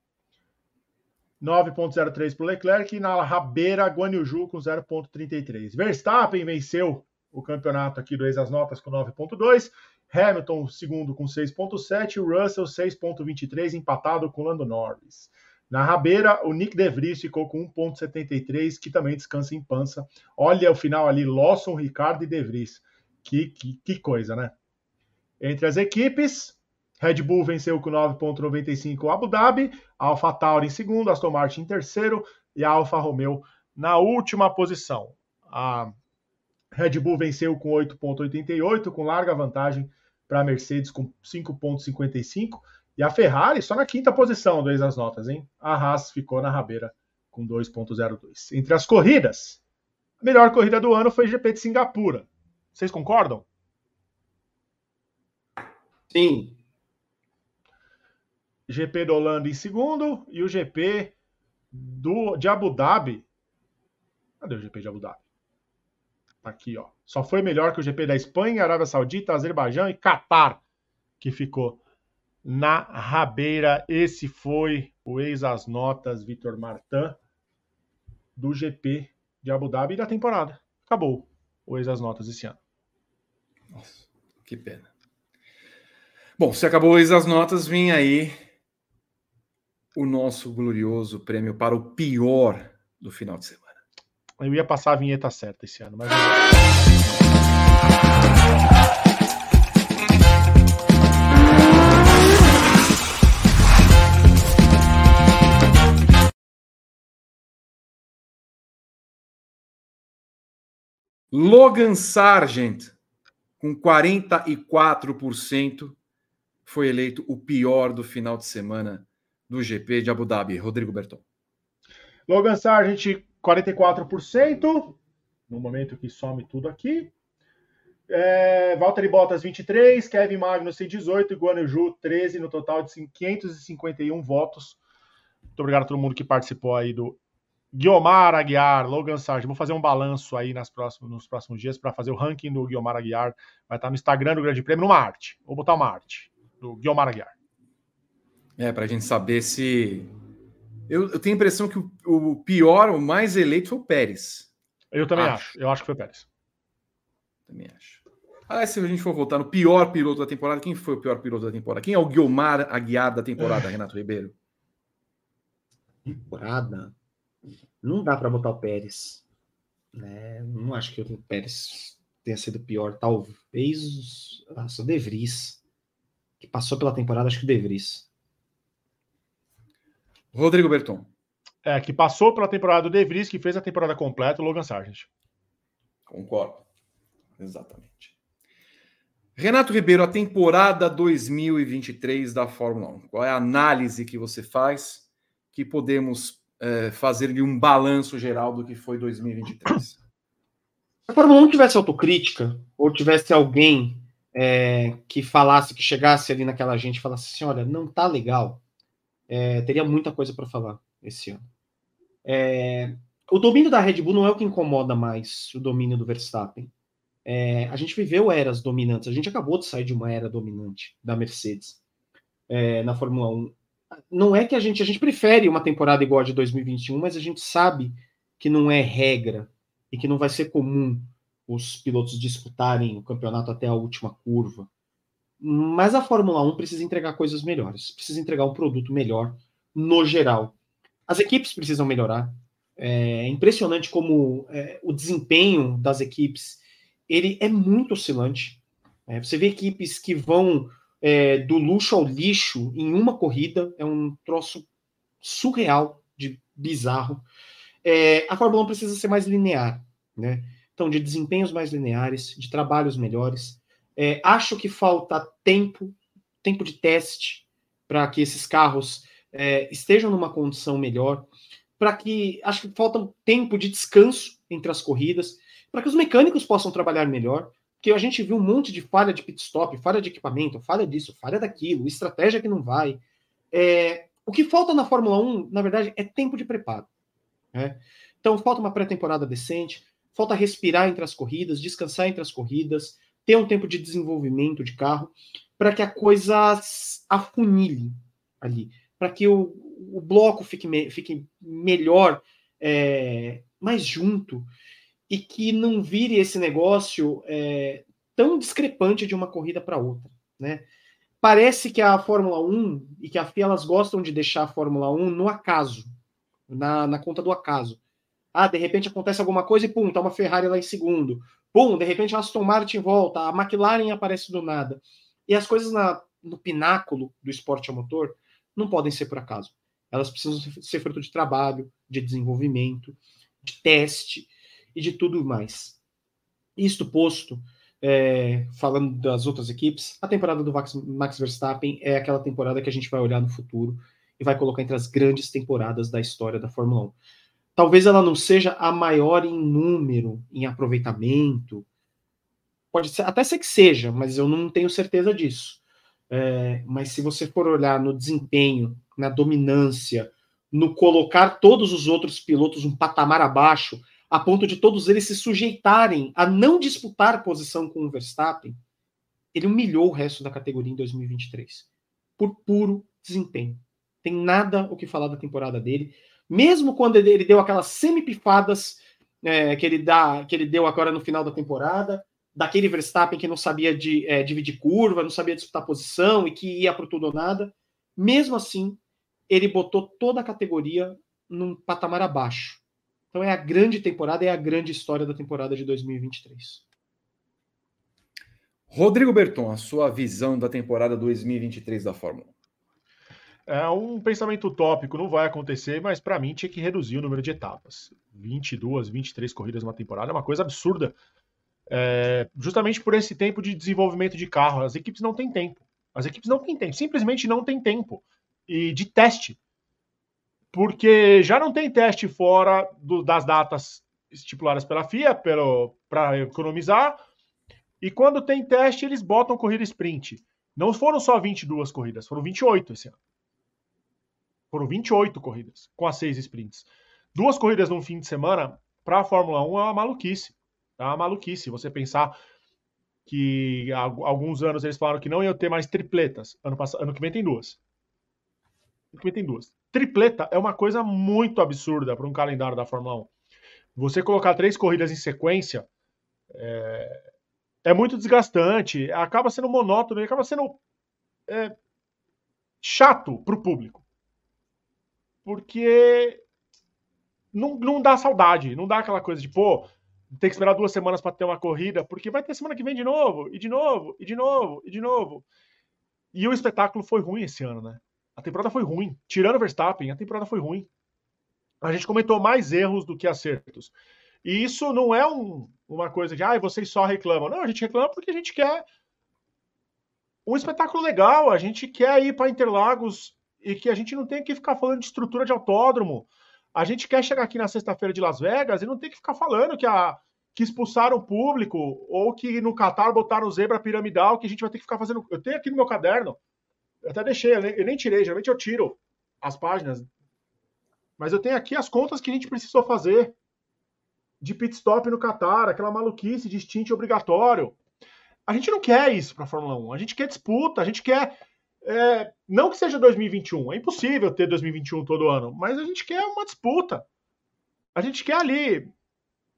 9.03 para o Leclerc e na rabeira Guan Yu Zhu com 0.33. Verstappen venceu o campeonato aqui do Ex as Notas com 9.2 Hamilton, segundo, com 6,7. Russell, 6,23, empatado com Lando Norris. Na rabeira, o Nick DeVries ficou com 1,73, que também descansa em pança. Olha o final ali, Lawson, Ricardo e DeVries. Que, que, que coisa, né? Entre as equipes, Red Bull venceu com 9,95 Abu Dhabi, Alpha Tauri em segundo, Aston Martin em terceiro e Alfa Romeo na última posição. A Red Bull venceu com 8,88, com larga vantagem para a Mercedes com 5,55 e a Ferrari só na quinta posição do as notas, hein? A Haas ficou na rabeira com 2,02. Entre as corridas, a melhor corrida do ano foi o GP de Singapura. Vocês concordam?
Sim.
GP do Holanda em segundo e o GP do, de Abu Dhabi. Cadê o GP de Abu Dhabi? Aqui, ó. Só foi melhor que o GP da Espanha, Arábia Saudita, Azerbaijão e Catar, que ficou na rabeira. Esse foi o ex as notas Vitor Martin do GP de Abu Dhabi da temporada. Acabou o ex as notas esse ano.
Nossa, que pena. Bom, se acabou o ex as notas, vem aí o nosso glorioso prêmio para o pior do final de semana.
Eu ia passar a vinheta certa esse ano, mas.
Logan Sargent, com 44%, foi eleito o pior do final de semana do GP de Abu Dhabi. Rodrigo Berton.
Logan Sargent, 44%, no momento que some tudo aqui. É, Valtteri Bottas, 23, Kevin Magnussen, 18 e Guanaju, 13, no total de 551 votos. Muito obrigado a todo mundo que participou aí do Guiomar Aguiar, Logan Sargent. Vou fazer um balanço aí nas próximos, nos próximos dias para fazer o ranking do Guiomar Aguiar. Vai estar no Instagram do Grande Prêmio, numa arte. Vou botar uma arte do Guiomar Aguiar.
É, para a gente saber se eu, eu tenho a impressão que o, o, pior, o mais eleito foi o Pérez.
Eu também acho. acho. Eu acho que foi o Pérez.
Também acho. Ah, se a gente for voltar no pior piloto da temporada, quem foi o pior piloto da temporada? Quem é o Guilmar Aguiar da temporada, [laughs] Renato Ribeiro?
Temporada? Não dá para botar o Pérez. Né? Não acho que o Pérez tenha sido pior. Talvez nossa, o De Vries, que passou pela temporada, acho que o De Vries.
Rodrigo Berton.
É, que passou pela temporada do De Vries, que fez a temporada completa, o Logan Sargent.
Concordo. Exatamente. Renato Ribeiro, a temporada 2023 da Fórmula 1. Qual é a análise que você faz que podemos é, fazer de um balanço geral do que foi 2023? Se
a Fórmula 1 tivesse autocrítica, ou tivesse alguém é, que falasse, que chegasse ali naquela gente e falasse assim: olha, não tá legal, é, teria muita coisa para falar esse ano. É, o domínio da Red Bull não é o que incomoda mais o domínio do Verstappen. É, a gente viveu eras dominantes, a gente acabou de sair de uma era dominante da Mercedes é, na Fórmula 1. Não é que a gente, a gente prefere uma temporada igual a de 2021, mas a gente sabe que não é regra e que não vai ser comum os pilotos disputarem o campeonato até a última curva. Mas a Fórmula 1 precisa entregar coisas melhores, precisa entregar um produto melhor no geral. As equipes precisam melhorar. É impressionante como é, o desempenho das equipes ele é muito oscilante. É, você vê equipes que vão é, do luxo ao lixo em uma corrida, é um troço surreal, de bizarro. É, a Fórmula 1 precisa ser mais linear, né? Então, de desempenhos mais lineares, de trabalhos melhores. É, acho que falta tempo, tempo de teste, para que esses carros é, estejam numa condição melhor, para que acho que falta tempo de descanso entre as corridas para que os mecânicos possam trabalhar melhor, porque a gente viu um monte de falha de pit stop, falha de equipamento, falha disso, falha daquilo, estratégia que não vai. É, o que falta na Fórmula 1, na verdade, é tempo de preparo. Né? Então, falta uma pré-temporada decente, falta respirar entre as corridas, descansar entre as corridas, ter um tempo de desenvolvimento de carro, para que a coisa afunile ali, para que o, o bloco fique, me, fique melhor, é, mais junto, e que não vire esse negócio é, tão discrepante de uma corrida para outra, né? Parece que a Fórmula 1 e que a FIA elas gostam de deixar a Fórmula 1 no acaso, na, na conta do acaso. Ah, de repente acontece alguma coisa e pum, tá uma Ferrari lá em segundo. Pum, de repente a Aston Martin volta, a McLaren aparece do nada. E as coisas na, no pináculo do esporte a motor não podem ser por acaso. Elas precisam ser fruto de trabalho, de desenvolvimento, de teste, e de tudo mais. Isto posto, é, falando das outras equipes, a temporada do Max Verstappen é aquela temporada que a gente vai olhar no futuro e vai colocar entre as grandes temporadas da história da Fórmula 1. Talvez ela não seja a maior em número, em aproveitamento. Pode ser, até ser que seja, mas eu não tenho certeza disso. É, mas se você for olhar no desempenho, na dominância, no colocar todos os outros pilotos um patamar abaixo, a ponto de todos eles se sujeitarem a não disputar posição com o Verstappen, ele humilhou o resto da categoria em 2023 por puro desempenho. Tem nada o que falar da temporada dele, mesmo quando ele deu aquelas semipifadas é, que ele dá, que ele deu agora no final da temporada, daquele Verstappen que não sabia de, é, dividir curva, não sabia disputar posição e que ia para tudo ou nada. Mesmo assim, ele botou toda a categoria num patamar abaixo. Então é a grande temporada, é a grande história da temporada de 2023.
Rodrigo Berton, a sua visão da temporada 2023 da Fórmula
1. É um pensamento utópico, não vai acontecer, mas para mim tinha que reduzir o número de etapas. 22, 23 corridas numa temporada é uma coisa absurda. É, justamente por esse tempo de desenvolvimento de carro. As equipes não têm tempo. As equipes não têm tempo, simplesmente não têm tempo. E de teste porque já não tem teste fora do, das datas estipuladas pela FIA para economizar. E quando tem teste, eles botam corrida sprint. Não foram só 22 corridas, foram 28 esse ano. Foram 28 corridas, com as seis sprints. Duas corridas num fim de semana, para a Fórmula 1 é uma maluquice. É uma maluquice você pensar que há alguns anos eles falaram que não iam ter mais tripletas. Ano, passado, ano que vem tem duas. Ano que vem tem duas tripleta é uma coisa muito absurda para um calendário da Fórmula 1. Você colocar três corridas em sequência é, é muito desgastante, acaba sendo monótono e acaba sendo é, chato para o público. Porque não, não dá saudade, não dá aquela coisa de, pô, tem que esperar duas semanas para ter uma corrida, porque vai ter semana que vem de novo, e de novo, e de novo, e de novo. E o espetáculo foi ruim esse ano, né? A temporada foi ruim. Tirando o Verstappen, a temporada foi ruim. A gente comentou mais erros do que acertos. E isso não é um, uma coisa que ah, vocês só reclamam. Não, a gente reclama porque a gente quer um espetáculo legal. A gente quer ir para Interlagos e que a gente não tem que ficar falando de estrutura de autódromo. A gente quer chegar aqui na sexta-feira de Las Vegas e não tem que ficar falando que, a, que expulsaram o público ou que no Qatar botaram zebra piramidal, que a gente vai ter que ficar fazendo. Eu tenho aqui no meu caderno, eu até deixei, eu nem, tirei, geralmente eu tiro as páginas. Mas eu tenho aqui as contas que a gente precisou fazer de pit stop no Qatar, aquela maluquice de stint obrigatório. A gente não quer isso para a Fórmula 1. A gente quer disputa, a gente quer é, não que seja 2021, é impossível ter 2021 todo ano, mas a gente quer uma disputa. A gente quer ali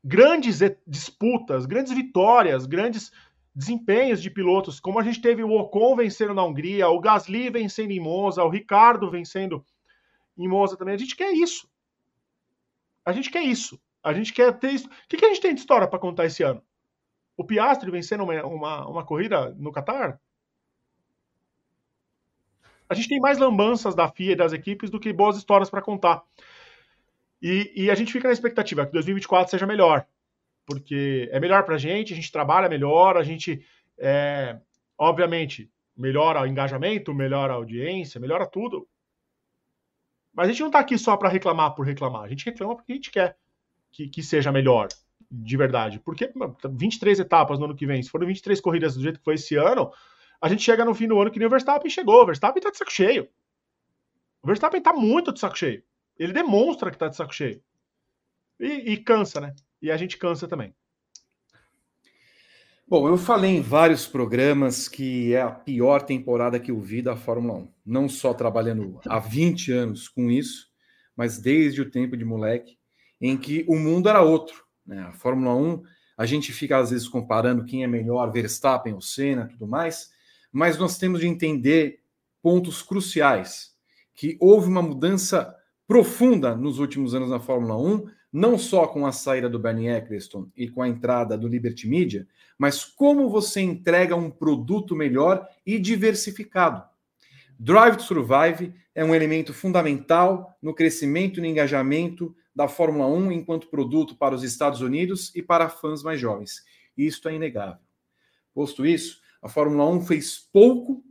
grandes disputas, grandes vitórias, grandes desempenhos de pilotos, como a gente teve o Ocon vencendo na Hungria, o Gasly vencendo em Monza, o Ricardo vencendo em Monza também. A gente quer isso. A gente quer isso. A gente quer ter isso. O que, que a gente tem de história para contar esse ano? O Piastri vencendo uma, uma, uma corrida no Qatar? a gente tem mais lambanças da FIA e das equipes do que boas histórias para contar. E, e, a gente fica na expectativa que 2024 seja melhor, porque é melhor para a gente, a gente trabalha melhor, a gente, é, obviamente, melhora o engajamento, melhora a audiência, melhora tudo. Mas a gente não está aqui só para reclamar por reclamar, a gente reclama porque a gente quer que, que seja melhor, de verdade. Porque 23 etapas no ano que vem, se forem 23 corridas do jeito que foi esse ano, a gente chega no fim do ano que nem o Verstappen chegou. O Verstappen tá de saco cheio. O Verstappen tá muito de saco cheio. Ele demonstra que tá de saco cheio. E, e cansa, né? E a gente cansa também.
Bom, eu falei em vários programas que é a pior temporada que eu vi da Fórmula 1. Não só trabalhando há 20 anos com isso, mas desde o tempo de moleque, em que o mundo era outro. Né? A Fórmula 1, a gente fica às vezes comparando quem é melhor, Verstappen ou Senna, tudo mais, mas nós temos de entender pontos cruciais, que houve uma mudança profunda nos últimos anos na Fórmula 1, não só com a saída do Bernie Eccleston e com a entrada do Liberty Media, mas como você entrega um produto melhor e diversificado. Drive to Survive é um elemento fundamental no crescimento e no engajamento da Fórmula 1 enquanto produto para os Estados Unidos e para fãs mais jovens. Isto é inegável. Posto isso, a Fórmula 1 fez pouco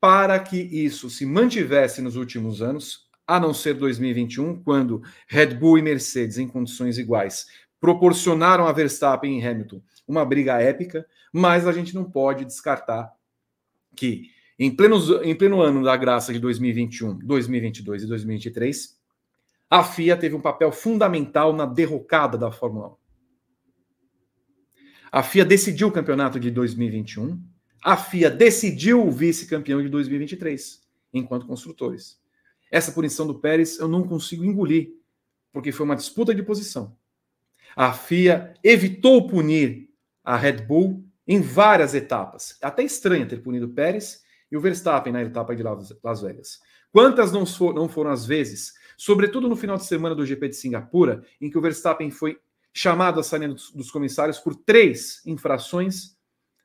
para que isso se mantivesse nos últimos anos, a não ser 2021, quando Red Bull e Mercedes, em condições iguais, proporcionaram a Verstappen e Hamilton uma briga épica, mas a gente não pode descartar que em pleno, em pleno ano da graça de 2021, 2022 e 2023, a FIA teve um papel fundamental na derrocada da Fórmula 1. A FIA decidiu o campeonato de 2021, a FIA decidiu o vice-campeão de 2023, enquanto construtores. Essa punição do Pérez eu não consigo engolir, porque foi uma disputa de posição. A FIA evitou punir a Red Bull em várias etapas. É até estranho ter punido o Pérez e o Verstappen na etapa de Las Vegas. Quantas não, não foram as vezes, sobretudo no final de semana do GP de Singapura, em que o Verstappen foi chamado a saída dos comissários por três infrações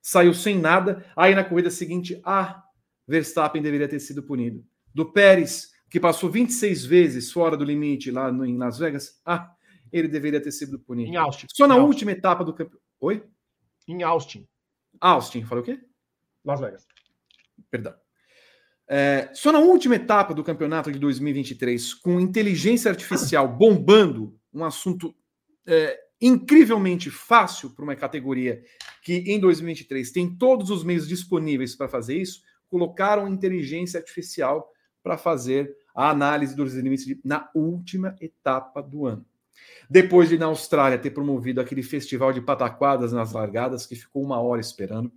saiu sem nada. Aí na corrida seguinte, ah, Verstappen deveria ter sido punido. Do Pérez, que passou 26 vezes fora do limite lá no, em Las Vegas, ah, ele deveria ter sido punido.
Em Austin.
Só na
em
última Austin. etapa do campeonato. Oi?
Em Austin.
Austin, falou o quê?
Las Vegas.
Perdão. É, só na última etapa do campeonato de 2023, com inteligência artificial bombando, um assunto é, incrivelmente fácil para uma categoria que em 2023 tem todos os meios disponíveis para fazer isso, colocaram inteligência artificial para fazer a análise dos limites na última etapa do ano. Depois de na Austrália ter promovido aquele festival de pataquadas nas largadas, que ficou uma hora esperando.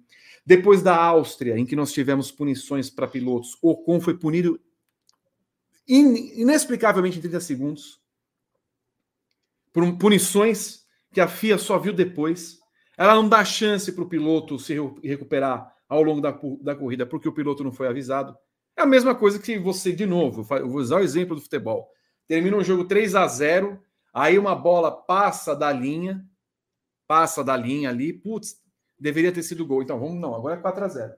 Depois da Áustria, em que nós tivemos punições para pilotos, Ocon foi punido inexplicavelmente em 30 segundos por punições que a FIA só viu depois. Ela não dá chance para o piloto se recuperar ao longo da, da corrida porque o piloto não foi avisado. É a mesma coisa que você, de novo, vou usar o exemplo do futebol. Termina um jogo 3 a 0 aí uma bola passa da linha, passa da linha ali, putz, deveria ter sido gol. Então vamos, não, agora é 4 a 0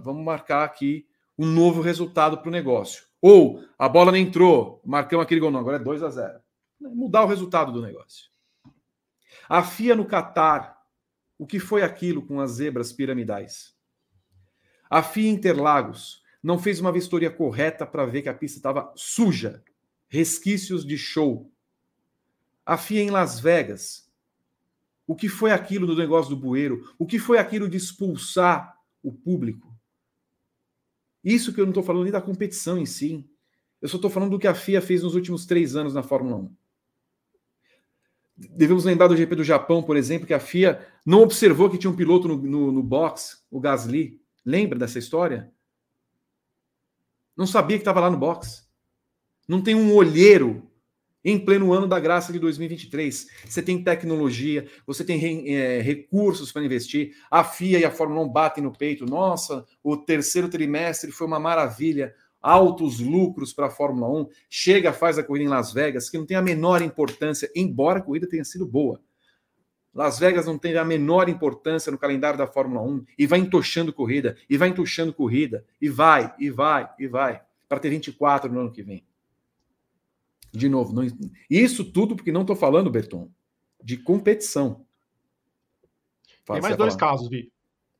Vamos marcar aqui um novo resultado para o negócio. Ou a bola não entrou, marcamos aquele gol, não, agora é 2 a 0 Mudar o resultado do negócio. A FIA no Catar, o que foi aquilo com as zebras piramidais? A FIA Interlagos, não fez uma vistoria correta para ver que a pista estava suja, resquícios de show. A FIA em Las Vegas. O que foi aquilo do negócio do bueiro? O que foi aquilo de expulsar o público? Isso que eu não estou falando nem da competição em si. Eu só estou falando do que a FIA fez nos últimos três anos na Fórmula 1. Devemos lembrar do GP do Japão, por exemplo, que a FIA não observou que tinha um piloto no, no, no box, o Gasly. Lembra dessa história? Não sabia que estava lá no box. Não tem um olheiro em pleno ano da graça de 2023. Você tem tecnologia, você tem é, recursos para investir. A FIA e a Fórmula 1 batem no peito. Nossa, o terceiro trimestre foi uma maravilha. Altos lucros para a Fórmula 1. Chega, faz a corrida em Las Vegas, que não tem a menor importância, embora a corrida tenha sido boa. Las Vegas não tem a menor importância no calendário da Fórmula 1 e vai entochando corrida, e vai entochando corrida, e vai, e vai, e vai, para ter 24 no ano que vem. De novo, não, isso tudo porque não estou falando, Berton, de competição.
Fala, Tem mais dois falar. casos, Vi.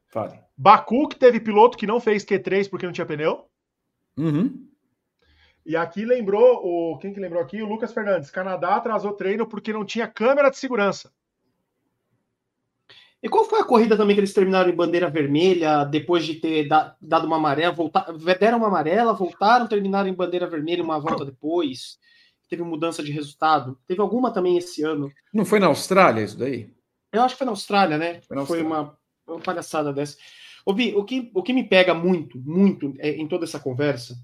Fale. Baku, que teve piloto que não fez Q3 porque não tinha pneu.
Uhum.
E aqui lembrou, o quem que lembrou aqui? O Lucas Fernandes. Canadá atrasou treino porque não tinha câmera de segurança.
E qual foi a corrida também que eles terminaram em bandeira vermelha, depois de ter dado uma amarela, voltar, deram uma amarela, voltaram, terminaram em bandeira vermelha uma volta depois? teve mudança de resultado. Teve alguma também esse ano.
Não foi na Austrália isso daí?
Eu acho que foi na Austrália, né? Foi, Austrália. foi uma, uma palhaçada dessa. Ouvi, o que, o que me pega muito, muito é, em toda essa conversa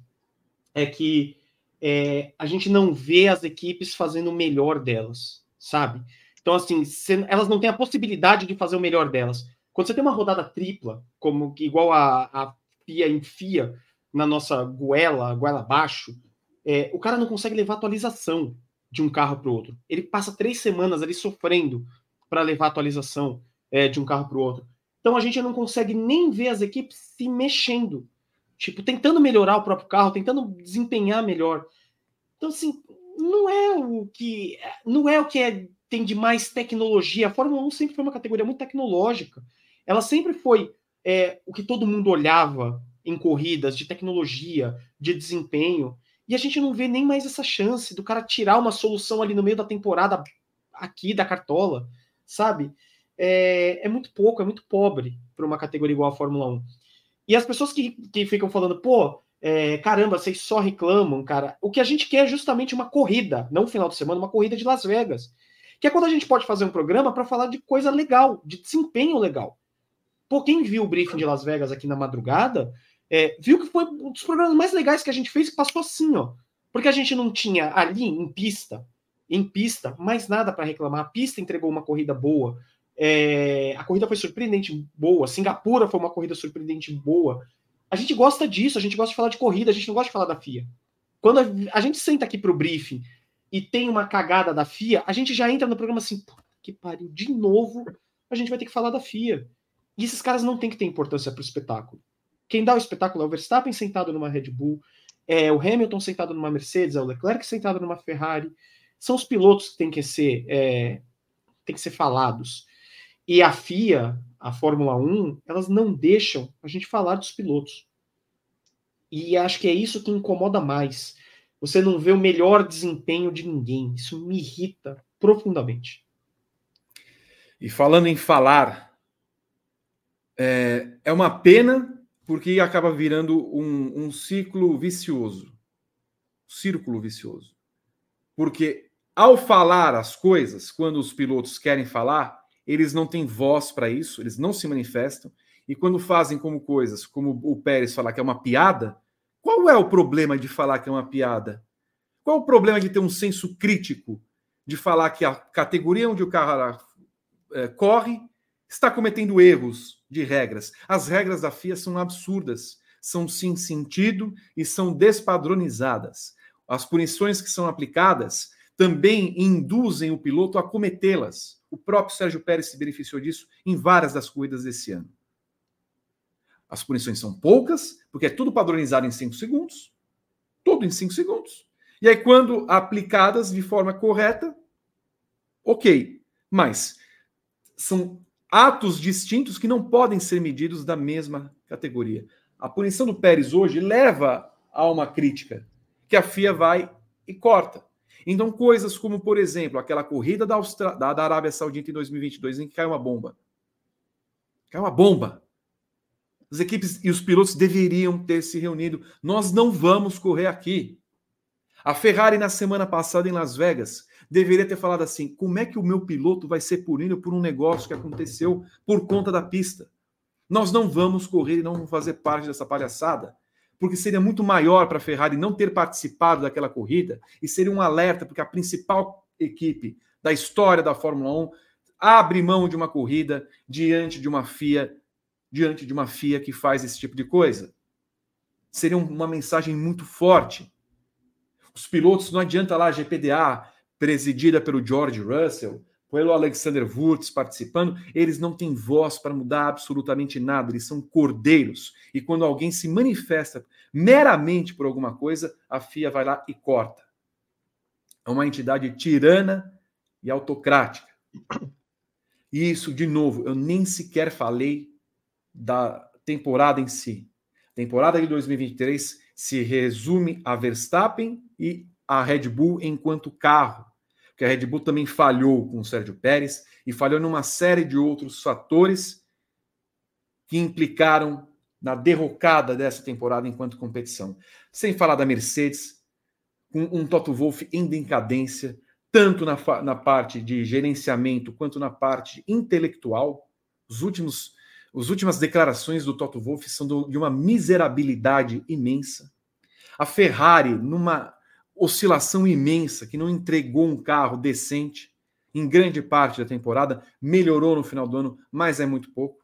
é que é, a gente não vê as equipes fazendo o melhor delas, sabe? Então, assim, elas não têm a possibilidade de fazer o melhor delas. Quando você tem uma rodada tripla, como igual a, a FIA enfia na nossa goela, goela abaixo, é, o cara não consegue levar atualização de um carro para o outro. Ele passa três semanas ali sofrendo para levar atualização é, de um carro para o outro. Então a gente não consegue nem ver as equipes se mexendo, tipo tentando melhorar o próprio carro, tentando desempenhar melhor. Então assim, não é o que não é o que é, tem de mais tecnologia. A Fórmula 1 sempre foi uma categoria muito tecnológica. Ela sempre foi é, o que todo mundo olhava em corridas de tecnologia, de desempenho. E a gente não vê nem mais essa chance do cara tirar uma solução ali no meio da temporada aqui da cartola, sabe? É, é muito pouco, é muito pobre para uma categoria igual a Fórmula 1. E as pessoas que, que ficam falando, pô, é, caramba, vocês só reclamam, cara. O que a gente quer é justamente uma corrida, não um final de semana, uma corrida de Las Vegas. Que é quando a gente pode fazer um programa para falar de coisa legal, de desempenho legal. Pô, quem viu o briefing de Las Vegas aqui na madrugada, é, viu que foi um dos programas mais legais que a gente fez, que passou assim, ó. Porque a gente não tinha ali em pista, em pista, mais nada para reclamar. A pista entregou uma corrida boa. É, a corrida foi surpreendente boa. Singapura foi uma corrida surpreendente boa. A gente gosta disso, a gente gosta de falar de corrida, a gente não gosta de falar da FIA. Quando a, a gente senta aqui para o briefing e tem uma cagada da FIA, a gente já entra no programa assim, que pariu, de novo a gente vai ter que falar da FIA. E esses caras não têm que ter importância para o espetáculo. Quem dá o espetáculo é o Verstappen sentado numa Red Bull, é o Hamilton sentado numa Mercedes, é o Leclerc sentado numa Ferrari. São os pilotos que têm que ser, é, têm que ser falados. E a FIA, a Fórmula 1, elas não deixam a gente falar dos pilotos. E acho que é isso que incomoda mais. Você não vê o melhor desempenho de ninguém. Isso me irrita profundamente.
E falando em falar, é, é uma pena porque acaba virando um, um ciclo vicioso. Círculo vicioso. Porque ao falar as coisas, quando os pilotos querem falar, eles não têm voz para isso, eles não se manifestam. E quando fazem como coisas, como o Pérez falar que é uma piada, qual é o problema de falar que é uma piada? Qual é o problema de ter um senso crítico, de falar que a categoria onde o carro é, corre está cometendo erros de regras. As regras da FIA são absurdas, são sem sentido e são despadronizadas. As punições que são aplicadas também induzem o piloto a cometê-las. O próprio Sérgio Pérez se beneficiou disso em várias das corridas desse ano. As punições são poucas, porque é tudo padronizado em 5 segundos. Tudo em 5 segundos. E aí, quando aplicadas de forma correta, ok. Mas são atos distintos que não podem ser medidos da mesma categoria. a punição do Pérez hoje leva a uma crítica que a FIA vai e corta. Então, coisas como, por exemplo, aquela corrida da, Austra... da, Arábia Saudita em 2022, em que caiu uma bomba. Caiu uma bomba. As equipes e os pilotos deveriam ter se reunido. Nós não vamos correr aqui. A Ferrari, na semana passada em Las Vegas, deveria ter falado assim: como é que o meu piloto vai ser punido por um negócio que aconteceu por conta da pista? Nós não vamos correr e não vamos fazer parte dessa palhaçada, porque seria muito maior para a Ferrari não ter participado daquela corrida e seria um alerta, porque a principal equipe da história da Fórmula 1 abre mão de uma corrida diante de uma FIA, diante de uma FIA que faz esse tipo de coisa. Seria uma mensagem muito forte. Os pilotos, não adianta lá a GPDA, presidida pelo George Russell, pelo Alexander Wurz participando, eles não têm voz para mudar absolutamente nada, eles são cordeiros. E quando alguém se manifesta meramente por alguma coisa, a FIA vai lá e corta. É uma entidade tirana e autocrática. E isso, de novo, eu nem sequer falei da temporada em si. A temporada de 2023 se resume a Verstappen e a Red Bull enquanto carro que a Red Bull também falhou com o Sérgio Pérez e falhou numa série de outros fatores que implicaram na derrocada dessa temporada enquanto competição. Sem falar da Mercedes, com um Toto Wolff em decadência, tanto na, na parte de gerenciamento quanto na parte intelectual. Os últimos, as últimas declarações do Toto Wolff são de uma miserabilidade imensa. A Ferrari, numa oscilação imensa, que não entregou um carro decente em grande parte da temporada, melhorou no final do ano, mas é muito pouco.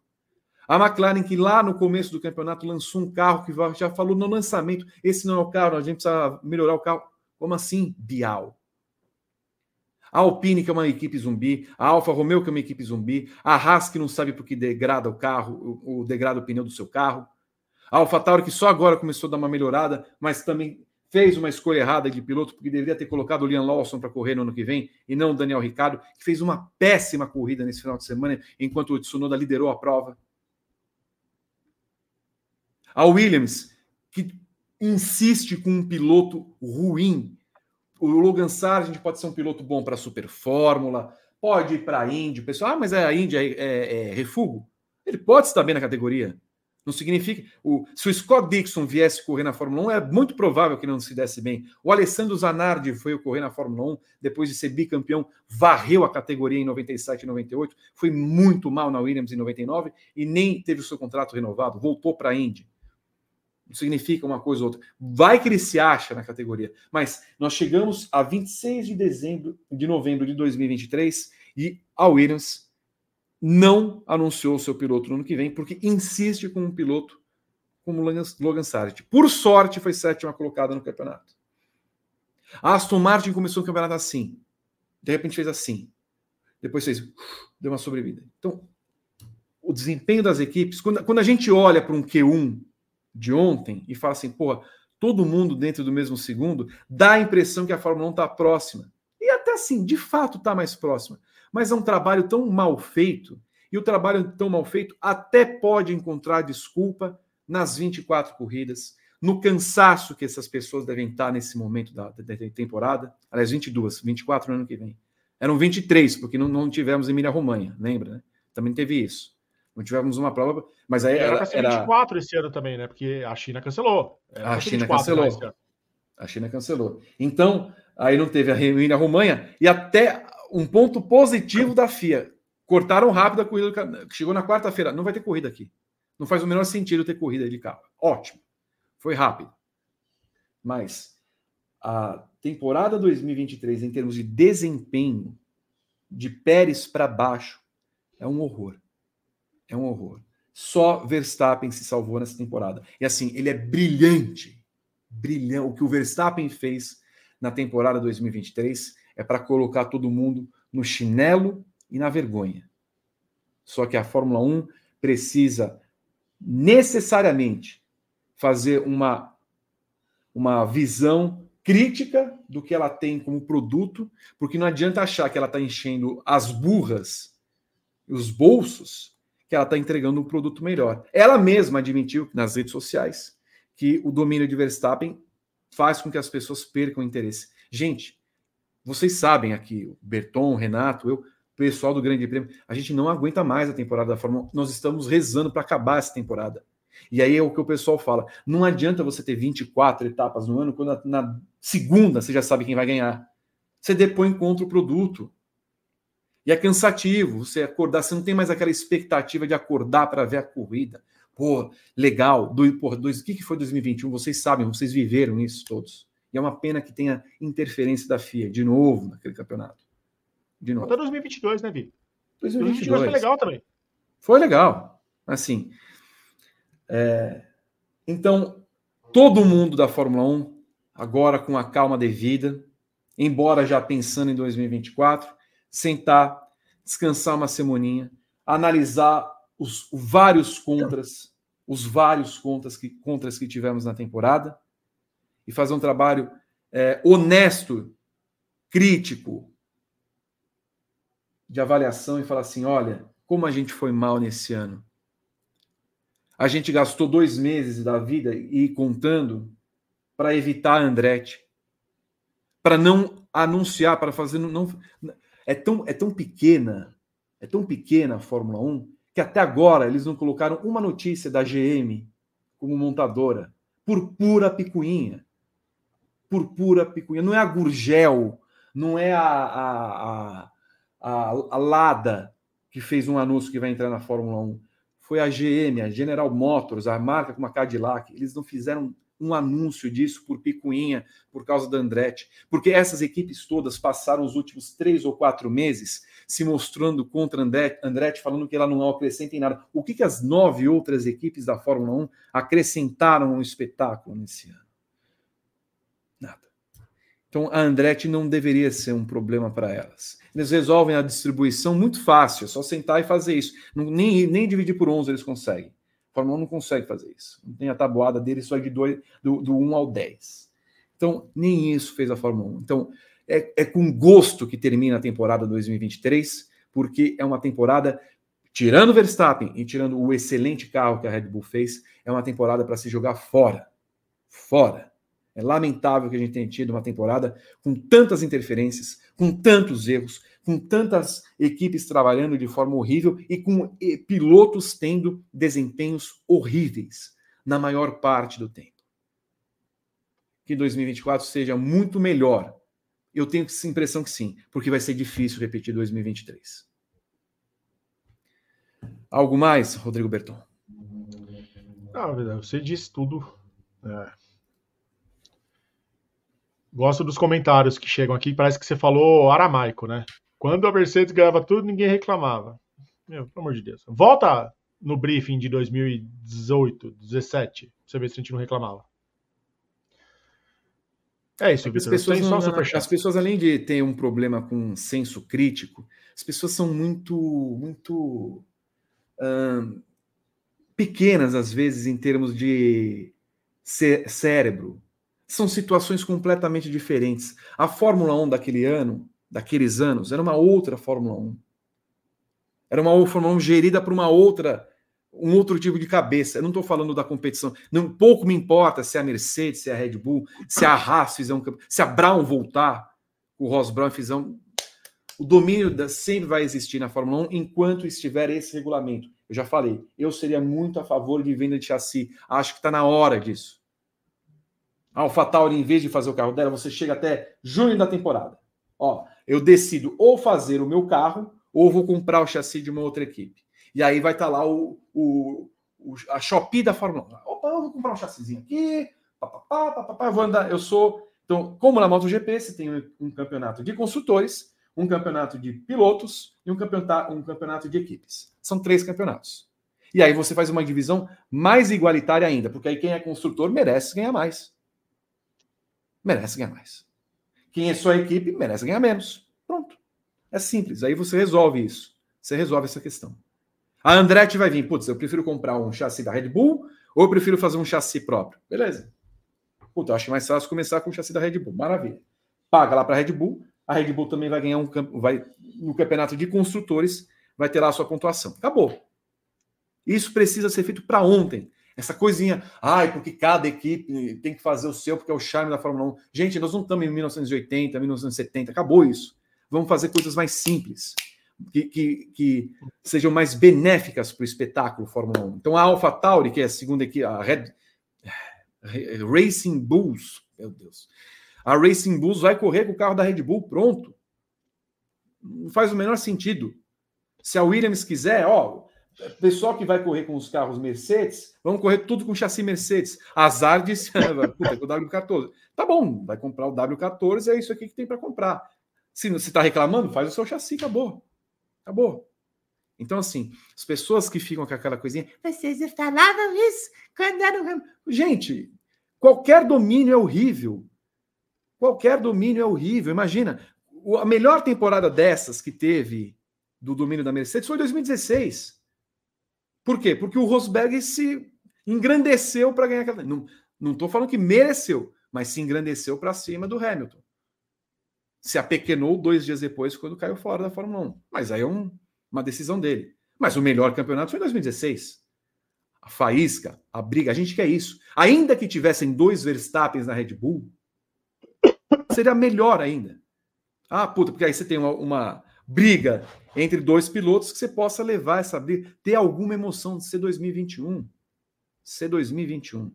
A McLaren, que lá no começo do campeonato lançou um carro que já falou no lançamento: esse não é o carro, a gente precisa melhorar o carro. Como assim, Bial? A Alpine, que é uma equipe zumbi, a Alfa Romeo, que é uma equipe zumbi, a Haas, que não sabe por que degrada o carro, o degrada o pneu do seu carro, a Alfa Tauri, que só agora começou a dar uma melhorada, mas também fez uma escolha errada de piloto, porque deveria ter colocado o Liam Lawson para correr no ano que vem e não o Daniel Ricciardo, que fez uma péssima corrida nesse final de semana, enquanto o Tsunoda liderou a prova. A Williams, que insiste com um piloto ruim. O Logan Sargent pode ser um piloto bom para Super Fórmula, pode ir para a Indy. Pessoal, ah, mas é a Indy é, é, é refugo. Ele pode estar bem na categoria. Não significa. O, se o Scott Dixon viesse correr na Fórmula 1, é muito provável que não se desse bem. O Alessandro Zanardi foi correr na Fórmula 1 depois de ser bicampeão, varreu a categoria em 97 e 98, foi muito mal na Williams em 99 e nem teve o seu contrato renovado, voltou para a Indy. Significa uma coisa ou outra. Vai que ele se acha na categoria. Mas nós chegamos a 26 de dezembro de novembro de 2023 e a Williams não anunciou seu piloto no ano que vem, porque insiste com um piloto como Logan Sargent. Por sorte, foi sétima colocada no campeonato. A Aston Martin começou o campeonato assim. De repente fez assim. Depois fez, [sighs] deu uma sobrevida. Então, o desempenho das equipes, quando, quando a gente olha para um Q1 de ontem e fala assim, porra, todo mundo dentro do mesmo segundo, dá a impressão que a Fórmula 1 está próxima. E até assim, de fato, está mais próxima mas é um trabalho tão mal feito, e o trabalho tão mal feito até pode encontrar desculpa nas 24 corridas, no cansaço que essas pessoas devem estar nesse momento da, da, da temporada. Aliás, 22, 24 no ano que vem. Eram 23, porque não, não tivemos Emília-Romanha, lembra? Né? Também teve isso. Não tivemos uma prova, mas aí
era, era ser 24 esse ano também, né? Porque a China cancelou.
Era a China cancelou. Né, a China cancelou. Então, aí não teve a Emília-Romanha e até um ponto positivo da FIA. Cortaram rápido a corrida, chegou na quarta-feira. Não vai ter corrida aqui. Não faz o menor sentido ter corrida de carro. Ótimo. Foi rápido. Mas a temporada 2023, em termos de desempenho, de Pérez para baixo, é um horror. É um horror. Só Verstappen se salvou nessa temporada. E assim, ele é brilhante. Brilhante. O que o Verstappen fez na temporada 2023 é para colocar todo mundo no chinelo e na vergonha. Só que a Fórmula 1 precisa necessariamente fazer uma, uma visão crítica do que ela tem como produto, porque não adianta achar que ela está enchendo as burras, os bolsos, que ela está entregando um produto melhor. Ela mesma admitiu nas redes sociais que o domínio de Verstappen faz com que as pessoas percam interesse. Gente, vocês sabem aqui, o Berton, o Renato, eu, pessoal do Grande Prêmio, a gente não aguenta mais a temporada da Fórmula 1. Nós estamos rezando para acabar essa temporada. E aí é o que o pessoal fala. Não adianta você ter 24 etapas no ano, quando na, segunda você já sabe quem vai ganhar. Você depõe contra o produto. E é cansativo você acordar, você não tem mais aquela expectativa de acordar para ver a corrida. Pô, legal. Do, porra, dois, o que, que foi 2021? Vocês sabem, vocês viveram isso todos. E é uma pena que tenha interferência da FIA de novo naquele campeonato.
De novo. Até 2022, né, Vi?
2022. 2022
foi legal também.
Foi legal. Assim. É... Então, todo mundo da Fórmula 1, agora com a calma devida, embora já pensando em 2024, sentar, descansar uma semaninha, analisar os, os vários contras, os vários contras que, contras que tivemos na temporada e fazer um trabalho é, honesto, crítico, de avaliação e falar assim: olha, como a gente foi mal nesse ano. A gente gastou dois meses da vida e contando para evitar a Andretti, para não anunciar, para fazer. Não, é tão, é tão pequena, é tão pequena a Fórmula 1 que até agora eles não colocaram uma notícia da GM como montadora por pura picuinha. Por pura picuinha. Não é a Gurgel, não é a, a, a, a, a Lada que fez um anúncio que vai entrar na Fórmula 1. Foi a GM, a General Motors, a marca como a Cadillac. Eles não fizeram um anúncio disso por picuinha, por causa da Andretti, porque essas equipes todas passaram os últimos três ou quatro meses se mostrando contra Andretti, falando que ela não acrescenta em nada. O que, que as nove outras equipes da Fórmula 1 acrescentaram no espetáculo nesse ano? Nada. Então a Andretti não deveria ser um problema para elas. Eles resolvem a distribuição muito fácil, é só sentar e fazer isso. Nem, nem dividir por 11 eles conseguem. Fórmula 1 não consegue fazer isso. Não tem a tabuada dele só de dois, do, do 1 ao 10. Então, nem isso fez a Fórmula 1. Então, é, é com gosto que termina a temporada 2023, porque é uma temporada, tirando Verstappen e tirando o excelente carro que a Red Bull fez, é uma temporada para se jogar fora. Fora. É lamentável que a gente tenha tido uma temporada com tantas interferências, com tantos erros, com tantas equipes trabalhando de forma horrível e com pilotos tendo desempenhos horríveis na maior parte do tempo. Que 2024 seja muito melhor. Eu tenho essa impressão que sim, porque vai ser difícil repetir 2023. Algo mais, Rodrigo Berton?
Não, você disse tudo. É. Gosto dos comentários que chegam aqui. Parece que você falou aramaico, né? Quando a Mercedes ganhava tudo, ninguém reclamava. Meu, pelo amor de Deus. Volta no briefing de 2018, 17, pra você ver se a gente não reclamava.
É isso, é Vitor. As pessoas, não, as pessoas, além de ter um problema com senso crítico, as pessoas são muito, muito hum, pequenas, às vezes, em termos de cé cérebro. São situações completamente diferentes. A Fórmula 1 daquele ano daqueles anos era uma outra Fórmula 1. Era uma Fórmula 1 gerida por uma outra, um outro tipo de cabeça. Eu não estou falando da competição. Não, pouco me importa se é a Mercedes, se é a Red Bull, se a Haas fizer um se a Brown voltar, o Ross Brown fizer um. O domínio da, sempre vai existir na Fórmula 1 enquanto estiver esse regulamento. Eu já falei, eu seria muito a favor de venda de chassi. Acho que está na hora disso. A AlphaTauri, em vez de fazer o carro dela, você chega até junho da temporada. Ó, eu decido ou fazer o meu carro ou vou comprar o chassi de uma outra equipe. E aí vai estar tá lá o, o, o, a Shopee da Fórmula 1. Opa, eu vou comprar um chassizinho aqui, papapá, papapá, vou andar. Eu sou. Então, como na MotoGP, você tem um, um campeonato de construtores, um campeonato de pilotos e um campeonato, um campeonato de equipes. São três campeonatos. E aí você faz uma divisão mais igualitária ainda, porque aí quem é construtor merece ganhar mais. Merece ganhar mais. Quem é sua equipe merece ganhar menos. Pronto. É simples. Aí você resolve isso. Você resolve essa questão. A Andretti vai vir, putz, eu prefiro comprar um chassi da Red Bull ou eu prefiro fazer um chassi próprio. Beleza. Puta, eu acho mais fácil começar com o chassi da Red Bull. Maravilha. Paga lá para a Red Bull. A Red Bull também vai ganhar um vai no campeonato de construtores, vai ter lá a sua pontuação. Acabou. Isso precisa ser feito para ontem. Essa coisinha, ai, porque cada equipe tem que fazer o seu, porque é o charme da Fórmula 1. Gente, nós não estamos em 1980, 1970, acabou isso. Vamos fazer coisas mais simples, que, que, que sejam mais benéficas para o espetáculo Fórmula 1. Então a AlphaTauri, que é a segunda equipe, a Red, Racing Bulls, meu Deus. A Racing Bulls vai correr com o carro da Red Bull pronto. Não faz o menor sentido. Se a Williams quiser, ó, pessoal que vai correr com os carros Mercedes, vamos correr tudo com chassi Mercedes. Azar de [laughs] puta, com o W14. Tá bom, vai comprar o W14, é isso aqui que tem para comprar. Se você está reclamando, faz o seu chassi, acabou. Acabou. Então, assim, as pessoas que ficam com aquela coisinha, vocês falavam isso quando era Gente, qualquer domínio é horrível. Qualquer domínio é horrível. Imagina, a melhor temporada dessas que teve do domínio da Mercedes foi 2016. Por quê? Porque o Rosberg se engrandeceu para ganhar aquela. Não estou falando que mereceu, mas se engrandeceu para cima do Hamilton. Se apequenou dois dias depois, quando caiu fora da Fórmula 1. Mas aí é um, uma decisão dele. Mas o melhor campeonato foi em 2016. A faísca, a briga, a gente quer isso. Ainda que tivessem dois Verstappens na Red Bull, seria melhor ainda. Ah, puta, porque aí você tem uma, uma briga entre dois pilotos que você possa levar essa briga, ter alguma emoção de ser 2021. Ser 2021.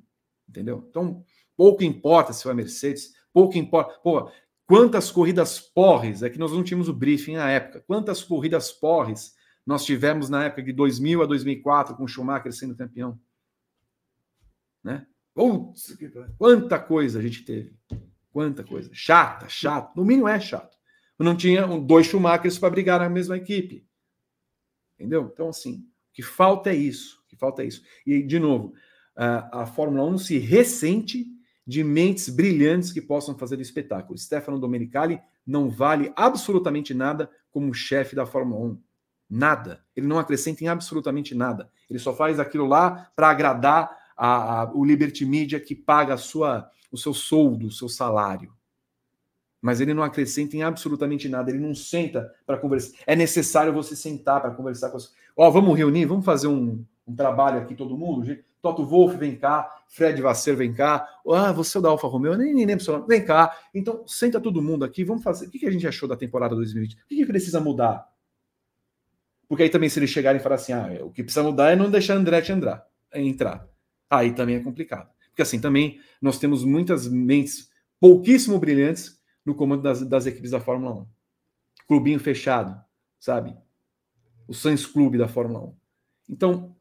Entendeu? Então, pouco importa se foi a Mercedes, pouco importa. Pô, quantas corridas porres, é que nós não tínhamos o briefing na época, quantas corridas porres nós tivemos na época de 2000 a 2004 com o Schumacher sendo campeão? Né? Putz, quanta coisa a gente teve. Quanta coisa. Chata, chato. No mínimo é chato não tinha dois Schumachers para brigar na mesma equipe. Entendeu? Então, assim, o que falta é isso. Que falta é isso. E, de novo, a, a Fórmula 1 se ressente de mentes brilhantes que possam fazer o espetáculo. Stefano Domenicali não vale absolutamente nada como chefe da Fórmula 1. Nada. Ele não acrescenta em absolutamente nada. Ele só faz aquilo lá para agradar a, a, o Liberty Media que paga sua, o seu soldo, o seu salário mas ele não acrescenta em absolutamente nada, ele não senta para conversar. É necessário você sentar para conversar com as. Ó, oh, vamos reunir, vamos fazer um, um, trabalho aqui, todo mundo. Toto Wolff, vem cá. Fred Vasser, vem cá. Ah, você é da Alfa Romeo, nem, nem lembro seu nome. Vem cá. Então, senta todo mundo aqui, vamos fazer. O que a gente achou da temporada 2020? O que precisa mudar? Porque aí também, se eles chegarem e falar assim, ah, o que precisa mudar é não deixar Andretti entrar. entrar. Aí também é complicado. Porque assim, também nós temos muitas mentes pouquíssimo brilhantes no comando das, das equipes da Fórmula 1. Clubinho fechado, sabe? O Sans Clube da Fórmula 1. Então,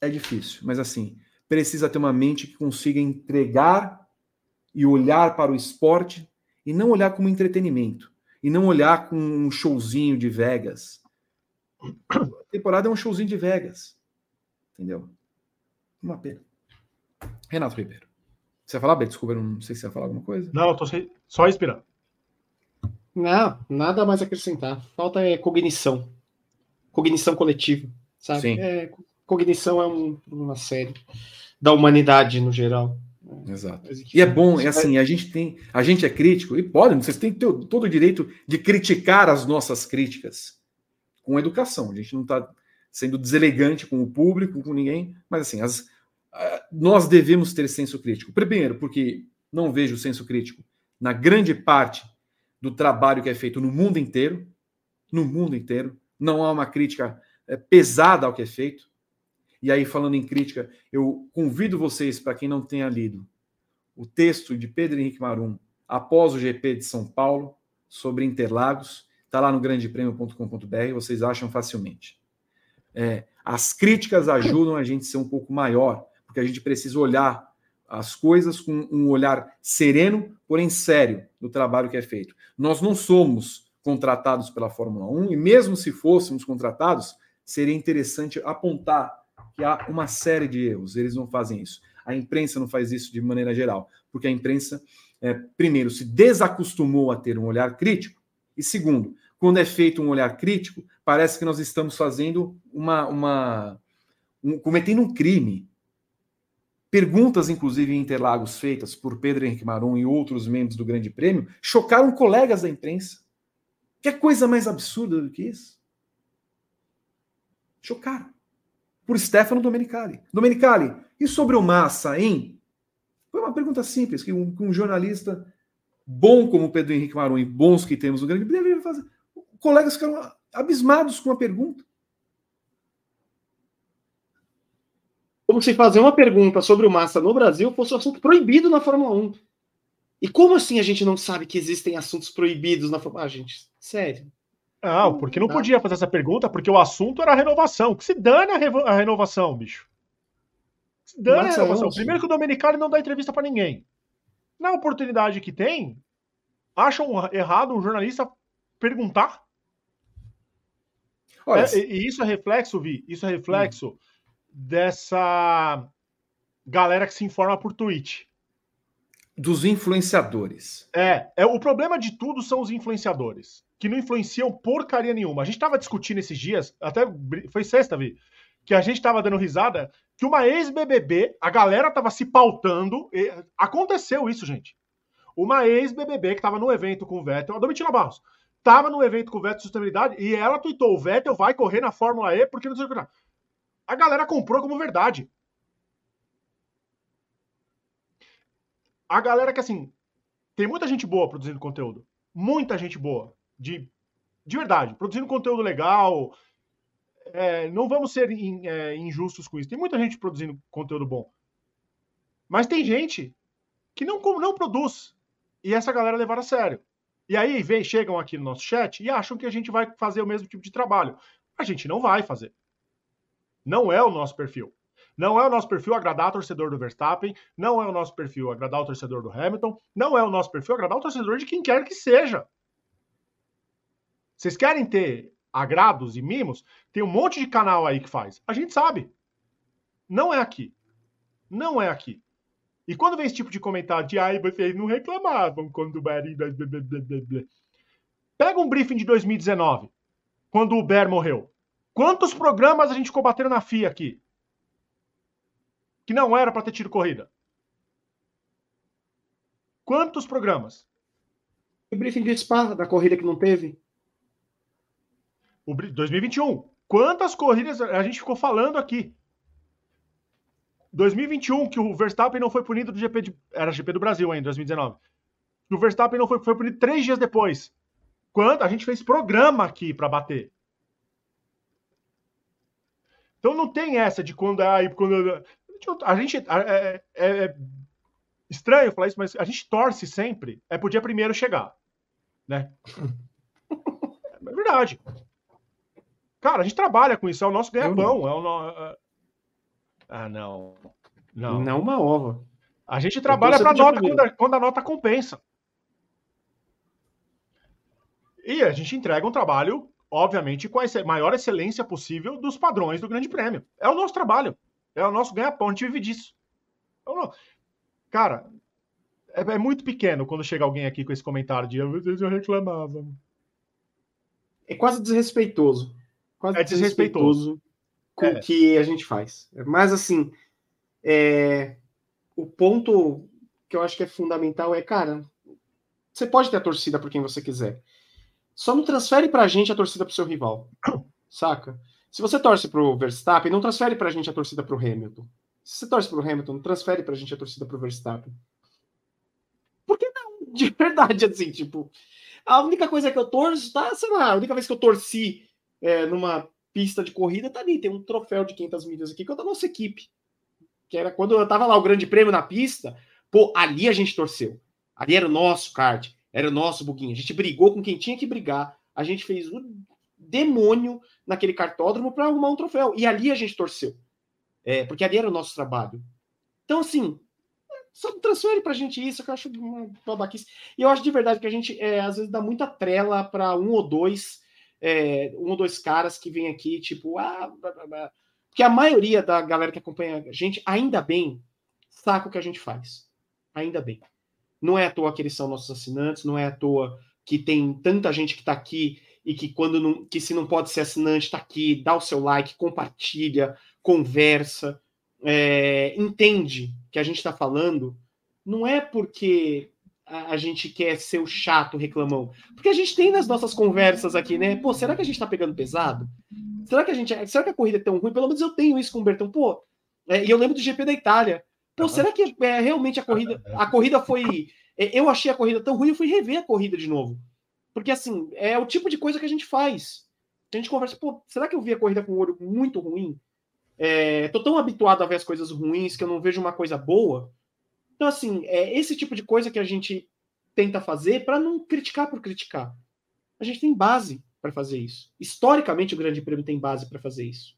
é difícil, mas assim, precisa ter uma mente que consiga entregar e olhar para o esporte e não olhar como entretenimento. E não olhar com um showzinho de Vegas. A temporada é um showzinho de Vegas. Entendeu? Uma pena. Renato Ribeiro. Você vai falar, Beto? Desculpa, não sei se você vai falar alguma coisa.
Não, eu tô só esperando.
Não, nada mais acrescentar. Falta é cognição. Cognição coletiva, sabe? É, cognição é um, uma série da humanidade no geral.
Exato. E é bom, é assim, a gente tem, a gente é crítico e pode, vocês têm todo o direito de criticar as nossas críticas com educação. A gente não está sendo deselegante com o público, com ninguém, mas assim, as, nós devemos ter senso crítico. Primeiro, porque não vejo senso crítico na grande parte do trabalho que é feito no mundo inteiro, no mundo inteiro. Não há uma crítica é, pesada ao que é feito. E aí, falando em crítica, eu convido vocês, para quem não tenha lido, o texto de Pedro Henrique Marum, após o GP de São Paulo, sobre Interlagos. Está lá no grandepremio.com.br, vocês acham facilmente. É, as críticas ajudam a gente a ser um pouco maior, porque a gente precisa olhar as coisas com um olhar sereno, porém sério, do trabalho que é feito. Nós não somos contratados pela Fórmula 1 e mesmo se fôssemos contratados, seria interessante apontar que há uma série de erros. Eles não fazem isso. A imprensa não faz isso de maneira geral, porque a imprensa, é, primeiro, se desacostumou a ter um olhar crítico, e segundo, quando é feito um olhar crítico, parece que nós estamos fazendo uma. uma um, cometendo um crime. Perguntas, inclusive, em Interlagos feitas por Pedro Henrique Marum e outros membros do Grande Prêmio chocaram colegas da imprensa. Que coisa mais absurda do que isso? Chocaram. por Stefano Domenicali. Domenicali, e sobre o Massa, hein? Foi uma pergunta simples que um, um jornalista bom como Pedro Henrique Marum bons que temos no Grande deveria fazer. Colegas ficaram abismados com a pergunta.
Como se fazer uma pergunta sobre o Massa no Brasil fosse um assunto proibido na Fórmula 1. E como assim a gente não sabe que existem assuntos proibidos na Fórmula 1? Ah, gente, sério.
Não, porque não podia fazer essa pergunta, porque o assunto era a renovação. Que se dane a, re a renovação, bicho. Se dane a renovação. Primeiro que o Domenicali não dá entrevista para ninguém. Na oportunidade que tem, acham errado um jornalista perguntar? Olha, é, e isso é reflexo, Vi, isso é reflexo hum. Dessa galera que se informa por tweet.
Dos influenciadores.
É, é, o problema de tudo são os influenciadores que não influenciam porcaria nenhuma. A gente estava discutindo esses dias, até foi sexta, Vi, que a gente estava dando risada, que uma ex-BBB, a galera estava se pautando. aconteceu isso, gente. Uma ex-BBB que estava no evento com o Vettel, a Domitila Barros, estava no evento com o Vettel de sustentabilidade e ela tweetou: o Vettel vai correr na Fórmula E porque não sei o que. A galera comprou como verdade. A galera que, assim, tem muita gente boa produzindo conteúdo. Muita gente boa de, de verdade, produzindo conteúdo legal. É, não vamos ser in, é, injustos com isso. Tem muita gente produzindo conteúdo bom. Mas tem gente que não, não produz. E essa galera levar a sério. E aí vem, chegam aqui no nosso chat e acham que a gente vai fazer o mesmo tipo de trabalho. A gente não vai fazer. Não é o nosso perfil. Não é o nosso perfil agradar o torcedor do Verstappen, não é o nosso perfil agradar o torcedor do Hamilton, não é o nosso perfil agradar o torcedor de quem quer que seja. Vocês querem ter agrados e mimos? Tem um monte de canal aí que faz. A gente sabe. Não é aqui. Não é aqui. E quando vem esse tipo de comentário de ai, vocês não reclamavam quando o Bahrein. Pega um briefing de 2019, quando o Ber morreu. Quantos programas a gente combateu na FIA aqui? Que não era para ter tido corrida. Quantos programas?
O briefing de Spa, da corrida que não teve?
O 2021. Quantas corridas a gente ficou falando aqui? 2021, que o Verstappen não foi punido do GP de. Era GP do Brasil ainda, 2019. Que o Verstappen não foi, foi punido três dias depois. Quanto? A gente fez programa aqui para bater. Então não tem essa de quando. Ah, quando a gente. É, é, é, estranho falar isso, mas a gente torce sempre. É pro dia primeiro chegar. Né? [laughs] É verdade. Cara, a gente trabalha com isso, é o nosso ganha-pão. É o no... É, ah, não.
Não. Não uma ova.
A gente trabalha para nota quando a, quando a nota compensa. E a gente entrega um trabalho, obviamente, com a maior excelência possível dos padrões do Grande Prêmio. É o nosso trabalho. É o nosso ganha-pão. A gente vive disso. Então, cara, é, é, muito pequeno quando chega alguém aqui com esse comentário de eu reclamava.
É quase desrespeitoso
quase é desrespeitoso
com é. o que a gente faz. Mas, assim, é... o ponto que eu acho que é fundamental é, cara, você pode ter a torcida por quem você quiser. Só não transfere pra gente a torcida pro seu rival. Saca? Se você torce pro Verstappen, não transfere pra gente a torcida pro Hamilton. Se você torce pro Hamilton, não transfere pra gente a torcida pro Verstappen. Por que não? [laughs] De verdade, assim, tipo. A única coisa que eu torço, tá? Sei lá, a única vez que eu torci é, numa pista de corrida, tá ali, tem um troféu de 500 milhas aqui, que é da nossa equipe. Que era quando eu tava lá o grande prêmio na pista, pô, ali a gente torceu. Ali era o nosso kart, era nosso buguinho. A gente brigou com quem tinha que brigar, a gente fez o demônio naquele cartódromo para arrumar um troféu. E ali a gente torceu. É, porque ali era o nosso trabalho. Então, assim, só transfere pra gente isso, que eu acho uma babaquice. E eu acho de verdade que a gente, é, às vezes, dá muita trela para um ou dois é, um ou dois caras que vem aqui, tipo, ah, blá, blá, blá. porque a maioria da galera que acompanha a gente, ainda bem, saca o que a gente faz. Ainda bem. Não é à toa que eles são nossos assinantes, não é à toa que tem tanta gente que está aqui e que quando não, que se não pode ser assinante, está aqui, dá o seu like, compartilha, conversa, é, entende que a gente está falando, não é porque a, gente quer ser o chato reclamão. Porque a gente tem nas nossas conversas aqui, né? Pô, será que a gente tá pegando pesado? será que a gente. Será que a corrida é tão ruim? Pelo menos eu tenho isso com o Bertão. Pô, é, e eu lembro do GP da Itália. Pô, será que é, realmente a corrida. A corrida foi. É, eu achei a corrida tão ruim, eu fui rever a corrida de novo. Porque, assim, é o tipo de coisa que a gente faz. A gente conversa, pô, será que eu vi a corrida com o olho muito ruim? É, tô tão habituado a ver as coisas ruins que eu não vejo uma coisa boa. Então, assim, é esse tipo de coisa que a gente tenta fazer para não criticar por criticar. A gente tem base para fazer isso. Historicamente, o Grande Prêmio tem base para fazer isso.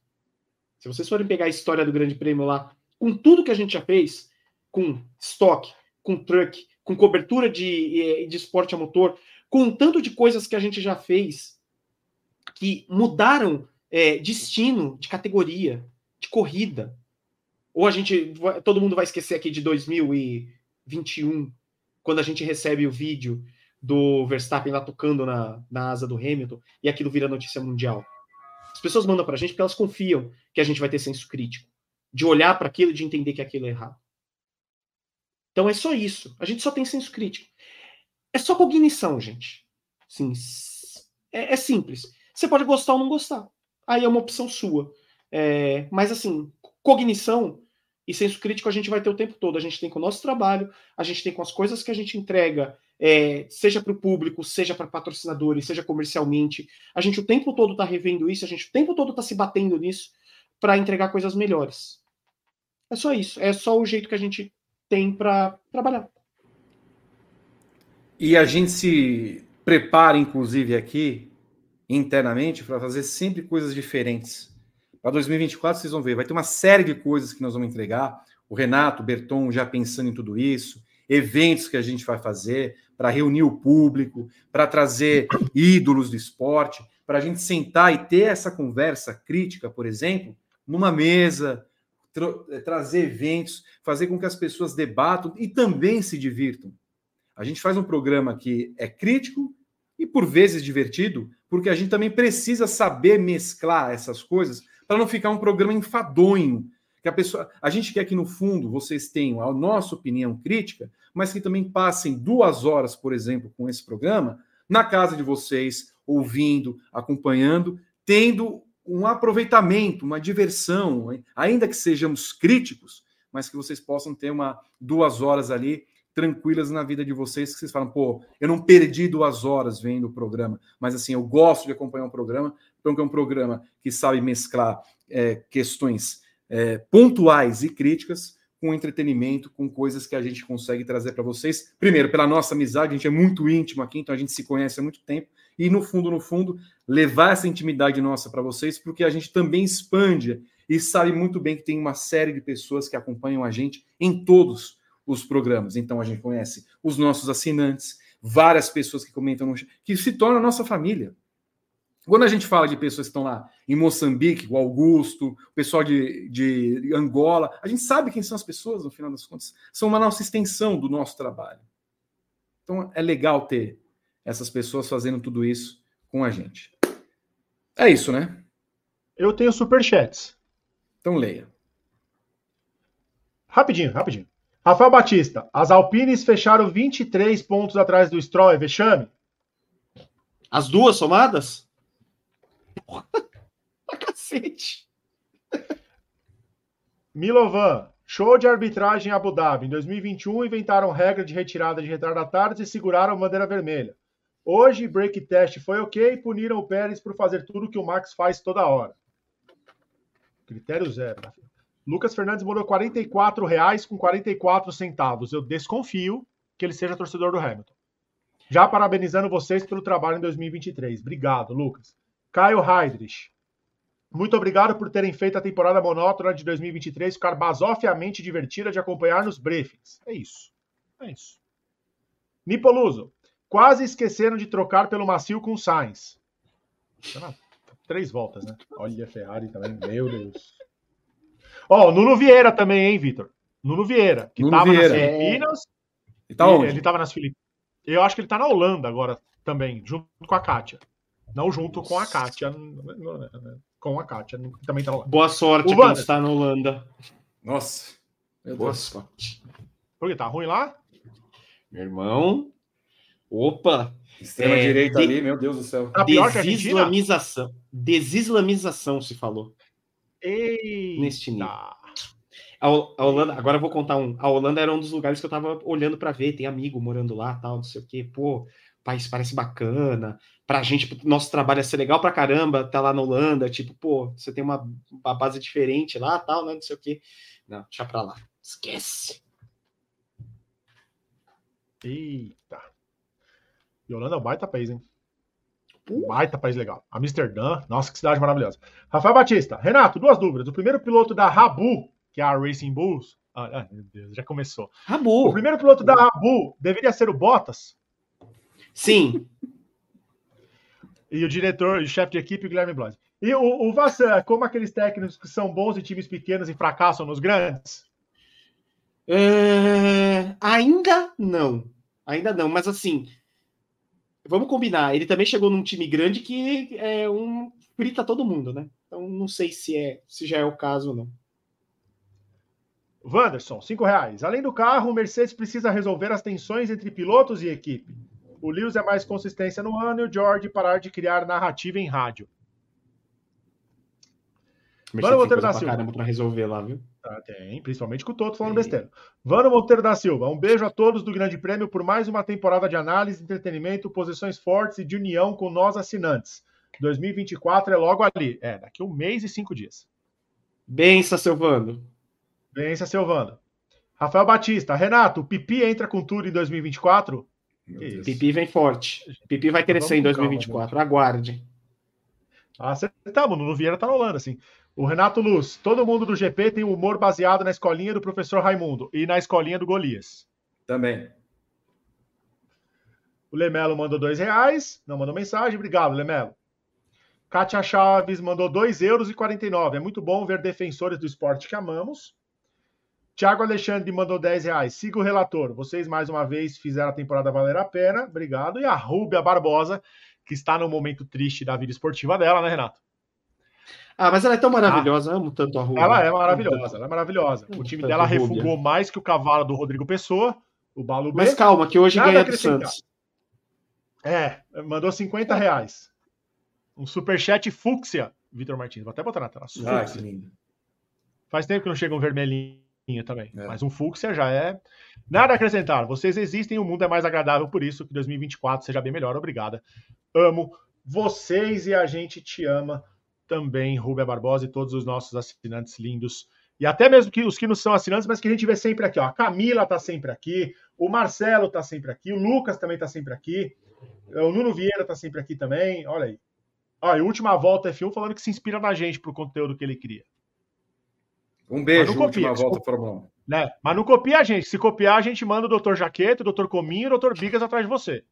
Se vocês forem pegar a história do Grande Prêmio lá, com tudo que a gente já fez, com estoque, com truck, com cobertura de, eh, de esporte a motor, com tanto de coisas que a gente já fez que mudaram é, destino de categoria, de corrida. Ou a gente, todo mundo vai esquecer aqui de 2021, quando a gente recebe o vídeo do Verstappen lá tocando na, na asa do Hamilton e aquilo vira notícia mundial. As pessoas mandam para a gente porque elas confiam que a gente vai ter senso crítico, de olhar para aquilo e de entender que aquilo é errado. Então é só isso. A gente só tem senso crítico. É só cognição, gente. Sim, é, é simples. Você pode gostar ou não gostar. Aí é uma opção sua. É, mas assim, cognição e senso crítico a gente vai ter o tempo todo. A gente tem com o nosso trabalho, a gente tem com as coisas que a gente entrega, é, seja para o público, seja para patrocinadores, seja comercialmente. A gente o tempo todo está revendo isso, a gente o tempo todo está se batendo nisso para entregar coisas melhores. É só isso. É só o jeito que a gente tem para trabalhar.
E a gente se prepara, inclusive, aqui internamente para fazer sempre coisas diferentes. Para 2024, vocês vão ver, vai ter uma série de coisas que nós vamos entregar. O Renato, o Berton já pensando em tudo isso, eventos que a gente vai fazer para reunir o público, para trazer ídolos do esporte, para a gente sentar e ter essa conversa crítica, por exemplo, numa mesa, tra trazer eventos, fazer com que as pessoas debatam e também se divirtam. A gente faz um programa que é crítico e por vezes divertido, porque a gente também precisa saber mesclar essas coisas para não ficar um programa enfadonho. Que a pessoa, a gente quer que no fundo vocês tenham a nossa opinião crítica, mas que também passem duas horas, por exemplo, com esse programa na casa de vocês, ouvindo, acompanhando, tendo um aproveitamento, uma diversão, ainda que sejamos críticos, mas que vocês possam ter uma duas horas ali tranquilas na vida de vocês, que vocês falam, pô, eu não perdi duas horas vendo o programa, mas assim, eu gosto de acompanhar um programa, porque é um programa que sabe mesclar é, questões é, pontuais e críticas com entretenimento, com coisas que a gente consegue trazer para vocês. Primeiro, pela nossa amizade, a gente é muito íntimo aqui, então a gente se conhece há muito tempo, e no fundo, no fundo, levar essa intimidade nossa para vocês, porque a gente também expande e sabe muito bem que tem uma série de pessoas que acompanham a gente em todos os programas. Então a gente conhece os nossos assinantes, várias pessoas que comentam, no... que se tornam nossa família. Quando a gente fala de pessoas que estão lá em Moçambique, o Augusto, o pessoal de, de Angola, a gente sabe quem são as pessoas, no final das contas. São uma nossa extensão do nosso trabalho. Então é legal ter essas pessoas fazendo tudo isso com a gente. É isso, né?
Eu tenho superchats.
Então leia.
Rapidinho, rapidinho. Rafael Batista, as Alpines fecharam 23 pontos atrás do Stroll, é vexame?
As duas somadas? [laughs] Porra, cacete.
Milovan, show de arbitragem em Abu Dhabi. Em 2021 inventaram regra de retirada de retardatários e seguraram a bandeira vermelha. Hoje, break test foi ok puniram o Pérez por fazer tudo que o Max faz toda hora. Critério zero. Lucas Fernandes morou 44 reais com 44 centavos. Eu desconfio que ele seja torcedor do Hamilton. Já parabenizando vocês pelo trabalho em 2023. Obrigado, Lucas. Caio Heidrich. Muito obrigado por terem feito a temporada monótona de 2023 ficar basofiamente divertida de acompanhar nos briefings. É isso. É isso. Nipoluso. Quase esqueceram de trocar pelo macio com Sainz. Três voltas, né? Olha a Ferrari também. Meu Deus. Ó, oh, Nuno Vieira também, hein, Vitor? Nuno Vieira, que Nuno tava Vieira. nas Filipinas. É... Tá onde? Ele tava nas Filipinas. Eu acho que ele tá na Holanda agora também, junto com a Kátia. Não junto com a Kátia. Com a Kátia, também tá na
Holanda. Boa sorte quem está na Holanda.
Nossa.
Boa sorte.
Por que tá ruim lá?
Meu irmão, Opa!
Extrema é, direita de... ali, meu Deus do céu.
Tá Desislamização. Desislamização se falou.
Eita.
Neste nível. A, a, Holanda, agora eu vou contar um. A Holanda era um dos lugares que eu tava olhando para ver. Tem amigo morando lá, tal, não sei o quê. Pô, país parece bacana. Pra gente, nosso trabalho ia ser legal pra caramba, tá lá na Holanda. Tipo, pô, você tem uma, uma base diferente lá, tal, né, não sei o quê. Não, deixa pra lá. Esquece.
Eita. E Holanda é um baita país, hein? Baita país legal. Amsterdã, nossa, que cidade maravilhosa. Rafael Batista, Renato, duas dúvidas. O primeiro piloto da Rabu, que é a Racing Bulls. Ah, meu Deus, já começou.
Rabu.
O primeiro piloto da Rabu deveria ser o Bottas?
Sim.
E o diretor e chefe de equipe, o Guilherme Blois. E o, o Vassan, como aqueles técnicos que são bons em times pequenos e fracassam nos grandes?
É... Ainda não. Ainda não, mas assim, vamos combinar, ele também chegou num time grande que é um frita todo mundo, né? Então não sei se é se já é o caso ou não.
Wanderson, cinco reais. Além do carro, o Mercedes precisa resolver as tensões entre pilotos e equipe. O Lewis é mais consistência no ano e o George parar de criar narrativa em rádio.
Mano Monteiro da Silva. caramba pra resolver lá, viu?
Ah, tem, principalmente com o Toto falando besteira. Vano Monteiro da Silva, um beijo a todos do Grande Prêmio por mais uma temporada de análise, entretenimento, posições fortes e de união com nós assinantes. 2024 é logo ali. É, daqui um mês e cinco dias.
Bença, Silvano.
Bença, Silvano. Rafael Batista, Renato, o Pipi entra com tudo em 2024?
Pipi vem forte. Pipi vai crescer em 2024. Calma, Aguarde.
Acertamos, no Vieira tá rolando, assim. O Renato Luz, todo mundo do GP tem humor baseado na escolinha do professor Raimundo e na escolinha do Golias.
Também.
O Lemelo mandou dois reais, não mandou mensagem. Obrigado, Lemelo. Kátia Chaves mandou dois euros e 49. É muito bom ver defensores do esporte que amamos. Tiago Alexandre mandou 10 reais. Siga o relator. Vocês mais uma vez fizeram a temporada valer a pena. Obrigado. E a Rúbia Barbosa, que está no momento triste da vida esportiva dela, né, Renato?
Ah, mas ela é tão maravilhosa, ah, amo tanto a Rúbia.
Ela é maravilhosa, ela é maravilhosa. O time dela refugou mais que o cavalo do Rodrigo Pessoa, o Balu
B. Mas calma, que hoje ganha do Santos.
É, mandou 50 reais. Um superchat fúcsia, Vitor Martins. Vou até botar na tela.
Ah, que lindo.
Faz tempo que não chega um vermelhinho também. É. Mas um fúcsia já é. Nada a acrescentar. Vocês existem, o mundo é mais agradável, por isso que 2024 seja bem melhor. Obrigada. Amo vocês e a gente te ama também Rubia Barbosa e todos os nossos assinantes lindos. E até mesmo que os que não são assinantes, mas que a gente vê sempre aqui. Ó. A Camila tá sempre aqui, o Marcelo tá sempre aqui, o Lucas também tá sempre aqui, o Nuno Vieira tá sempre aqui também. Olha aí. Ó, e última volta F1 falando que se inspira na gente pro conteúdo que ele cria.
Um beijo, mas não copia, última volta Fórmula 1.
Né? Mas não copia a gente. Se copiar, a gente manda o Dr. Jaqueta, o Dr. Cominho e o Dr. Bigas atrás de você.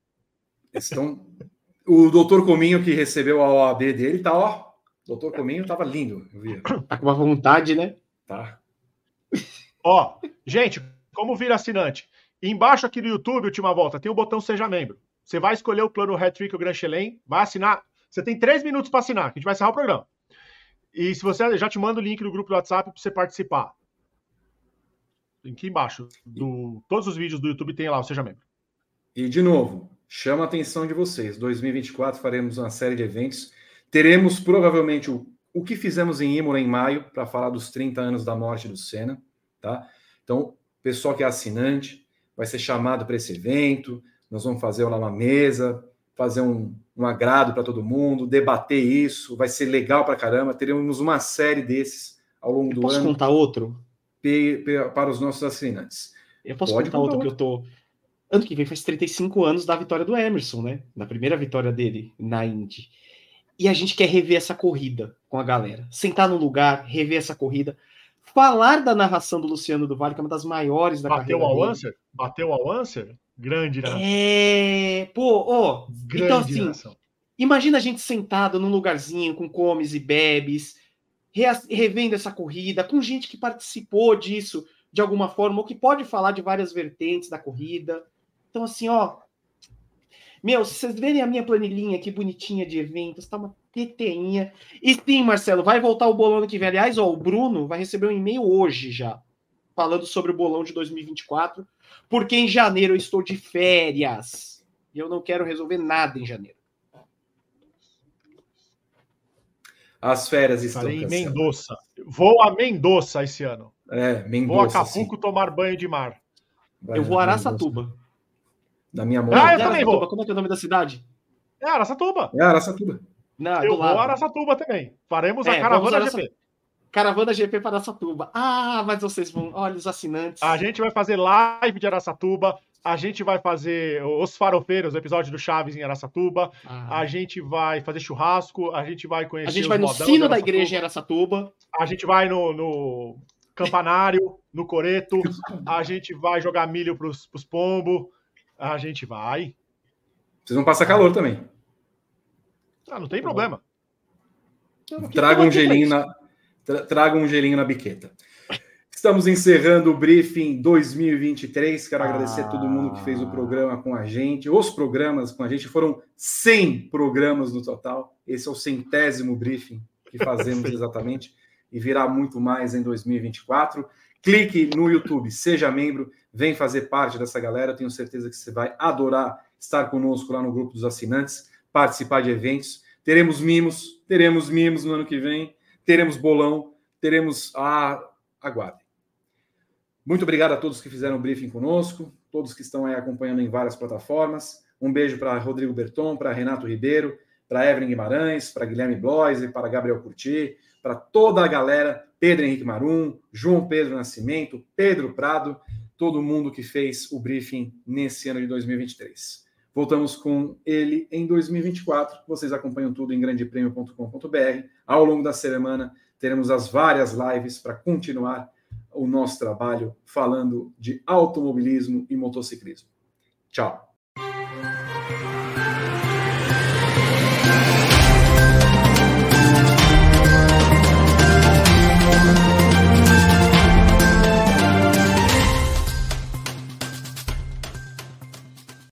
Estão... O Dr. Cominho que recebeu a OAB dele tá, ó, Doutor Cominho tava lindo, eu
via. [coughs] Tá com uma vontade, né?
Tá. [laughs]
Ó, gente, como vira assinante? Embaixo aqui no YouTube, última volta, tem o botão Seja Membro. Você vai escolher o plano Hat-Trick ou Grand Chelem, vai assinar. Você tem três minutos para assinar, que a gente vai encerrar o programa. E se você já te manda o link no grupo do WhatsApp para você participar. Aqui embaixo, do, todos os vídeos do YouTube tem lá o Seja Membro.
E de novo, chama a atenção de vocês. 2024 faremos uma série de eventos Teremos provavelmente o, o que fizemos em Imola em maio, para falar dos 30 anos da morte do Senna. Tá? Então, pessoal que é assinante vai ser chamado para esse evento. Nós vamos fazer lá uma mesa, fazer um, um agrado para todo mundo, debater isso. Vai ser legal para caramba. Teremos uma série desses ao longo
Eu
do
posso
ano.
Posso contar outro?
Para os nossos assinantes.
Eu posso Pode contar outro, outro que eu tô. Ano que vem faz 35 anos da vitória do Emerson, né? Na primeira vitória dele na Indy e a gente quer rever essa corrida com a galera. Sentar no lugar, rever essa corrida. Falar da narração do Luciano do Vale, que é uma das maiores da
Bateu
carreira.
Bateu ao Answer? Bateu ao Answer? Grande
narração. É. Pô, ó. Grande então, assim, narração. imagina a gente sentado num lugarzinho com comes e bebes, revendo essa corrida, com gente que participou disso de alguma forma, ou que pode falar de várias vertentes da corrida. Então, assim, ó, meu, se vocês verem a minha planilhinha aqui bonitinha de eventos, tá uma teteinha. E sim, Marcelo, vai voltar o bolão ano que vem. Aliás, ó, o Bruno vai receber um e-mail hoje já, falando sobre o bolão de 2024, porque em janeiro eu estou de férias. E eu não quero resolver nada em janeiro.
As férias estão
Falei em Mendoza. Vou a Mendoza esse ano.
É, Mendoza.
Vou a Acapulco sim. tomar banho de mar.
Vai, eu vou a Araçatuba.
Da minha mãe.
Ah, eu também vou.
Como é que é o nome da cidade?
É Araçatuba.
É Araçatuba.
Não, eu vou a Araçatuba também. Faremos é, a caravana Araça... GP.
Caravana GP para Araçatuba. Ah, mas vocês vão. Olha os assinantes.
A gente vai fazer live de Araçatuba. A gente vai fazer os farofeiros, o episódio do Chaves em Araçatuba. Ah. A gente vai fazer churrasco. A gente vai conhecer.
A gente vai no sino da igreja em Araçatuba.
A gente vai no, no campanário, no coreto. [laughs] A gente vai jogar milho pros, pros pombos. A gente vai.
Vocês vão passar calor também.
Ah, não tem problema.
Traga um gelinho na, traga um gelinho na biqueta. Estamos encerrando o briefing 2023. Quero agradecer a todo mundo que fez o programa com a gente. Os programas com a gente foram 100 programas no total. Esse é o centésimo briefing que fazemos [laughs] exatamente e virá muito mais em 2024. Clique no YouTube, seja membro, vem fazer parte dessa galera. tenho certeza que você vai adorar estar conosco lá no grupo dos assinantes, participar de eventos. Teremos mimos, teremos mimos no ano que vem, teremos bolão, teremos ah, aguardem. Muito obrigado a todos que fizeram o briefing conosco, todos que estão aí acompanhando em várias plataformas. Um beijo para Rodrigo Berton, para Renato Ribeiro, para Evelyn Guimarães, para Guilherme Bloise, para Gabriel Curti, para toda a galera, Pedro Henrique Marum, João Pedro Nascimento, Pedro Prado, todo mundo que fez o briefing nesse ano de 2023. Voltamos com ele em 2024. Vocês acompanham tudo em grandepremio.com.br. Ao longo da semana teremos as várias lives para continuar o nosso trabalho falando de automobilismo e motociclismo. Tchau.